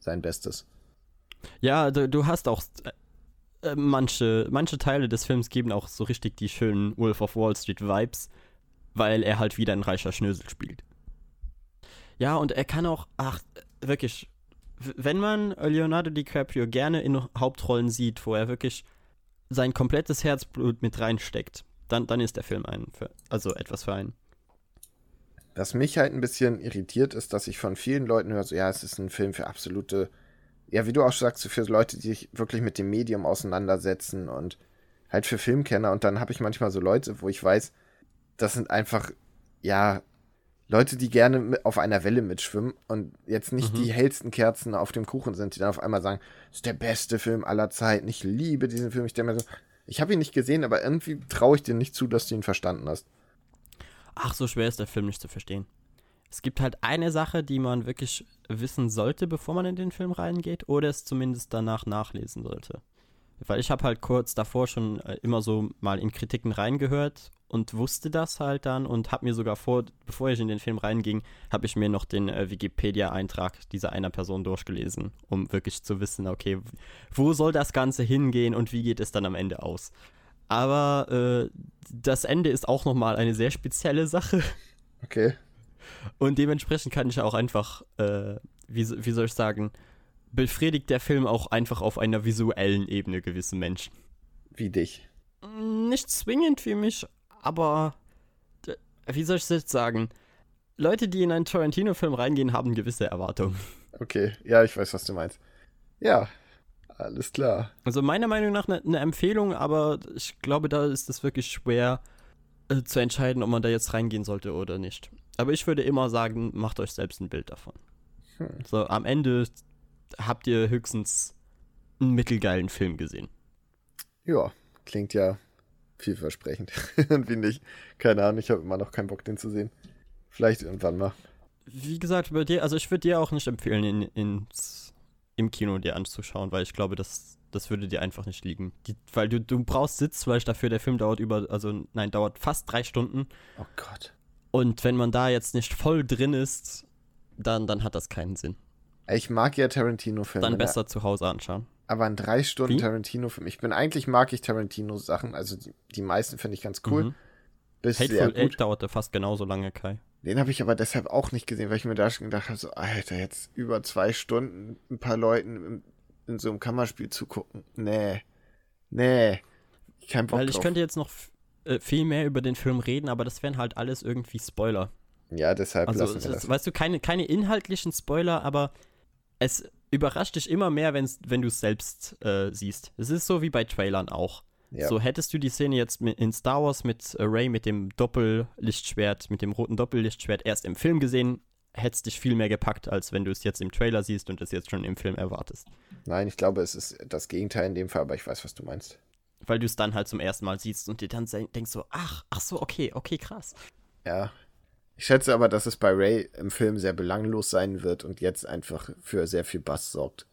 sein Bestes. Ja, du, du hast auch äh, manche, manche Teile des Films geben auch so richtig die schönen Wolf of Wall Street Vibes, weil er halt wieder ein reicher Schnösel spielt. Ja, und er kann auch, ach, wirklich, wenn man Leonardo DiCaprio gerne in Hauptrollen sieht, wo er wirklich sein komplettes Herzblut mit reinsteckt, dann, dann ist der Film ein, für, also etwas für einen. Was mich halt ein bisschen irritiert, ist, dass ich von vielen Leuten höre, so, ja, es ist ein Film für absolute ja, wie du auch sagst, für Leute, die sich wirklich mit dem Medium auseinandersetzen und halt für Filmkenner. Und dann habe ich manchmal so Leute, wo ich weiß, das sind einfach, ja, Leute, die gerne auf einer Welle mitschwimmen und jetzt nicht mhm. die hellsten Kerzen auf dem Kuchen sind, die dann auf einmal sagen, das ist der beste Film aller Zeiten, ich liebe diesen Film. Ich denke mir so, ich habe ihn nicht gesehen, aber irgendwie traue ich dir nicht zu, dass du ihn verstanden hast. Ach, so schwer ist der Film nicht zu verstehen. Es gibt halt eine Sache, die man wirklich wissen sollte, bevor man in den Film reingeht, oder es zumindest danach nachlesen sollte. Weil ich habe halt kurz davor schon äh, immer so mal in Kritiken reingehört und wusste das halt dann und habe mir sogar vor, bevor ich in den Film reinging, habe ich mir noch den äh, Wikipedia-Eintrag dieser einer Person durchgelesen, um wirklich zu wissen, okay, wo soll das Ganze hingehen und wie geht es dann am Ende aus. Aber äh, das Ende ist auch nochmal eine sehr spezielle Sache. Okay. Und dementsprechend kann ich auch einfach, äh, wie, wie soll ich sagen, befriedigt der Film auch einfach auf einer visuellen Ebene gewisse Menschen. Wie dich. Nicht zwingend wie mich, aber wie soll ich es jetzt sagen? Leute, die in einen Tarantino-Film reingehen, haben gewisse Erwartungen. Okay, ja, ich weiß, was du meinst. Ja, alles klar. Also meiner Meinung nach eine ne Empfehlung, aber ich glaube, da ist es wirklich schwer äh, zu entscheiden, ob man da jetzt reingehen sollte oder nicht. Aber ich würde immer sagen, macht euch selbst ein Bild davon. Hm. So, am Ende habt ihr höchstens einen mittelgeilen Film gesehen. Ja, klingt ja vielversprechend. Irgendwie nicht. Keine Ahnung, ich habe immer noch keinen Bock, den zu sehen. Vielleicht irgendwann mal. Wie gesagt, bei dir, also ich würde dir auch nicht empfehlen, ihn ins, im Kino dir anzuschauen, weil ich glaube, das, das würde dir einfach nicht liegen. Die, weil du, du brauchst Sitzfleisch dafür, der Film dauert über, also nein, dauert fast drei Stunden. Oh Gott. Und wenn man da jetzt nicht voll drin ist, dann, dann hat das keinen Sinn. Ich mag ja Tarantino-Filme. Dann besser zu Hause anschauen. Aber ein drei Stunden Tarantino-Film. Ich bin eigentlich mag ich Tarantino-Sachen, also die, die meisten finde ich ganz cool. Mhm. Bis Hateful Eight dauerte fast genauso lange, Kai. Den habe ich aber deshalb auch nicht gesehen, weil ich mir da schon gedacht habe, so, Alter, jetzt über zwei Stunden ein paar Leuten in, in so einem Kammerspiel zugucken. Nee. Nee. Kein Bock Weil ich drauf. könnte jetzt noch äh, viel mehr über den Film reden, aber das wären halt alles irgendwie Spoiler. Ja, deshalb also, lassen wir das. Weißt du, keine, keine inhaltlichen Spoiler, aber es überrascht dich immer mehr, wenn's, wenn du es selbst äh, siehst. Es ist so wie bei Trailern auch. Ja. So hättest du die Szene jetzt in Star Wars mit äh, Ray mit dem Doppellichtschwert, mit dem roten Doppellichtschwert erst im Film gesehen, hättest dich viel mehr gepackt, als wenn du es jetzt im Trailer siehst und es jetzt schon im Film erwartest. Nein, ich glaube, es ist das Gegenteil in dem Fall, aber ich weiß, was du meinst. Weil du es dann halt zum ersten Mal siehst und dir dann denkst so, ach, ach so, okay, okay, krass. Ja. Ich schätze aber, dass es bei Ray im Film sehr belanglos sein wird und jetzt einfach für sehr viel Bass sorgt.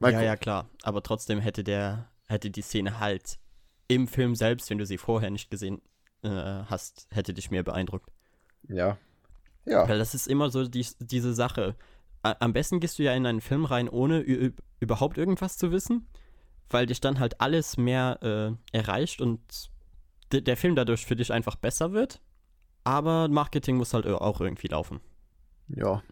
Mal ja, gucken. ja, klar. Aber trotzdem hätte der, hätte die Szene halt im Film selbst, wenn du sie vorher nicht gesehen äh, hast, hätte dich mehr beeindruckt. Ja. Ja. Weil das ist immer so die, diese Sache. Am besten gehst du ja in einen Film rein, ohne überhaupt irgendwas zu wissen, weil dich dann halt alles mehr äh, erreicht und de- der Film dadurch für dich einfach besser wird. Aber Marketing muss halt auch irgendwie laufen. Ja.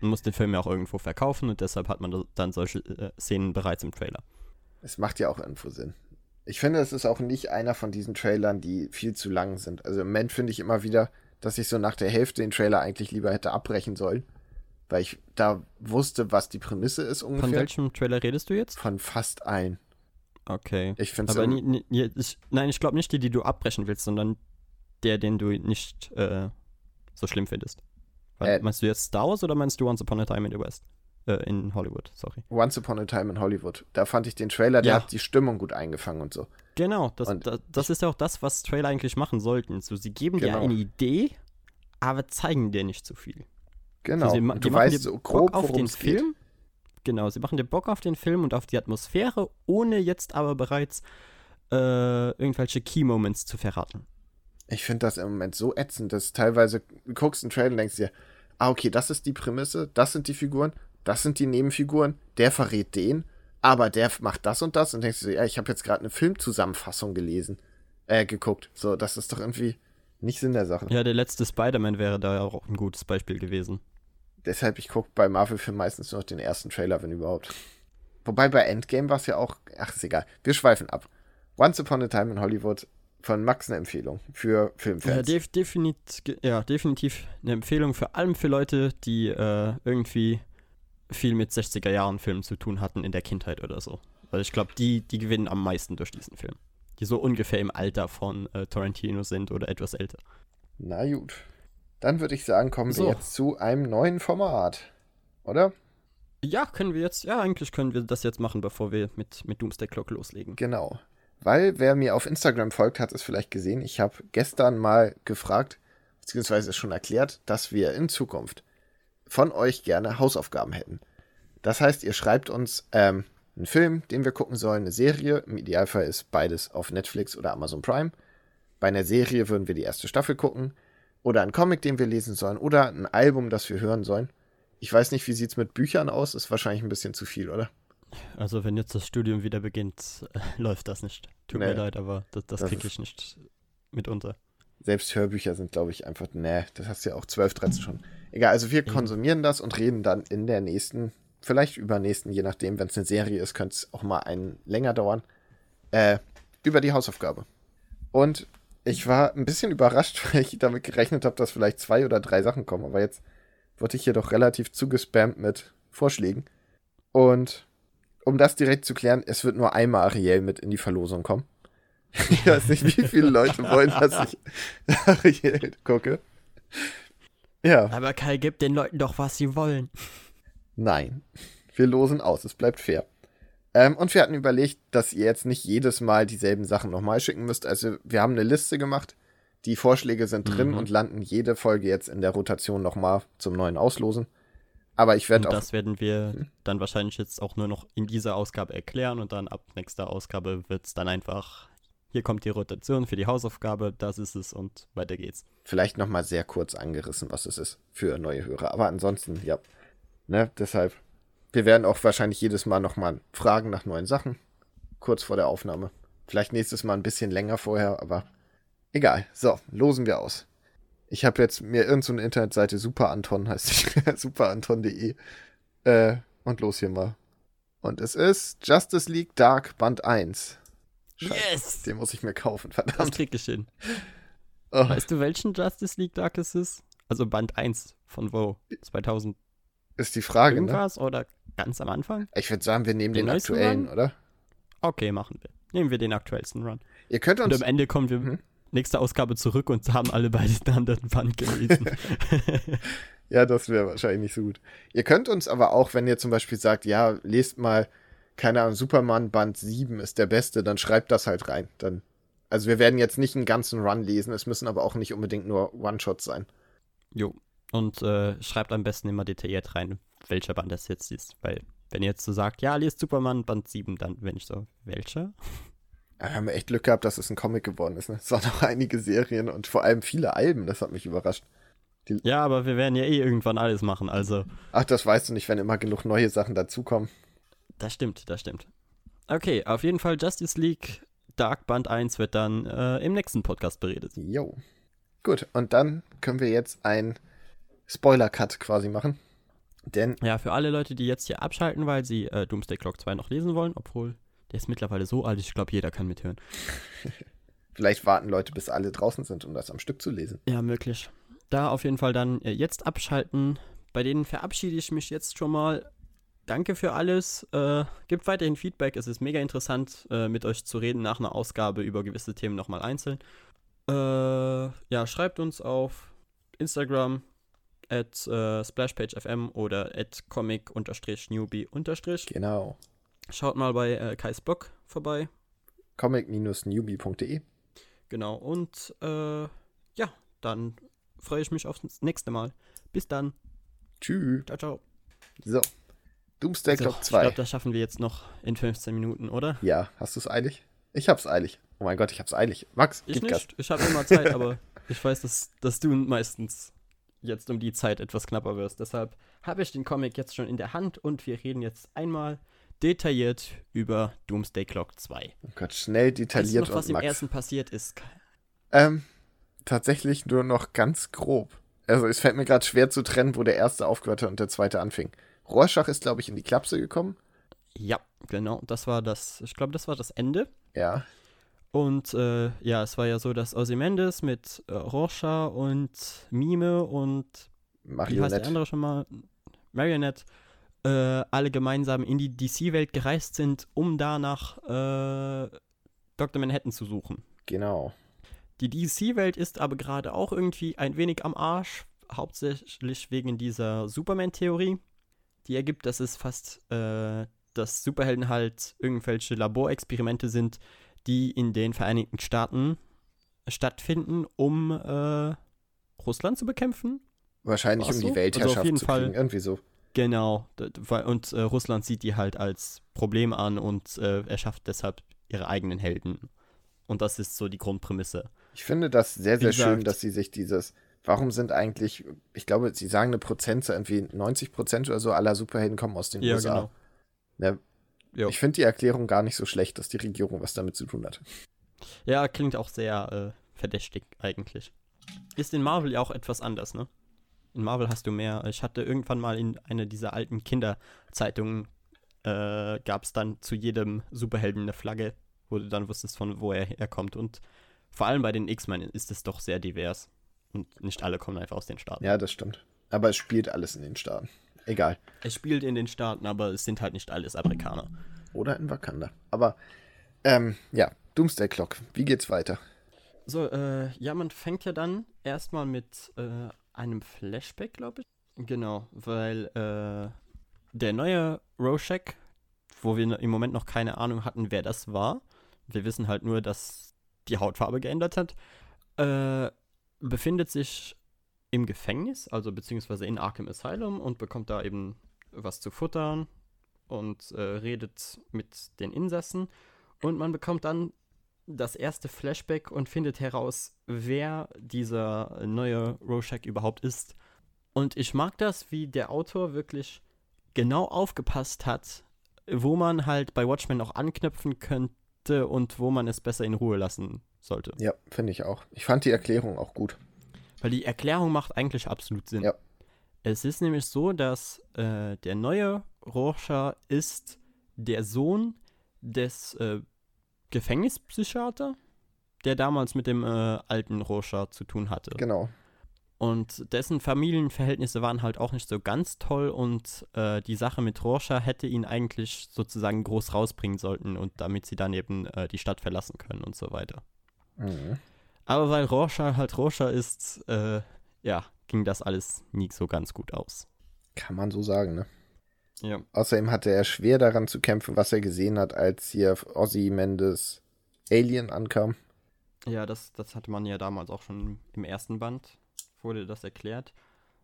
Man muss den Film ja auch irgendwo verkaufen und deshalb hat man da- dann solche äh, Szenen bereits im Trailer. Es macht ja auch irgendwo Sinn. Ich finde, es ist auch nicht einer von diesen Trailern, die viel zu lang sind. Also im Moment finde ich immer wieder, dass ich so nach der Hälfte den Trailer eigentlich lieber hätte abbrechen sollen, weil ich da wusste, was die Prämisse ist ungefähr. Von welchem Trailer redest du jetzt? Von fast allen. Okay. Ich finde Aber es nie, nie, nie, ich, nein, ich glaube nicht die, die du abbrechen willst, sondern der, den du nicht äh, so schlimm findest. Weil, Äh. meinst du jetzt Star Wars oder meinst du Once Upon a Time in the West? Äh, in Hollywood, sorry. Once Upon a Time in Hollywood. Da fand ich den Trailer, der Ja. hat die Stimmung gut eingefangen und so. Genau, das, Und das, das ist ja auch das, was Trailer eigentlich machen sollten. So, sie geben dir Genau. eine Idee, aber zeigen dir nicht zu viel. Genau. So, sie, du machen weißt dir so Bock grob, auf den es geht. Film. Genau, sie machen dir Bock auf den Film und auf die Atmosphäre, ohne jetzt aber bereits äh, irgendwelche Key Moments zu verraten. Ich finde das im Moment so ätzend, dass teilweise du guckst einen Trailer und denkst dir, ah, okay, das ist die Prämisse, das sind die Figuren, das sind die Nebenfiguren, der verrät den, aber der macht das und das und denkst du, dir, ja, ich habe jetzt gerade eine Filmzusammenfassung gelesen, äh, geguckt. So, das ist doch irgendwie nicht Sinn der Sache. Ja, der letzte Spider-Man wäre da auch ein gutes Beispiel gewesen. Deshalb, ich gucke bei Marvel-Filmen meistens nur noch den ersten Trailer, wenn überhaupt. Wobei bei Endgame war es ja auch, ach, ist egal. Wir schweifen ab. Once Upon a Time in Hollywood von Max eine Empfehlung für Ja, Filmfans. def definit ja, definitiv eine Empfehlung für allem für Leute, die äh, irgendwie viel mit 60er Jahren Filmen zu tun hatten in der Kindheit oder so. Weil ich glaube, die, die gewinnen am meisten durch diesen Film. Die so ungefähr im Alter von äh, Tarantino sind oder etwas älter. Na gut. Dann würde ich sagen, kommen So. wir jetzt zu einem neuen Format. Oder? Ja, können wir jetzt, ja, eigentlich können wir das jetzt machen, bevor wir mit, mit Doomsday Clock loslegen. Genau. Weil wer mir auf Instagram folgt, hat es vielleicht gesehen. Ich habe gestern mal gefragt, beziehungsweise schon erklärt, dass wir in Zukunft von euch gerne Hausaufgaben hätten. Das heißt, ihr schreibt uns ähm, einen Film, den wir gucken sollen, eine Serie. Im Idealfall ist beides auf Netflix oder Amazon Prime. Bei einer Serie würden wir die erste Staffel gucken. Oder einen Comic, den wir lesen sollen. Oder ein Album, das wir hören sollen. Ich weiß nicht, wie sieht es mit Büchern aus? Ist wahrscheinlich ein bisschen zu viel, oder? Also, wenn jetzt das Studium wieder beginnt, äh, läuft das nicht. Tut Nee. mir leid, aber das, das Das kriege ich nicht mitunter. Selbst Hörbücher sind, glaube ich, einfach, nee, das hast du ja auch 12, 13 schon. Egal, also wir konsumieren das und reden dann in der nächsten, vielleicht übernächsten, je nachdem, wenn es eine Serie ist, könnte es auch mal einen länger dauern, äh, über die Hausaufgabe. Und ich war ein bisschen überrascht, weil ich damit gerechnet habe, dass vielleicht zwei oder drei Sachen kommen, aber jetzt wurde ich hier doch relativ zugespammt mit Vorschlägen. Und um das direkt zu klären, es wird nur einmal Ariel mit in die Verlosung kommen. Ich weiß nicht, wie viele Leute wollen, dass ich Ariel gucke. Ja, Aber Kai, gib den Leuten doch, was sie wollen. nein. Wir losen aus, es bleibt fair. Ähm, und wir hatten überlegt, dass ihr jetzt nicht jedes Mal dieselben Sachen nochmal schicken müsst. Also wir haben eine Liste gemacht. Die Vorschläge sind drin Mhm. und landen jede Folge jetzt in der Rotation nochmal zum neuen Auslosen. Aber ich werde Und auch das werden wir Hm? dann wahrscheinlich jetzt auch nur noch in dieser Ausgabe erklären und dann ab nächster Ausgabe wird es dann einfach, hier kommt die Rotation für die Hausaufgabe, das ist es und weiter geht's. vielleicht nochmal sehr kurz angerissen, was es ist für neue Hörer. Aber ansonsten, ja. Ne, deshalb. Wir werden auch wahrscheinlich jedes Mal nochmal fragen nach neuen Sachen. Kurz vor der Aufnahme. Vielleicht nächstes Mal ein bisschen länger vorher, aber egal. So, losen wir aus. Ich habe jetzt mir irgendeine so eine Internetseite, Superanton heißt die, superanton.de. Äh, und los hier mal. Und es ist Justice League Dark Band 1. Scheiße, Yes! Den muss ich mir kaufen, Das verdammt. krieg ich hin. Oh, Weißt du, welchen Justice League Dark es ist? Also Band 1 von wo? 2000 ist die Frage, ne? irgendwas oder ganz am Anfang? Ich würde sagen, wir nehmen den, Den aktuellen, Run? oder? Okay, machen wir. nehmen wir den aktuellsten Run. Ihr könnt Und uns. am Ende kommen wir Mhm. Nächste Ausgabe zurück und haben alle beide den anderen Band gelesen. Ja, das wäre wahrscheinlich nicht so gut. Ihr könnt uns aber auch, wenn ihr zum Beispiel sagt, ja, lest mal, keine Ahnung, Superman Band 7 ist der beste, dann schreibt das halt rein. Dann, also wir werden jetzt nicht einen ganzen Run lesen, es müssen aber auch nicht unbedingt nur One-Shots sein. jo. Und äh, schreibt am besten immer detailliert rein, welcher Band das jetzt ist. Weil, wenn ihr jetzt so sagt, ja, liest Superman Band 7, dann bin ich so, welcher? Ja, Wir haben echt Glück gehabt, dass es ein Comic geworden ist. Ne? Es waren noch einige Serien und vor allem viele Alben, das hat mich überrascht. Ja, aber wir werden ja eh irgendwann alles machen, also. Ach, das weißt du nicht, wenn immer genug neue Sachen dazukommen. Das stimmt, das stimmt. Okay, auf jeden Fall Justice League Dark Band 1 wird dann äh, im nächsten Podcast beredet. Jo. Gut, und dann können wir jetzt ein Spoiler-Cut quasi machen. Denn, Ja, für alle Leute, die jetzt hier abschalten, weil sie äh, Doomsday Clock 2 noch lesen wollen, obwohl der ist mittlerweile so alt, ich glaube, jeder kann mithören. vielleicht warten Leute, bis alle draußen sind, um das am Stück zu lesen. Ja, möglich. Da auf jeden Fall dann äh, jetzt abschalten. Bei denen verabschiede ich mich jetzt schon mal. Danke für alles. Äh, gibt weiterhin Feedback. Es ist mega interessant, äh, mit euch zu reden nach einer Ausgabe über gewisse Themen nochmal einzeln. Äh, ja, schreibt uns auf Instagram at äh, splashpagefm oder at comic-newbie- Genau. Schaut mal bei äh, Kais Blog vorbei. comic-newbie.de. Genau. Und äh, ja, dann freue ich mich aufs nächste Mal. Bis dann. Tschüss. Ciao, ciao. So. Doomsday So, Clock ich 2. glaube, das schaffen wir jetzt noch in 15 Minuten, oder? ja, hast du es eilig? Ich hab's eilig. Oh mein Gott, ich hab's eilig. Max, Ich gib Gas. nicht. Ich habe immer Zeit, aber ich weiß, dass, dass du meistens jetzt um die Zeit etwas knapper wirst. Deshalb habe ich den Comic jetzt schon in der Hand und wir reden jetzt einmal detailliert über Doomsday Clock 2. Oh Gott, schnell Weißt du detailliert noch, was im Max. ersten passiert ist? Ähm, tatsächlich nur noch ganz grob. Also es fällt mir gerade schwer zu trennen, wo der erste aufgehört hat und der zweite anfing. Rorschach ist, glaube ich, in die Klapse gekommen. Ja, genau. Das war das, ich glaube, das war das Ende. Ja. Und äh, ja, es war ja so, dass Ozymandias mit äh, Rorschach und Mime und wie heißt der Marionette. andere schon mal? Marionette, äh, alle gemeinsam in die DC-Welt gereist sind, um da nach äh, Dr. Manhattan zu suchen. Genau. Die DC-Welt ist aber gerade auch irgendwie ein wenig am Arsch, hauptsächlich wegen dieser Superman-Theorie, die ergibt, dass es fast, äh, dass Superhelden halt irgendwelche Laborexperimente sind, die in den Vereinigten Staaten stattfinden, um äh, Russland zu bekämpfen. Wahrscheinlich Ach um so, die also Weltherrschaft auf jeden zu Fall- kriegen. Irgendwie so. Genau, und äh, Russland sieht die halt als Problem an und äh, erschafft deshalb ihre eigenen Helden. Und das ist so die Grundprämisse. Ich finde das sehr, sehr schön, gesagt- dass sie sich dieses. Warum sind eigentlich, ich glaube, sie sagen eine Prozentzahl, irgendwie 90 Prozent oder so aller Superhelden kommen aus den Ja, USA. genau. Ne, Jo. ich finde die Erklärung gar nicht so schlecht, dass die Regierung was damit zu tun hat. Ja, klingt auch sehr äh, verdächtig eigentlich. Ist in Marvel ja auch etwas anders, ne? In Marvel hast du mehr. Ich hatte irgendwann mal in einer dieser alten Kinderzeitungen äh, gab es dann zu jedem Superhelden eine Flagge, wo du dann wusstest, von wo er herkommt. Und vor allem bei den X-Men ist es doch sehr divers. Und nicht alle kommen einfach aus den Staaten. Ja, das stimmt. Aber es spielt alles in den Staaten. Egal. Es spielt in den Staaten, aber es sind halt nicht alles Amerikaner. Oder in Wakanda. Aber, ähm, ja, Doomsday Clock. Wie geht's weiter? So, äh, ja, man fängt ja dann erstmal mit äh, einem Flashback, glaube ich. Genau, weil äh, der neue Rorschach, wo wir im Moment noch keine Ahnung hatten, wer das war, wir wissen halt nur, dass die Hautfarbe geändert hat, äh, befindet sich im Gefängnis, also beziehungsweise in Arkham Asylum und bekommt da eben was zu futtern und äh, redet mit den Insassen. Und man bekommt dann das erste Flashback und findet heraus, wer dieser neue Rorschach überhaupt ist. Und ich mag das, wie der Autor wirklich genau aufgepasst hat, wo man halt bei Watchmen noch anknüpfen könnte und wo man es besser in Ruhe lassen sollte. Ja, finde ich auch. Ich fand die Erklärung auch gut. Weil die Erklärung macht eigentlich absolut Sinn. Ja. Es ist nämlich so, dass äh, der neue Rorschach ist der Sohn des äh, Gefängnispsychiater, der damals mit dem äh, alten Rorschach zu tun hatte. Genau. Und dessen Familienverhältnisse waren halt auch nicht so ganz toll und äh, die Sache mit Rorschach hätte ihn eigentlich sozusagen groß rausbringen sollten und damit sie dann eben äh, die Stadt verlassen können und so weiter. Mhm. Aber weil Rorschach halt Rorschach ist, äh, ja, ging das alles nie so ganz gut aus. Kann man so sagen, ne? Ja. Außerdem hatte er schwer daran zu kämpfen, was er gesehen hat, als hier Ozzy Mendes Alien ankam. Ja, das, das hatte man ja damals auch schon im ersten Band, wurde das erklärt.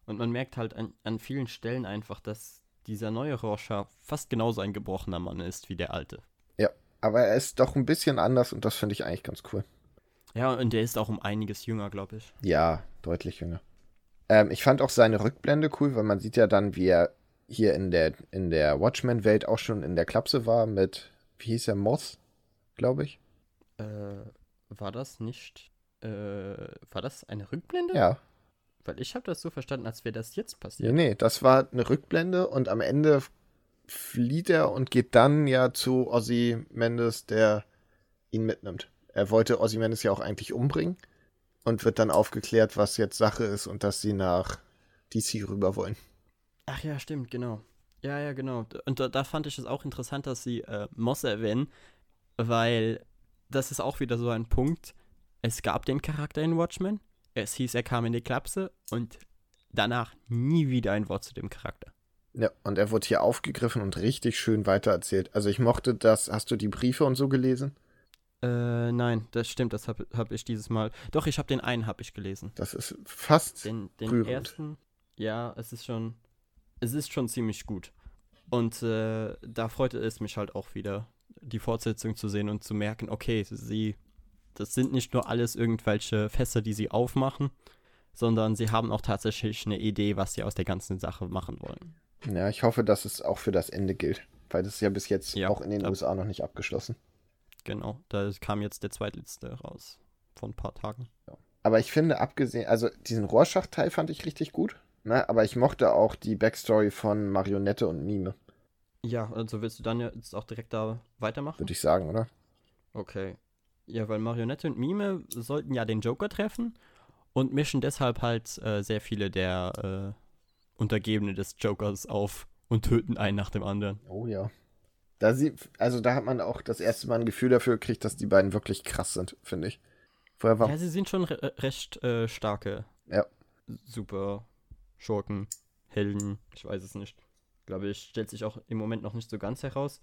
Und man merkt halt an, an vielen Stellen einfach, dass dieser neue Rorschach fast genauso ein gebrochener Mann ist wie der alte. Ja, aber er ist doch ein bisschen anders und das finde ich eigentlich ganz cool. Ja, und der ist auch um einiges jünger, glaube ich. Ja, deutlich jünger. Ähm, ich fand auch seine Rückblende cool, weil man sieht ja dann, wie er hier in der, in der Watchmen-Welt auch schon in der Klapse war mit, wie hieß er, Moth, glaube ich. Äh, war das nicht, äh, war das eine Rückblende? Ja. Weil ich habe das so verstanden, als wäre das jetzt Ja, passiert. nee, das war eine Rückblende und am Ende flieht er und geht dann ja zu Ozzy Mendes, der ihn mitnimmt. Er wollte Ozzy Mendes ja auch eigentlich umbringen und wird dann aufgeklärt, was jetzt Sache ist und dass sie nach DC rüber wollen. Ach ja, stimmt, genau. Ja, ja, genau. Und da, da fand ich es auch interessant, dass sie äh, Moss erwähnen, weil das ist auch wieder so ein Punkt. Es gab den Charakter in Watchmen, es hieß, er kam in die Klapse und danach nie wieder ein Wort zu dem Charakter. Ja, und er wurde hier aufgegriffen und richtig schön weitererzählt. Also ich mochte das. Hast du die Briefe und so gelesen? Äh, nein, das stimmt, das habe hab ich dieses Mal. Doch, ich habe den einen habe ich gelesen. Das ist fast. Den, den Rührend. ersten, ja, es ist schon, es ist schon ziemlich gut. Und äh, da freute es mich halt auch wieder, die Fortsetzung zu sehen und zu merken, okay, sie, das sind nicht nur alles irgendwelche Fässer, die sie aufmachen, sondern sie haben auch tatsächlich eine Idee, was sie aus der ganzen Sache machen wollen. Ja, ich hoffe, dass es auch für das Ende gilt. Weil das ist ja bis jetzt Ja, auch in den da- USA noch nicht abgeschlossen. Genau, da kam jetzt der zweitletzte raus, vor ein paar Tagen. Aber ich finde, abgesehen, also diesen Rorschach-Teil fand ich richtig gut. Ne? Aber ich mochte auch die Backstory von Marionette und Mime, Ja, also willst du dann jetzt auch direkt da weitermachen? würde ich sagen, oder? Okay. Ja, weil Marionette und Mime sollten ja den Joker treffen und mischen deshalb halt äh, sehr viele der äh, Untergebene des Jokers auf und töten einen nach dem anderen. Oh ja. Da sie, also da hat man auch das erste Mal ein Gefühl dafür gekriegt, dass die beiden wirklich krass sind, finde ich. Vorher war. Ja, sie sind schon re recht äh, starke Ja. Super Schurken, Helden, ich weiß es nicht. Glaube ich, stellt sich auch im Moment noch nicht so ganz heraus.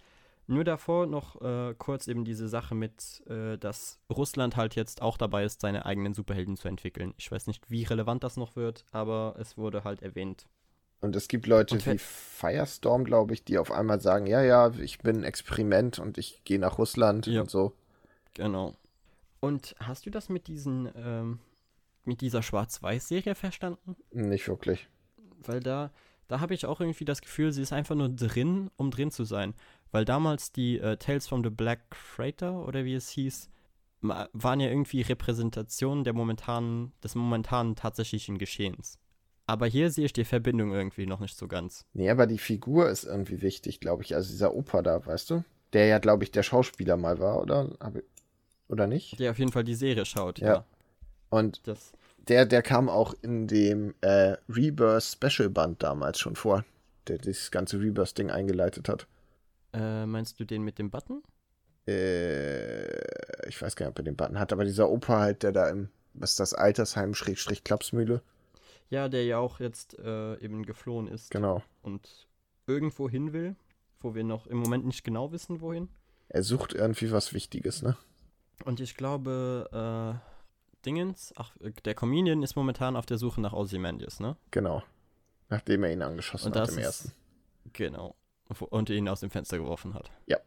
Nur davor noch äh, kurz eben diese Sache mit, äh, dass Russland halt jetzt auch dabei ist, seine eigenen Superhelden zu entwickeln. Ich weiß nicht, wie relevant das noch wird, aber es wurde halt erwähnt. Und es gibt Leute wie Firestorm, glaube ich, die auf einmal sagen, ja, ja, ich bin ein Experiment und ich gehe nach Russland Ja. und so. Genau. Und hast du das mit diesen, ähm, mit dieser Schwarz-Weiß-Serie verstanden? Nicht wirklich. Weil da, da habe ich auch irgendwie das Gefühl, sie ist einfach nur drin, um drin zu sein. Weil damals die äh, Tales from the Black Freighter oder wie es hieß, waren ja irgendwie Repräsentationen der momentanen, des momentanen tatsächlichen Geschehens. Aber hier sehe ich die Verbindung irgendwie noch nicht so ganz. Nee, aber die Figur ist irgendwie wichtig, glaube ich. Also dieser Opa da, weißt du? Der ja, glaube ich, der Schauspieler mal war, oder? Oder nicht? Der auf jeden Fall die Serie schaut, ja. Ja. Und Das, der, der kam auch in dem äh, Rebirth Special Band damals schon vor, der dieses ganze Rebirth-Ding eingeleitet hat. äh, meinst du den mit dem Button? Äh, ich weiß gar nicht, ob er den Button hat, aber dieser Opa halt, der da im, was ist das, Altersheim Schrägstrich Klapsmühle. Ja, der ja auch jetzt äh, eben geflohen ist Genau. und irgendwo hin will, wo wir noch im Moment nicht genau wissen, wohin. Er sucht irgendwie was Wichtiges, ne? Und ich glaube, äh, Dingens, ach, äh, der Comedian ist momentan auf der Suche nach Ozymandias, ne? Genau. Nachdem er ihn angeschossen Und hat das im ist, ersten. Genau. Und ihn aus dem Fenster geworfen hat. Ja.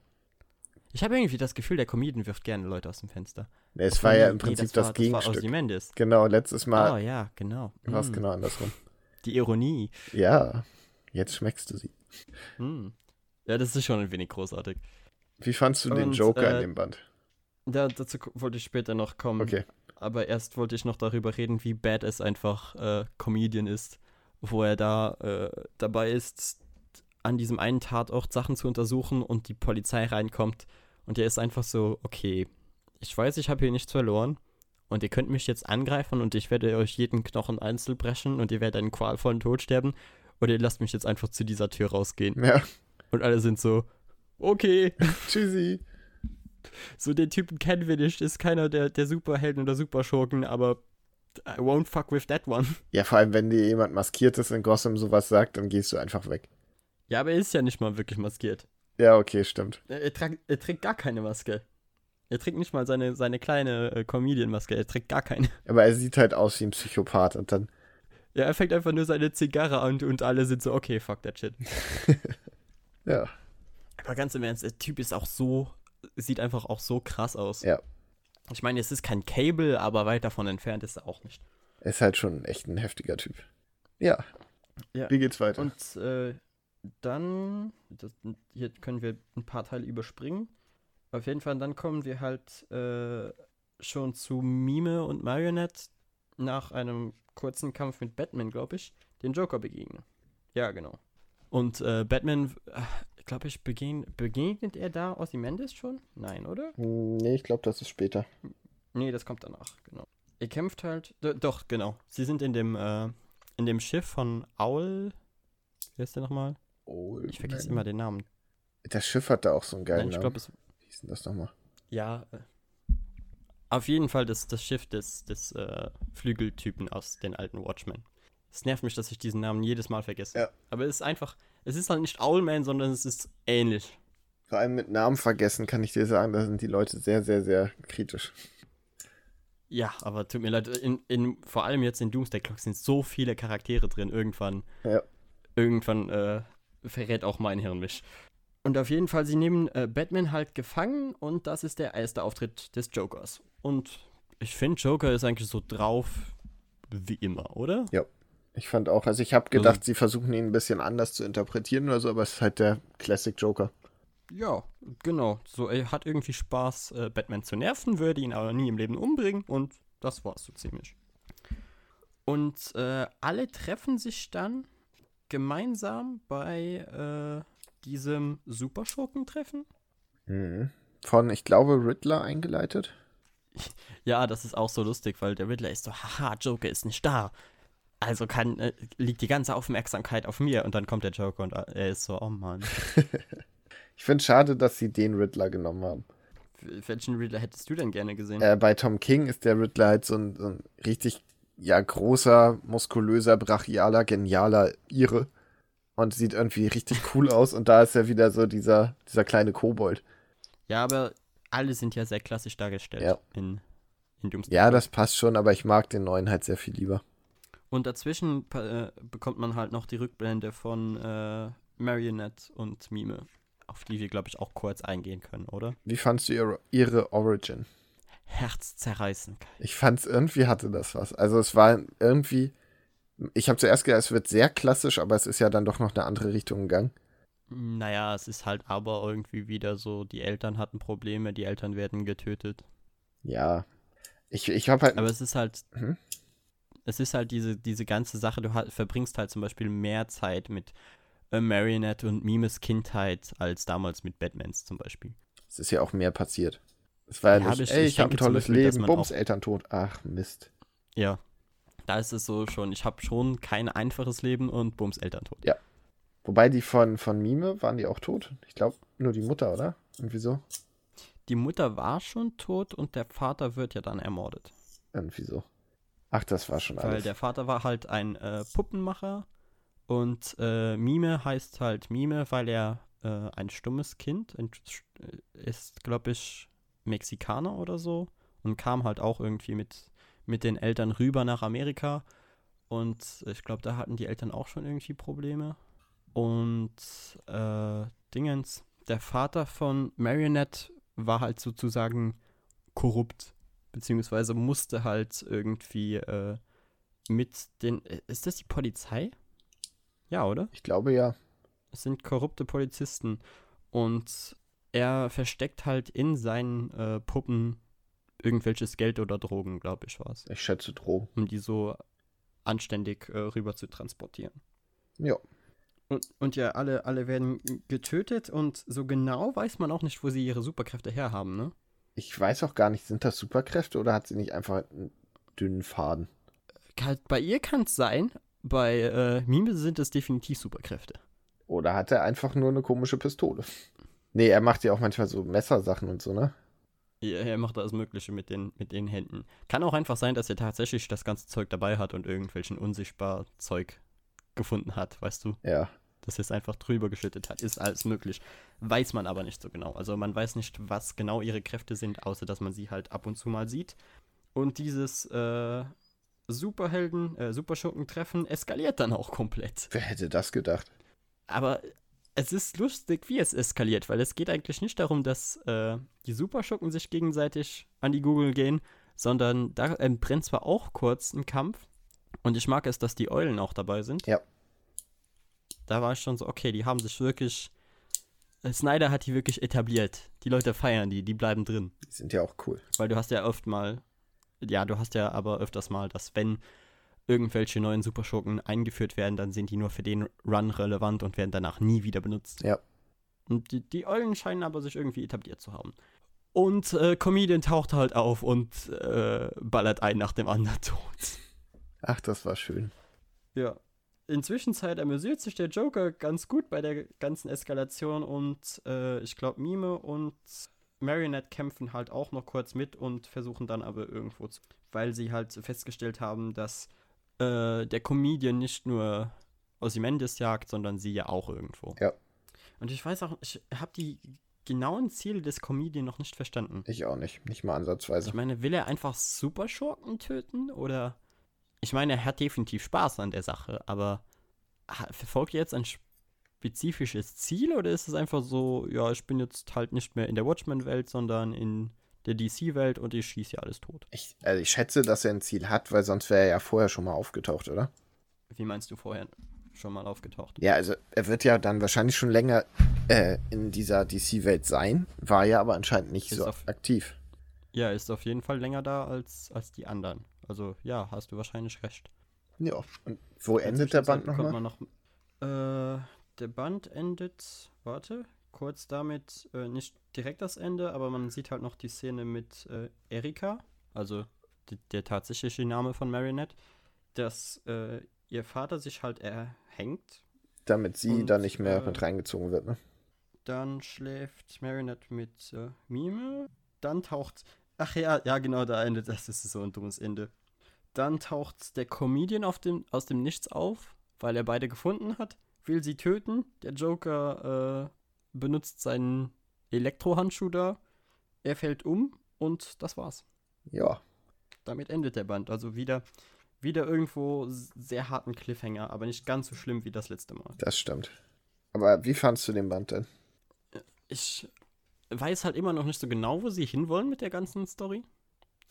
Ich habe irgendwie das Gefühl, der Comedian wirft gerne Leute aus dem Fenster. Nee, es war ja nee, im nee, Prinzip das, das, war, Gegenstück. Das Ozymandias. genau, letztes Mal Oh ja, genau. war es Hm, genau andersrum. Die Ironie. Ja, jetzt schmeckst du sie. Hm. Ja, das ist schon ein wenig großartig. Wie fandst du den Und, Joker äh, in dem Band? Da, dazu wollte ich später noch kommen. Okay. Aber erst wollte ich noch darüber reden, wie bad es einfach äh, Comedian ist, wo er da äh, dabei ist, an diesem einen Tatort Sachen zu untersuchen und die Polizei reinkommt und er ist einfach so, okay, ich weiß, ich habe hier nichts verloren und ihr könnt mich jetzt angreifen und ich werde euch jeden Knochen einzeln brechen und ihr werdet einen qualvollen Tod sterben. Oder ihr lasst mich jetzt einfach zu dieser Tür rausgehen. Ja. Und alle sind so, okay. Tschüssi. So den Typen kennen wir nicht, ist keiner der, der Superhelden oder Superschurken, aber I won't fuck with that one. Ja, vor allem, wenn dir jemand maskiertes in Gotham sowas sagt, dann gehst du einfach weg. Ja, aber er ist ja nicht mal wirklich maskiert. Ja, okay, stimmt. Er, er, trag, er trägt gar keine Maske. Er trägt nicht mal seine, seine kleine äh, Comedian-Maske, er trägt gar keine. Aber er sieht halt aus wie ein Psychopath und dann. Ja, er fängt einfach nur seine Zigarre an und alle sind so, okay, fuck that shit. Ja. Aber ganz im Ernst, der Typ ist auch so, sieht einfach auch so krass aus. Ja. Ich meine, es ist kein Cable, aber weit davon entfernt ist er auch nicht. Er ist halt schon echt ein heftiger Typ. Ja. Ja. Wie geht's weiter? Und äh, dann, das, hier können wir ein paar Teile überspringen. Auf jeden Fall, dann kommen wir halt äh, schon zu Mime und Marionette nach einem kurzen Kampf mit Batman, glaube ich, den Joker begegnen. Ja, genau. Und äh, Batman, glaube ich, begegn begegnet er da Ozymandias schon? Nein, oder? Hm, nee, ich glaube, das ist später. Nee, das kommt danach, genau. Er kämpft halt, doch, genau. Sie sind in dem, äh, in dem Schiff von Owl. Wie heißt der nochmal? Oh, Ich vergesse immer den Namen. Das Schiff hat da auch so einen geilen Nein, ich Namen. glaube, es Wie hieß denn das nochmal? Ja. äh, Auf jeden Fall das, das Schiff des, des äh, Flügeltypen aus den alten Watchmen. Es nervt mich, dass ich diesen Namen jedes Mal vergesse. Ja. Aber es ist einfach, es ist halt nicht Owlman, sondern es ist ähnlich. Vor allem mit Namen vergessen kann ich dir sagen, da sind die Leute sehr, sehr, sehr kritisch. Ja, aber tut mir leid, in, in, vor allem jetzt in Doomsday Clock sind so viele Charaktere drin. Irgendwann, Ja. irgendwann äh, verrät auch mein Hirn mich. Und auf jeden Fall, sie nehmen äh, Batman halt gefangen und das ist der erste Auftritt des Jokers. Und ich finde, Joker ist eigentlich so drauf wie immer, oder? Ich fand auch, also ich habe gedacht, sie versuchen ihn ein bisschen anders zu interpretieren oder so, aber es ist halt der Classic Joker. Ja, genau. So, er hat irgendwie Spaß, äh, Batman zu nerven, würde ihn aber nie im Leben umbringen und das war's so ziemlich. Und äh, alle treffen sich dann gemeinsam bei äh, diesem Superschurken-Treffen. Mhm. Von, ich glaube, Riddler eingeleitet. Ja, das ist auch so lustig, weil der Riddler ist so, haha, Joker ist nicht da. Also kann, äh, liegt die ganze Aufmerksamkeit auf mir und dann kommt der Joker und äh, er ist so, oh Mann. Ich finde schade, dass sie den Riddler genommen haben. Welchen Riddler hättest du denn gerne gesehen? Äh, bei Tom King ist der Riddler halt so ein, so ein richtig, ja, großer, muskulöser, brachialer, genialer Ire. Und sieht irgendwie richtig cool aus. Und da ist er wieder so dieser, dieser kleine Kobold. Ja, aber alle sind ja sehr klassisch dargestellt Ja. in, in Doomsday. Ja, das passt schon, aber ich mag den neuen halt sehr viel lieber. Und dazwischen äh, bekommt man halt noch die Rückblende von äh, Marionette und Mime, auf die wir, glaube ich, auch kurz eingehen können, oder? Wie fandst du ihre, ihre Origin? Herzzerreißend. Ich fand's irgendwie hatte das was. Also es war irgendwie. Ich habe zuerst gedacht, es wird sehr klassisch, aber es ist ja dann doch noch eine andere Richtung gegangen. Naja, es ist halt aber irgendwie wieder so, die Eltern hatten Probleme, die Eltern werden getötet. Ja. Ich, ich habe halt. Aber es ist halt, Mhm. Es ist halt diese, diese ganze Sache, du ha- verbringst halt zum Beispiel mehr Zeit mit äh, Marionette und Mimes Kindheit als damals mit Batmans zum Beispiel. Es ist ja auch mehr passiert. Es war ja, Ja, nicht, ich- ey, ich ich habe ein tolles Beispiel, Leben, Bums, Eltern tot. Ach, Mist. Ja. Da ist es so schon, ich habe schon kein einfaches Leben und Bums Eltern tot. Wobei die von, von Mime, waren die auch tot? Ich glaube, nur die Mutter, oder? Irgendwie so? Die Mutter war schon tot und der Vater wird ja dann ermordet. Irgendwie so. Ach, das war schon Weil alles. der Vater war halt ein äh, Puppenmacher und äh, Mime heißt halt Mime, weil er äh, ein stummes Kind ein, äh, ist, glaube ich, Mexikaner oder so und kam halt auch irgendwie mit, mit den Eltern rüber nach Amerika und ich glaube, da hatten die Eltern auch schon irgendwie Probleme. Und äh, Dingens, der Vater von Marionette war halt sozusagen korrupt, beziehungsweise musste halt irgendwie äh, mit den. äh, Ist das die Polizei? Ja, oder? Ich glaube ja. Es sind korrupte Polizisten. Und er versteckt halt in seinen äh, Puppen irgendwelches Geld oder Drogen, glaube ich, war es. Ich schätze Drogen. Um die so anständig äh, rüber zu transportieren. Ja. Und, und ja, alle, alle werden getötet und so genau weiß man auch nicht, wo sie ihre Superkräfte herhaben, ne? Ich weiß auch gar nicht, sind das Superkräfte oder hat sie nicht einfach einen dünnen Faden? Bei ihr kann es sein, bei äh, Mime sind es definitiv Superkräfte. Oder hat er einfach nur eine komische Pistole? Nee, er macht ja auch manchmal so Messersachen und so, ne? Ja, er macht alles Mögliche mit den, mit den Händen. Kann auch einfach sein, dass er tatsächlich das ganze Zeug dabei hat und irgendwelchen unsichtbar Zeug gefunden hat, weißt du? Ja. Dass er es einfach drüber geschüttet hat. Ist alles möglich. Weiß man aber nicht so genau. Also man weiß nicht, was genau ihre Kräfte sind, außer dass man sie halt ab und zu mal sieht. Und dieses äh, Superhelden, äh, Superschurken-Treffen eskaliert dann auch komplett. Wer hätte das gedacht? Aber es ist lustig, wie es eskaliert, weil es geht eigentlich nicht darum, dass äh, die Superschurken sich gegenseitig an die Google gehen, sondern da brennt zwar auch kurz ein Kampf. Und ich mag es, dass die Eulen auch dabei sind. Ja. Da war ich schon so, okay, die haben sich wirklich. Äh, Snyder hat die wirklich etabliert. Die Leute feiern die, die bleiben drin. Die sind ja auch cool. Weil du hast ja oft mal ja, du hast ja aber öfters mal, dass wenn irgendwelche neuen Superschurken eingeführt werden, dann sind die nur für den Run relevant und werden danach nie wieder benutzt. Ja. Und die, die Eulen scheinen aber sich irgendwie etabliert zu haben. Und äh, Comedian taucht halt auf und äh, ballert einen nach dem anderen tot. Ach, das war schön. Ja. Inzwischen amüsiert sich der Joker ganz gut bei der ganzen Eskalation und äh, ich glaube, Mime und Marionette kämpfen halt auch noch kurz mit und versuchen dann aber irgendwo zu, weil sie halt festgestellt haben, dass äh, der Comedian nicht nur Ozymandias jagt, sondern sie ja auch irgendwo. Ja. Und ich weiß auch, ich habe die genauen Ziele des Comedian noch nicht verstanden. Ich auch nicht, nicht mal ansatzweise. Ich meine, will er einfach Superschurken töten oder? Ich meine, er hat definitiv Spaß an der Sache, aber verfolgt er jetzt ein spezifisches Ziel oder ist es einfach so, ja, ich bin jetzt halt nicht mehr in der Watchmen-Welt, sondern in der DC-Welt und ich schieße ja alles tot? Ich, also ich schätze, dass er ein Ziel hat, weil sonst wäre er ja vorher schon mal aufgetaucht, oder? Wie meinst du vorher schon mal aufgetaucht? Ja, also er wird ja dann wahrscheinlich schon länger äh, in dieser DC-Welt sein, war ja aber anscheinend nicht ist so aktiv. Ja, ist auf jeden Fall länger da als, als die anderen. Also ja, hast du wahrscheinlich recht. Ja, und wo endet der Band nochmal? Noch, äh, der Band endet, warte, kurz damit, äh, nicht direkt das Ende, aber man sieht halt noch die Szene mit äh, Erika, also die, der tatsächliche Name von Marinette, dass äh, ihr Vater sich halt erhängt. Damit sie und, da nicht mehr äh, mit reingezogen wird, ne? Dann schläft Marinette mit äh, Mime. Dann taucht. Ach ja, ja, genau, da endet das. ist so ein dummes Ende. Dann taucht der Comedian dem, aus dem Nichts auf, weil er beide gefunden hat will sie töten. Der Joker äh, benutzt seinen Elektrohandschuh da. Er fällt um und das war's. Ja. Damit endet der Band. Also wieder, wieder irgendwo sehr harten Cliffhanger, aber nicht ganz so schlimm wie das letzte Mal. Das stimmt. Aber wie fandst du den Band denn? Ich weiß halt immer noch nicht so genau, wo sie hinwollen mit der ganzen Story.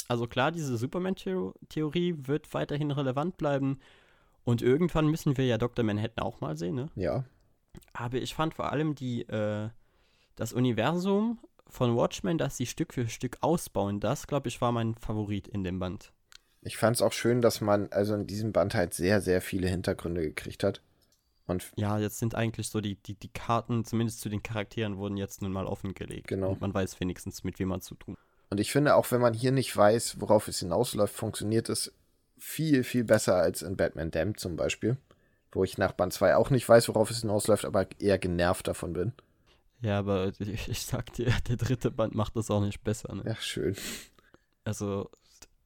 Also klar, diese Superman-Theorie wird weiterhin relevant bleiben und irgendwann müssen wir ja Dr. Manhattan auch mal sehen, ne? Ja. Aber ich fand vor allem die, äh, das Universum von Watchmen, das sie Stück für Stück ausbauen, das, glaube ich, war mein Favorit in dem Band. Ich fand es auch schön, dass man also in diesem Band halt sehr, sehr viele Hintergründe gekriegt hat. Und ja, jetzt sind eigentlich so die, die, die Karten, zumindest zu den Charakteren, wurden jetzt nun mal offengelegt. Genau. Und man weiß wenigstens, mit wem man zu tun. Und ich finde, auch wenn man hier nicht weiß, worauf es hinausläuft, funktioniert es viel, viel besser als in Batman Damned zum Beispiel. Wo ich nach Band 2 auch nicht weiß, worauf es hinausläuft, aber eher genervt davon bin. Ja, aber ich, ich sag dir, der dritte Band macht das auch nicht besser. Ne? Ja, schön. Also,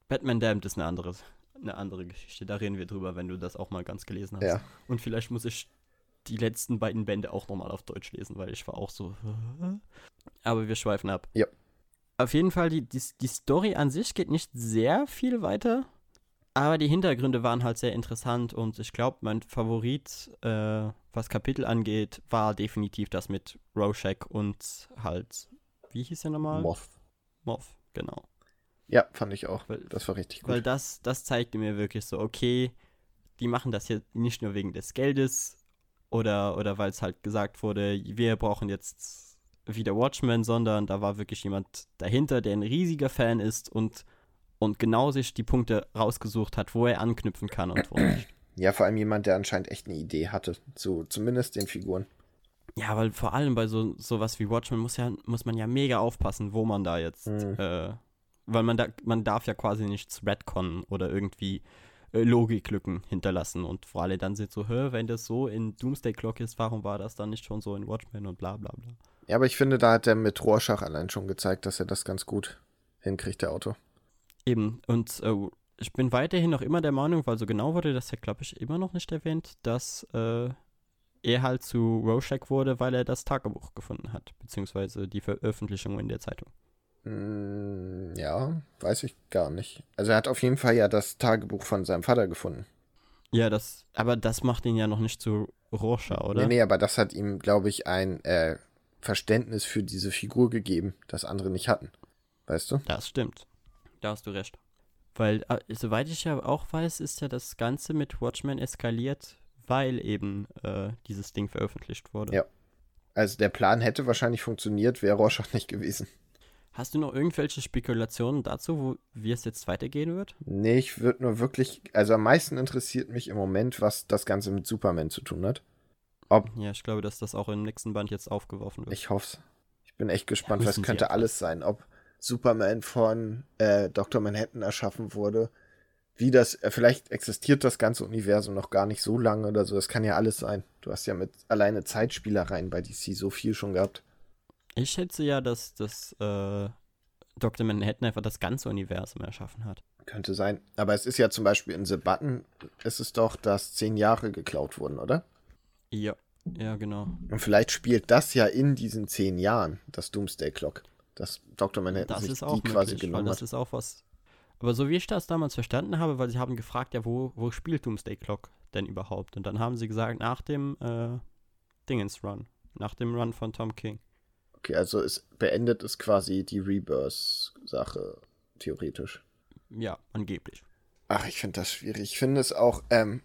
Batman Damned ist eine andere, eine andere Geschichte. Da reden wir drüber, wenn du das auch mal ganz gelesen hast. Ja. Und vielleicht muss ich die letzten beiden Bände auch nochmal auf Deutsch lesen, weil ich war auch so. Aber wir schweifen ab. Ja. Auf jeden Fall, die, die, die Story an sich geht nicht sehr viel weiter. Aber die Hintergründe waren halt sehr interessant und ich glaube, mein Favorit, äh, was Kapitel angeht, war definitiv das mit Rorschach und halt, wie hieß er nochmal? Moth. Moth, genau. Ja, fand ich auch. Weil, das war richtig gut. Weil das, das zeigte mir wirklich so, okay, die machen das hier nicht nur wegen des Geldes oder, oder weil es halt gesagt wurde, wir brauchen jetzt wieder Watchmen, sondern da war wirklich jemand dahinter, der ein riesiger Fan ist und und genau sich die Punkte rausgesucht hat, wo er anknüpfen kann und wo nicht. Ja, vor allem jemand, der anscheinend echt eine Idee hatte, zu zumindest den Figuren. Ja, weil vor allem bei so sowas wie Watchmen muss ja muss man ja mega aufpassen, wo man da jetzt, Mhm. äh, weil man da man darf ja quasi nichts retconnen oder irgendwie äh, Logiklücken hinterlassen und vor allem dann sind so, hä, wenn das so in Doomsday Clock ist, warum war das dann nicht schon so in Watchmen und bla bla bla. Ja, aber ich finde, da hat er mit Rorschach allein schon gezeigt, dass er das ganz gut hinkriegt, der Autor. Eben, und äh, ich bin weiterhin noch immer der Meinung, weil so genau wurde das ja, glaube ich, immer noch nicht erwähnt, dass äh, er halt zu Rorschach wurde, weil er das Tagebuch gefunden hat, beziehungsweise die Veröffentlichung in der Zeitung. Mm, ja, weiß ich gar nicht. Also er hat auf jeden Fall ja das Tagebuch von seinem Vater gefunden. Ja, das, aber das macht ihn ja noch nicht zu Rorschach, oder? Nee, nee, aber das hat ihm, glaube ich, ein äh, Verständnis für diese Figur gegeben, das andere nicht hatten. Weißt du? Das stimmt. Da hast du recht. Weil, äh, soweit ich ja auch weiß, ist ja das Ganze mit Watchmen eskaliert, weil eben äh, dieses Ding veröffentlicht wurde. Ja. Also der Plan hätte wahrscheinlich funktioniert, wäre Rorschach nicht gewesen. Hast du noch irgendwelche Spekulationen dazu, wo, wie es jetzt weitergehen wird? Nee, ich würde nur wirklich, also am meisten interessiert mich im Moment, was das Ganze mit Superman zu tun hat. Ja, ich glaube, dass das auch im nächsten Band jetzt aufgeworfen wird. Ich hoff's. Ich bin echt gespannt, Ja, was sie könnte einfach. alles sein. Ob Superman von äh, Dr. Manhattan erschaffen wurde. Wie das, äh, vielleicht existiert das ganze Universum noch gar nicht so lange oder so. Das kann ja alles sein. Du hast ja mit alleine Zeitspielereien bei DC so viel schon gehabt. Ich schätze ja, dass das äh, Dr. Manhattan einfach das ganze Universum erschaffen hat. Könnte sein. Aber es ist ja zum Beispiel in The Button, ist es doch, dass zehn Jahre geklaut wurden, oder? Ja, ja, genau. Und vielleicht spielt das ja in diesen zehn Jahren, das Doomsday Clock. Dass Dr. Manhattan Das sich ist auch die quasi möglich, weil genommen das hat. ist auch was. Aber so wie ich das damals verstanden habe, weil sie haben gefragt, ja, wo, wo spielt Doomsday Clock denn überhaupt? Und dann haben sie gesagt, nach dem äh, Dingens Run, nach dem Run von Tom King. Okay, also es beendet es quasi die Rebirth-Sache, theoretisch. Ja, angeblich. Ach, ich finde das schwierig. Ich finde es auch, ähm,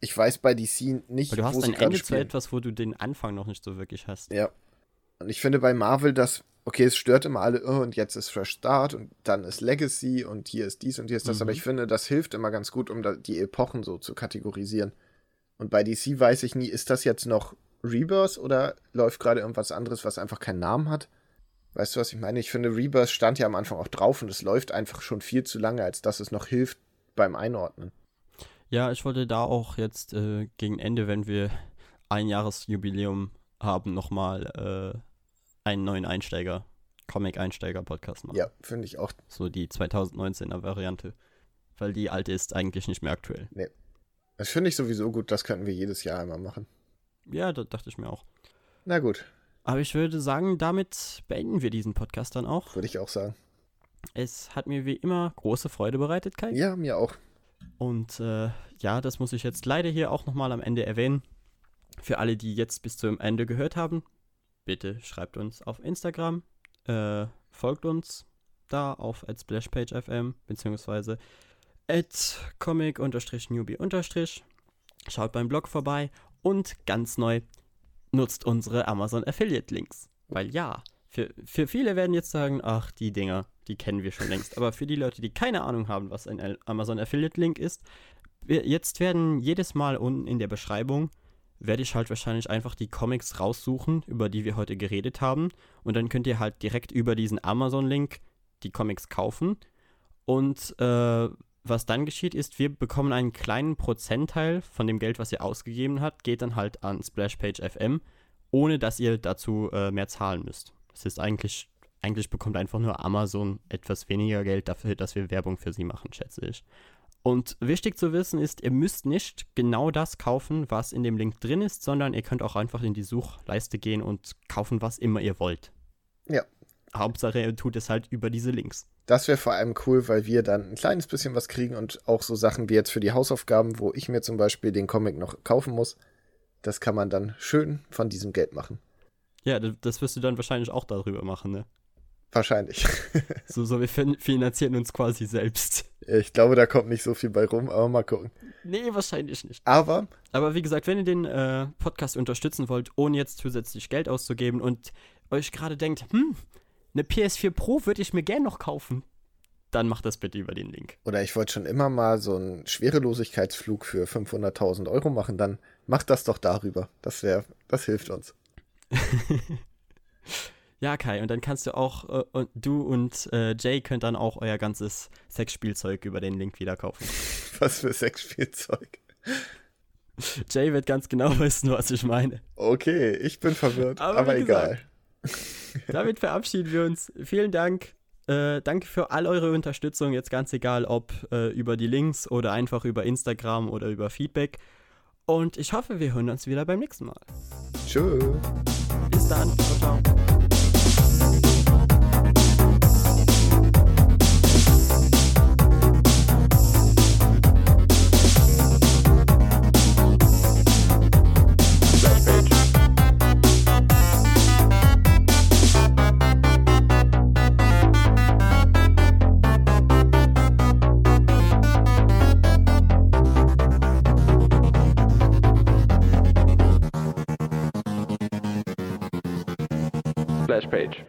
ich weiß bei DC nicht, Weil du hast ein Ende zu etwas, wo du den Anfang noch nicht so wirklich hast. Ja. Und ich finde bei Marvel, dass, okay, es stört immer alle, oh, und jetzt ist Fresh Start und dann ist Legacy und hier ist dies und hier ist das, Mhm. aber ich finde, das hilft immer ganz gut, um da die Epochen so zu kategorisieren. Und bei DC weiß ich nie, ist das jetzt noch Rebirth oder läuft gerade irgendwas anderes, was einfach keinen Namen hat? Weißt du, was ich meine? Ich finde, Rebirth stand ja am Anfang auch drauf und es läuft einfach schon viel zu lange, als dass es noch hilft beim Einordnen. Ja, ich wollte da auch jetzt äh, gegen Ende, wenn wir ein Jahresjubiläum haben, nochmal äh, einen neuen Einsteiger, Comic-Einsteiger-Podcast machen. Ja, finde ich auch. So die 2019er Variante. Weil die alte ist eigentlich nicht mehr aktuell. Das finde ich sowieso gut, das könnten wir jedes Jahr einmal machen. Ja, da dachte ich mir auch. Na gut, Aber ich würde sagen, damit beenden wir diesen Podcast dann auch. würde ich auch sagen. Es hat mir wie immer große Freude bereitet, Kai. Ja, mir auch. Und äh, ja, das muss ich jetzt leider hier auch nochmal am Ende erwähnen. Für alle, die jetzt bis zum Ende gehört haben, bitte schreibt uns auf Instagram, äh, folgt uns da auf splashpagefm, beziehungsweise at comic-newbie- Schaut beim Blog vorbei und ganz neu, nutzt unsere Amazon Affiliate Links. Weil ja, für, für viele werden jetzt sagen, ach, die Dinger, die kennen wir schon längst. Aber für die Leute, die keine Ahnung haben, was ein Amazon Affiliate Link ist, jetzt werden jedes Mal unten in der Beschreibung, werde ich halt wahrscheinlich einfach die Comics raussuchen, über die wir heute geredet haben. Und dann könnt ihr halt direkt über diesen Amazon-Link die Comics kaufen. Und äh, was dann geschieht, ist, wir bekommen einen kleinen Prozentteil von dem Geld, was ihr ausgegeben habt, geht dann halt an Splashpage FM, ohne dass ihr dazu äh, mehr zahlen müsst. Das ist eigentlich, eigentlich bekommt einfach nur Amazon etwas weniger Geld dafür, dass wir Werbung für sie machen, schätze ich. Und wichtig zu wissen ist, ihr müsst nicht genau das kaufen, was in dem Link drin ist, sondern ihr könnt auch einfach in die Suchleiste gehen und kaufen, was immer ihr wollt. Ja. Hauptsache, ihr tut es halt über diese Links. Das wäre vor allem cool, weil wir dann ein kleines bisschen was kriegen und auch so Sachen wie jetzt für die Hausaufgaben, wo ich mir zum Beispiel den Comic noch kaufen muss. Das kann man dann schön von diesem Geld machen. Ja, das, wirst du dann wahrscheinlich auch darüber machen, ne? Wahrscheinlich. So, so wir fin- finanzieren uns quasi selbst. Ich glaube, da kommt nicht so viel bei rum, aber mal gucken. Nee, wahrscheinlich nicht. Aber Aber wie gesagt, wenn ihr den äh, Podcast unterstützen wollt, ohne jetzt zusätzlich Geld auszugeben und euch gerade denkt, hm, eine PS4 Pro würde ich mir gern noch kaufen, dann macht das bitte über den Link. Oder ich wollte schon immer mal so einen Schwerelosigkeitsflug für 500.000 Euro machen, dann macht das doch darüber. Das wäre, das hilft uns. ja, Kai, und dann kannst du auch, äh, und du und äh, Jay könnt dann auch euer ganzes Sexspielzeug über den Link wieder kaufen. Was für Sexspielzeug? Jay wird ganz genau wissen, was ich meine. Okay, ich bin verwirrt, aber, aber egal. damit verabschieden wir uns. Vielen Dank. Äh, danke für all eure Unterstützung, jetzt ganz egal, ob äh, über die Links oder einfach über Instagram oder über Feedback. Und ich hoffe, wir hören uns wieder beim nächsten Mal. Tschö. Bis dann. Ciao, ciao. Page.